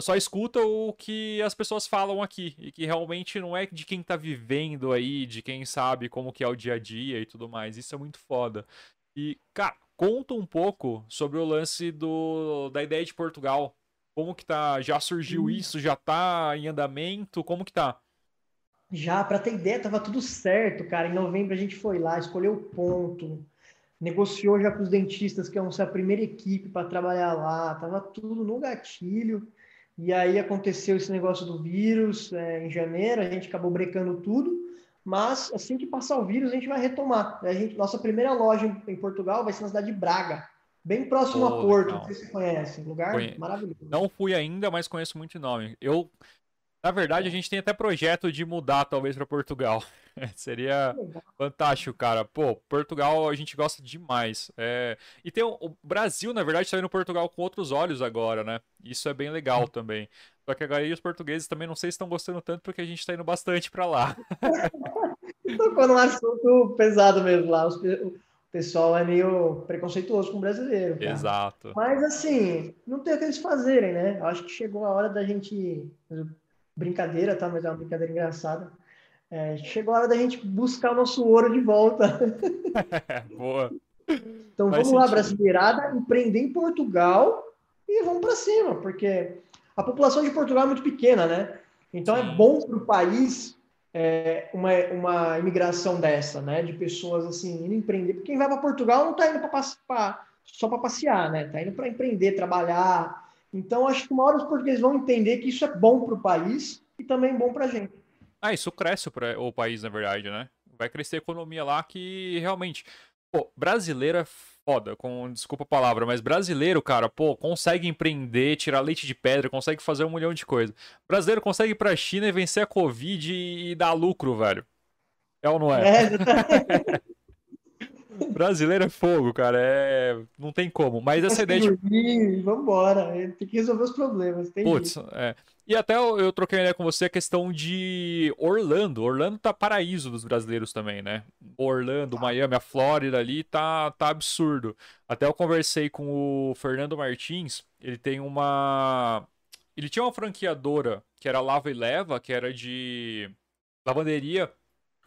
[SPEAKER 1] só escuta o que as pessoas falam aqui e que realmente não é de quem tá vivendo aí, de quem sabe como que é o dia a dia e tudo mais. Isso é muito foda. E, cara, conta um pouco sobre o lance do da ideia de Portugal. Como que tá? Já surgiu isso? Já tá em andamento? Como que tá?
[SPEAKER 2] Já, para ter ideia, tava tudo certo, cara. Em novembro a gente foi lá, escolheu o ponto, negociou já com os dentistas, que é a primeira equipe para trabalhar lá, tava tudo no gatilho. E aí aconteceu esse negócio do vírus é, em janeiro, a gente acabou brecando tudo, mas assim que passar o vírus, a gente vai retomar. A gente, nossa primeira loja em, em Portugal vai ser na cidade de Braga, bem próximo oh, a Porto, não sei se você conhece. Lugar Conhe... maravilhoso.
[SPEAKER 1] Não fui ainda, mas conheço muito nome. Eu na verdade, a gente tem até projeto de mudar, talvez, para Portugal. Seria fantástico, cara. Pô, Portugal a gente gosta demais. É... E tem o... o Brasil, na verdade, está indo Portugal com outros olhos agora, né? Isso é bem legal também. Só que agora os portugueses também não sei se estão gostando tanto porque a gente está indo bastante para lá.
[SPEAKER 2] Tocou num assunto pesado mesmo lá. O pessoal é meio preconceituoso com o brasileiro. Cara.
[SPEAKER 1] Exato.
[SPEAKER 2] Mas assim, não tem o que eles fazerem, né? Eu acho que chegou a hora da gente brincadeira, tá? Mas é uma brincadeira engraçada. É, chegou a hora da gente buscar o nosso ouro de volta.
[SPEAKER 1] Boa.
[SPEAKER 2] Então Faz vamos sentido. lá, brasileirada, empreender em Portugal e vamos para cima, porque a população de Portugal é muito pequena, né? Então é bom para o país é, uma, uma imigração dessa, né? De pessoas assim, indo empreender. Porque quem vai para Portugal não está indo pra, só para passear, né? Está indo para empreender, trabalhar, então, acho que uma hora os portugueses vão entender que isso é bom para o país e também bom para a gente.
[SPEAKER 1] Ah, isso cresce para o país, na verdade, né? Vai crescer a economia lá que realmente. Pô, brasileiro é foda, com desculpa a palavra, mas brasileiro, cara, pô, consegue empreender, tirar leite de pedra, consegue fazer um milhão de coisas. Brasileiro consegue ir pra China e vencer a Covid e dar lucro, velho. É ou não é? É, Brasileiro é fogo, cara. É... Não tem como. Mas essa ideia
[SPEAKER 2] de. Vambora. Tem que resolver os problemas. Tem
[SPEAKER 1] Putz, é. E até eu, eu troquei uma ideia com você a questão de Orlando. Orlando tá paraíso dos brasileiros também, né? Orlando, Miami, a Flórida ali tá, tá absurdo. Até eu conversei com o Fernando Martins. Ele tem uma. Ele tinha uma franqueadora que era Lava e Leva, que era de lavanderia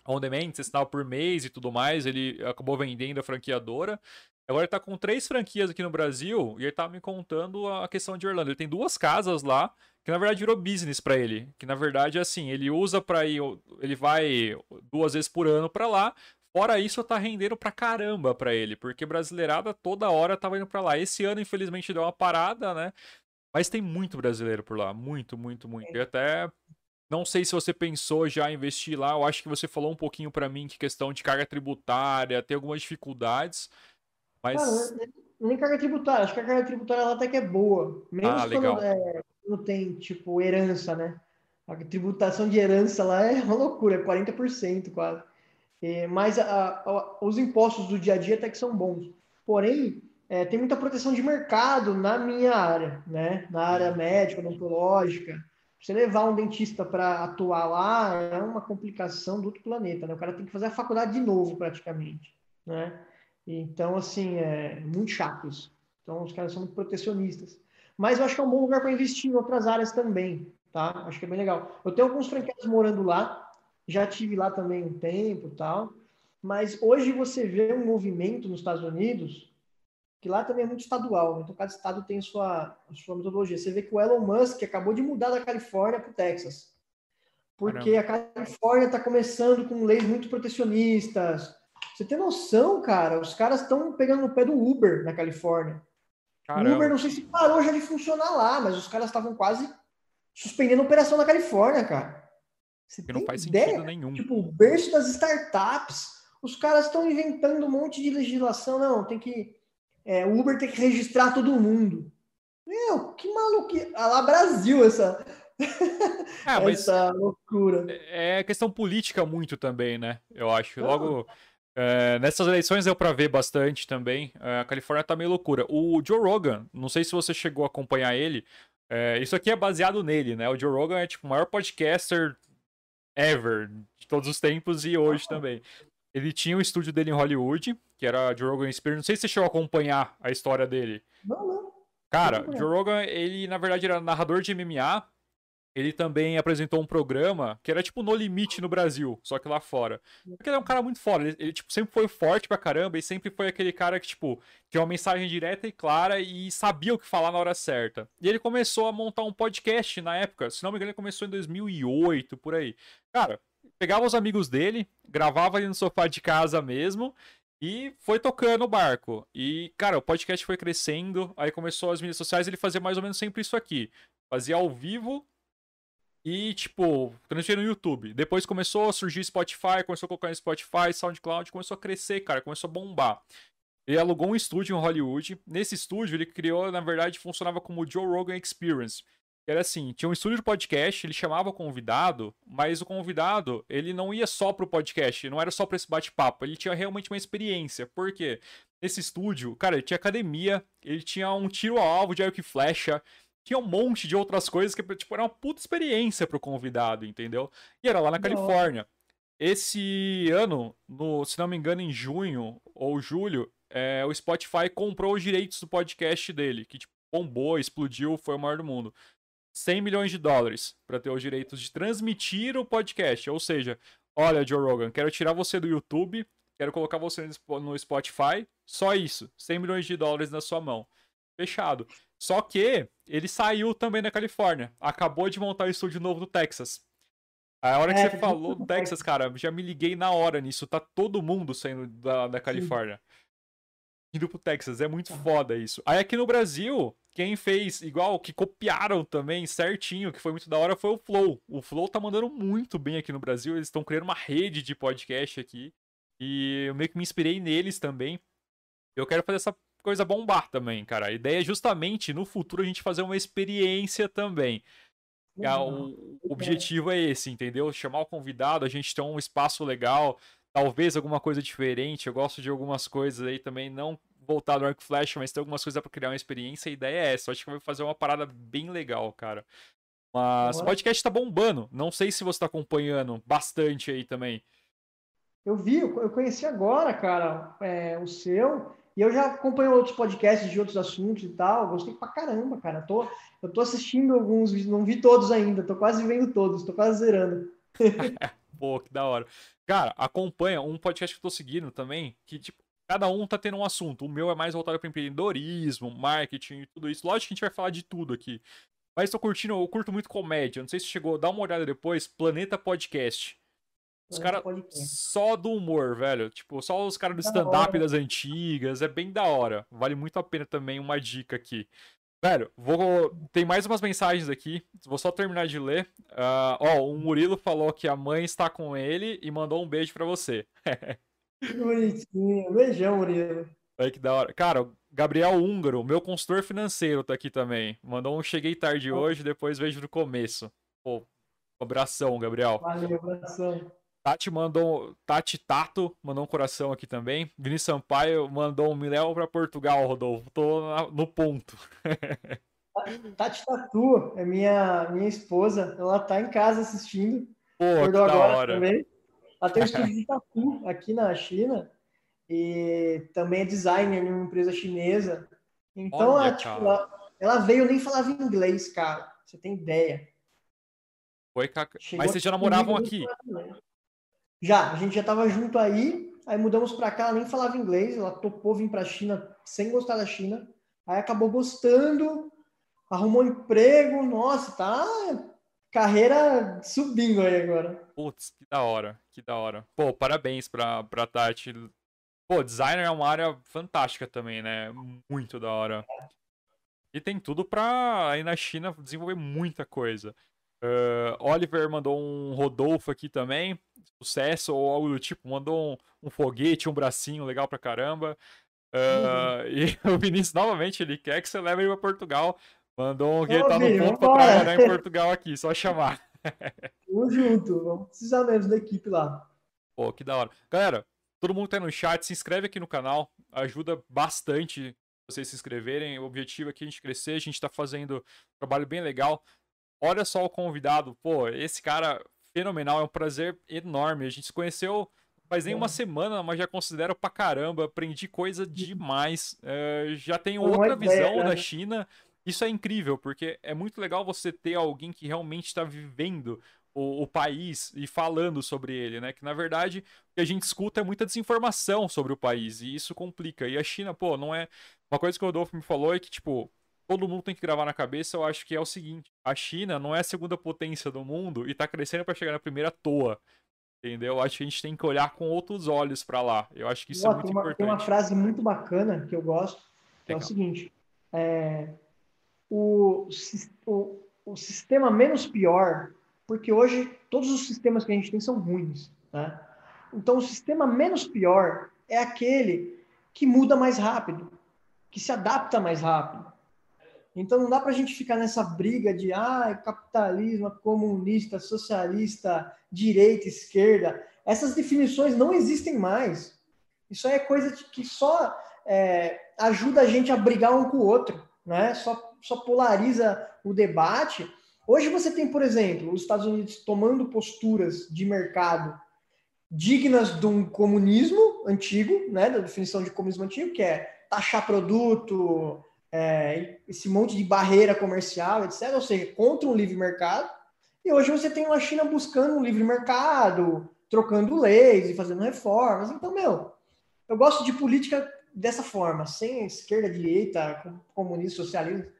[SPEAKER 1] on demand, você assinava por mês e tudo mais, ele acabou vendendo a franqueadora. Agora ele tá com três franquias aqui no Brasil e ele tá me contando a questão de Orlando. Ele tem duas casas lá, que na verdade virou business para ele. Que na verdade, assim, ele usa para ir, ele vai duas vezes por ano para lá. Fora isso, tá rendendo pra caramba pra ele, porque brasileirada toda hora tava indo pra lá. Esse ano, infelizmente, deu uma parada, né? Mas tem muito brasileiro por lá, muito, muito, muito. E até não sei se você pensou já em investir lá. Eu acho que você falou um pouquinho para mim que questão de carga tributária, tem algumas dificuldades. Mas. Cara,
[SPEAKER 2] nem carga tributária. Acho que a carga tributária lá até que é boa. Menos ah. Quando, é, não tem, tipo, herança, né? A tributação de herança lá é uma loucura, é 40% quase. É, mas a, a, os impostos do dia a dia até que são bons. Porém, é, tem muita proteção de mercado na minha área, né? Na área médica, odontológica. Você levar um dentista para atuar lá é uma complicação do outro planeta, né? O cara tem que fazer a faculdade de novo, praticamente, né? Então, assim, é muito chato isso. Então, os caras são muito protecionistas. Mas eu acho que é um bom lugar para investir em outras áreas também, tá? Acho que é bem legal. Eu tenho alguns franqueados morando lá, já tive lá também um tempo tal. Mas hoje você vê um movimento nos Estados Unidos que lá também é muito estadual, né? Então cada estado tem sua, sua metodologia. Você vê que o Elon Musk acabou de mudar da Califórnia para o Texas. Porque Caramba. a Califórnia está começando com leis muito protecionistas. Você tem noção, cara? Os caras estão pegando no pé do Uber na Califórnia. Caramba. O Uber não sei se parou já de funcionar lá, mas os caras estavam quase suspendendo a operação na Califórnia, cara.
[SPEAKER 1] Você que não faz ideia? sentido nenhum.
[SPEAKER 2] Tipo, o berço das startups, os caras estão inventando um monte de legislação. Não, tem que é, o Uber tem que registrar todo mundo. Meu, que maluco. Ah, lá Brasil essa.
[SPEAKER 1] Ah, essa loucura. É, é questão política muito também, né? Eu acho. Logo. É, nessas eleições deu para ver bastante também. É, a Califórnia tá meio loucura. O Joe Rogan, não sei se você chegou a acompanhar ele. É, isso aqui é baseado nele, né? O Joe Rogan é tipo o maior podcaster ever de todos os tempos e hoje ah. também. Ele tinha o estúdio dele em Hollywood, que era Joe Rogan Experience. Não sei se você chegou a acompanhar a história dele.
[SPEAKER 2] Não, não.
[SPEAKER 1] Cara, não Joe Rogan, ele na verdade era narrador de MMA. Ele também apresentou um programa que era tipo No Limite no Brasil, só que lá fora. Porque ele é um cara muito foda. Ele, ele tipo, sempre foi forte pra caramba e sempre foi aquele cara que, tipo, tinha uma mensagem direta e clara e sabia o que falar na hora certa. E ele começou a montar um podcast na época. Se não me engano, ele começou em 2008, por aí. Cara, pegava os amigos dele, gravava ali no sofá de casa mesmo e foi tocando o barco. E, cara, o podcast foi crescendo, aí começou as mídias sociais, ele fazia mais ou menos sempre isso aqui. Fazia ao vivo e, tipo, transmitia no YouTube. Depois começou a surgir Spotify, começou a colocar no Spotify, SoundCloud, começou a crescer, cara, começou a bombar. Ele alugou um estúdio em Hollywood. Nesse estúdio, ele criou, na verdade, funcionava como Joe Rogan Experience. Era assim, tinha um estúdio de podcast, ele chamava o convidado, mas o convidado, ele não ia só pro podcast, não era só para esse bate-papo, ele tinha realmente uma experiência. Por quê? Nesse estúdio, cara, ele tinha academia, ele tinha um tiro ao alvo de arco e flecha, tinha um monte de outras coisas que, tipo, era uma puta experiência pro convidado, entendeu? E era lá na Califórnia. Esse ano, no, se não me engano, em junho ou julho, é, o Spotify comprou os direitos do podcast dele, que tipo, bombou, explodiu, foi o maior do mundo. 100 milhões de dólares para ter os direitos de transmitir o podcast. Ou seja, olha, Joe Rogan, quero tirar você do YouTube, quero colocar você no Spotify, só isso. 100 milhões de dólares na sua mão. Fechado. Só que ele saiu também da Califórnia. Acabou de montar o um estúdio novo no Texas. A hora que é, você falou do Texas, cara, já me liguei na hora nisso. Tá todo mundo saindo da, da Califórnia. Sim. Indo pro Texas. É muito foda isso. Aí aqui no Brasil, quem fez igual, que copiaram também certinho, que foi muito da hora, foi o Flow. O Flow tá mandando muito bem aqui no Brasil. Eles estão criando uma rede de podcast aqui. E eu meio que me inspirei neles também. Eu quero fazer essa coisa bombar também, cara. A ideia é justamente no futuro a gente fazer uma experiência também. Uhum. O objetivo é esse, entendeu? Chamar o convidado, a gente ter um espaço legal, talvez alguma coisa diferente. Eu gosto de algumas coisas aí também, não voltar no Arc Flash, mas tem algumas coisas para criar uma experiência. A ideia é essa. Eu acho que vai fazer uma parada bem legal, cara. Mas o podcast tá bombando. Não sei se você tá acompanhando bastante aí também.
[SPEAKER 2] Eu vi, eu conheci agora, cara, é, o seu. E eu já acompanho outros podcasts de outros assuntos e tal. Gostei pra caramba, cara. Tô, eu tô assistindo alguns, não vi todos ainda. Tô quase vendo todos, tô quase zerando.
[SPEAKER 1] Pô, que da hora. Cara, acompanha um podcast que eu tô seguindo também, que, tipo, cada um tá tendo um assunto. O meu é mais voltado para empreendedorismo, marketing e tudo isso. Lógico que a gente vai falar de tudo aqui. Mas tô curtindo, eu curto muito comédia. Não sei se chegou, dá uma olhada depois. Planeta Podcast. Os caras só do humor, velho. Tipo, só os caras do stand-up das antigas. É bem da hora. Vale muito a pena também uma dica aqui. Velho, vou. Tem mais umas mensagens aqui. Vou só terminar de ler. Uh, ó, o Murilo falou que a mãe está com ele e mandou um beijo para você.
[SPEAKER 2] Que bonitinho. Beijão, Murilo.
[SPEAKER 1] Olha que da hora. Cara, Gabriel Húngaro, meu consultor financeiro, tá aqui também. Mandou um cheguei tarde hoje, depois vejo no começo. Pô, abração, Gabriel.
[SPEAKER 2] Valeu, abração.
[SPEAKER 1] Tati mandou. Tati Tato mandou um coração aqui também. Vinícius Sampaio mandou um Miléo para Portugal, Rodolfo. Tô no ponto.
[SPEAKER 2] Tati Tatu é minha, minha esposa. Ela tá em casa assistindo.
[SPEAKER 1] Pô, que da hora.
[SPEAKER 2] Também. Ela tem um estúdio de tatu aqui na China. E também é designer em uma empresa chinesa. Então, Olha, ela, tipo, ela, ela, veio nem falava inglês, cara. Você tem ideia.
[SPEAKER 1] Foi. Mas vocês já namoravam aqui?
[SPEAKER 2] Já, a gente já tava junto aí, aí mudamos para cá, ela nem falava inglês, ela topou vir para China sem gostar da China, aí acabou gostando, arrumou emprego, nossa, tá carreira subindo aí agora.
[SPEAKER 1] Putz, que da hora, que da hora. Pô, parabéns pra, pra Tati. Pô, designer é uma área fantástica também, né? Muito da hora. E tem tudo pra aí na China desenvolver muita coisa. Uh, Oliver mandou um Rodolfo aqui também sucesso ou algo do tipo, mandou um, um foguete, um bracinho legal pra caramba. Uh, uhum. E o Vinícius, novamente, ele quer que você leve ele pra Portugal. Mandou um que ele tá no ponto pra trabalhar em Portugal aqui, só chamar.
[SPEAKER 2] Tamo junto, vamos precisar mesmo da equipe lá.
[SPEAKER 1] Pô, que da hora. Galera, todo mundo que tá no chat, se inscreve aqui no canal, ajuda bastante vocês se inscreverem. O objetivo aqui é a gente crescer, a gente tá fazendo um trabalho bem legal. Olha só o convidado, pô, esse cara fenomenal, é um prazer enorme. A gente se conheceu faz nem uma semana, mas já considero pra caramba. Aprendi coisa demais. Uh, já tenho outra visão da né? China. Isso é incrível, porque é muito legal você ter alguém que realmente está vivendo o, o, país e falando sobre ele, né? Que na verdade o que a gente escuta é muita desinformação sobre o país e isso complica. E a China, pô, não é. Uma coisa que o Rodolfo me falou é que, tipo, todo mundo tem que gravar na cabeça, eu acho que é o seguinte: a China não é a segunda potência do mundo e tá crescendo para chegar na primeira toa. Entendeu? Eu acho que a gente tem que olhar com outros olhos para lá. Eu acho que isso é muito
[SPEAKER 2] uma,
[SPEAKER 1] importante.
[SPEAKER 2] Tem uma frase muito bacana que eu gosto, que é o seguinte: é, o, o, o sistema menos pior, porque hoje todos os sistemas que a gente tem são ruins. Né? Então, o sistema menos pior é aquele que muda mais rápido, que se adapta mais rápido. Então não dá para a gente ficar nessa briga de ah, capitalismo, comunista, socialista, direita, esquerda. Essas definições não existem mais. Isso aí é coisa que só é, ajuda a gente a brigar um com o outro, né? Só, só polariza o debate. Hoje você tem, por exemplo, os Estados Unidos tomando posturas de mercado dignas de um comunismo antigo, né? Da definição de comunismo antigo, que é taxar produto, é, esse monte de barreira comercial, etc. Ou seja, contra um livre mercado. E hoje você tem uma China buscando um livre mercado, trocando leis e fazendo reformas. Então, meu, eu gosto de política dessa forma, sem esquerda, direita, comunismo, socialismo.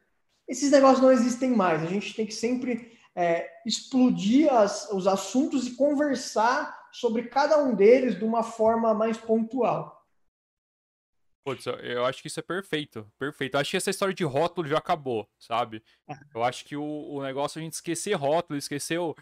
[SPEAKER 2] Esses negócios não existem mais. A gente tem que sempre é, explodir as, os assuntos e conversar sobre cada um deles de uma forma mais pontual.
[SPEAKER 1] Putz, eu acho que isso é perfeito, perfeito. Eu acho que essa história de rótulo já acabou, sabe? É. Eu acho que o, o negócio é a gente esquecer rótulo, esquecer o,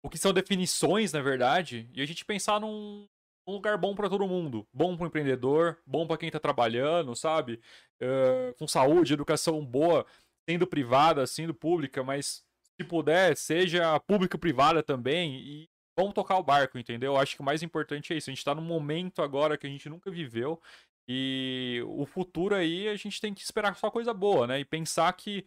[SPEAKER 1] o que são definições, na verdade, e a gente pensar num, num lugar bom para todo mundo. Bom para o empreendedor, bom para quem está trabalhando, sabe? Uh, com saúde, educação boa, sendo privada, sendo pública, mas se puder, seja público-privada também, e vamos tocar o barco, entendeu? Eu acho que o mais importante é isso. A gente está num momento agora que a gente nunca viveu e o futuro aí a gente tem que esperar só coisa boa, né? E pensar que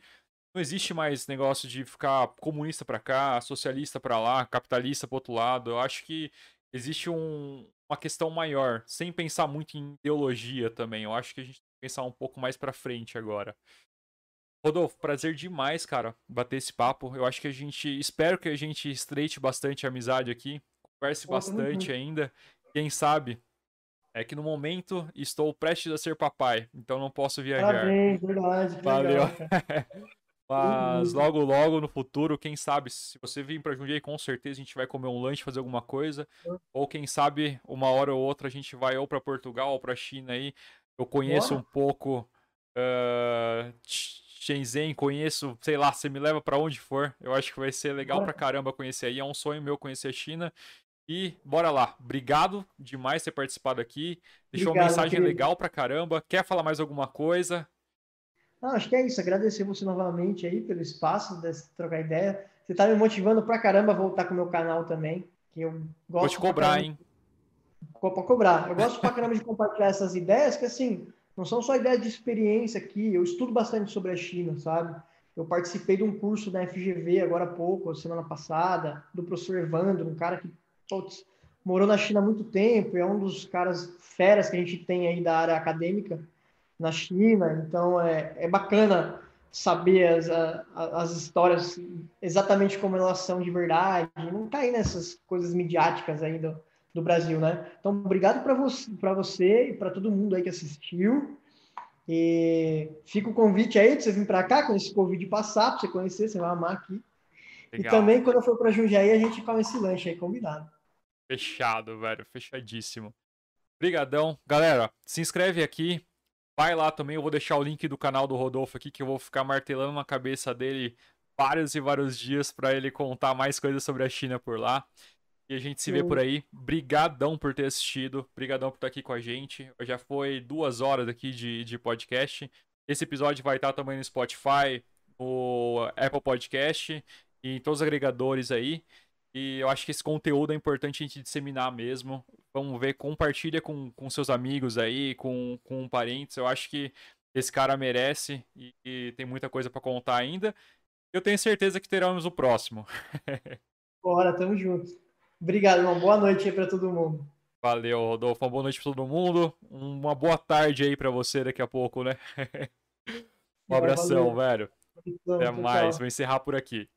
[SPEAKER 1] não existe mais negócio de ficar comunista para cá, socialista para lá, capitalista para outro lado. Eu acho que existe um, uma questão maior, sem pensar muito em ideologia também. Eu acho que a gente tem que pensar um pouco mais para frente agora. Rodolfo, prazer demais, cara, bater esse papo. Eu acho que a gente. Espero que a gente estreite bastante a amizade aqui. Converse bastante ainda. Quem sabe é que no momento estou prestes a ser papai, então não posso viajar.
[SPEAKER 2] Parabéns, verdade.
[SPEAKER 1] Valeu. Mas logo, logo no futuro, quem sabe, se você vir para Jundiaí, com certeza a gente vai comer um lanche, fazer alguma coisa. Ou quem sabe, uma hora ou outra a gente vai ou para Portugal ou para China aí. Eu conheço Boa. um pouco uh, Shenzhen, conheço, sei lá, você me leva para onde for. Eu acho que vai ser legal Boa. pra caramba conhecer aí. É um sonho meu conhecer a China. E bora lá. Obrigado demais por ter participado aqui. Deixou Obrigado, uma mensagem querido. legal pra caramba. Quer falar mais alguma coisa?
[SPEAKER 2] Não, acho que é isso. Agradecer você novamente aí pelo espaço de trocar ideia. Você tá me motivando pra caramba a voltar com o meu canal também, que eu
[SPEAKER 1] gosto Vou te cobrar, hein?
[SPEAKER 2] Para cobrar. Eu gosto pra caramba de compartilhar essas ideias, que assim, não são só ideias de experiência aqui. Eu estudo bastante sobre a China, sabe? Eu participei de um curso da FGV agora há pouco, semana passada, do professor Evandro, um cara que putz, morou na China há muito tempo, é um dos caras feras que a gente tem aí da área acadêmica na China. Então é, é bacana saber as, as histórias exatamente como elas são de verdade, não cair nessas coisas midiáticas aí do, do Brasil, né? Então, obrigado para você, você e para todo mundo aí que assistiu. E fica o convite aí de você vir para cá, quando esse Covid passar, para você conhecer, você vai amar aqui. Legal. E também, quando eu for para Jundiaí, a gente come esse lanche aí combinado.
[SPEAKER 1] Fechado, velho. Fechadíssimo. Obrigadão. Galera, se inscreve aqui. Vai lá também. Eu vou deixar o link do canal do Rodolfo aqui, que eu vou ficar martelando na cabeça dele vários e vários dias para ele contar mais coisas sobre a China por lá. E a gente se vê por aí. Brigadão por ter assistido. Brigadão por estar aqui com a gente. Já foi duas horas aqui de, de podcast. Esse episódio vai estar também no Spotify, no Apple Podcast e em todos os agregadores aí. E eu acho que esse conteúdo é importante a gente disseminar mesmo. Vamos ver, compartilha com, com seus amigos aí, com, com parentes. Eu acho que esse cara merece e, e tem muita coisa para contar ainda. Eu tenho certeza que teremos o próximo.
[SPEAKER 2] Bora, tamo junto. Obrigado, irmão. Boa noite aí para todo mundo.
[SPEAKER 1] Valeu, Rodolfo. Uma boa noite para todo mundo. Uma boa tarde aí para você daqui a pouco, né? um abração, Valeu. velho. Até mais. Vou encerrar por aqui.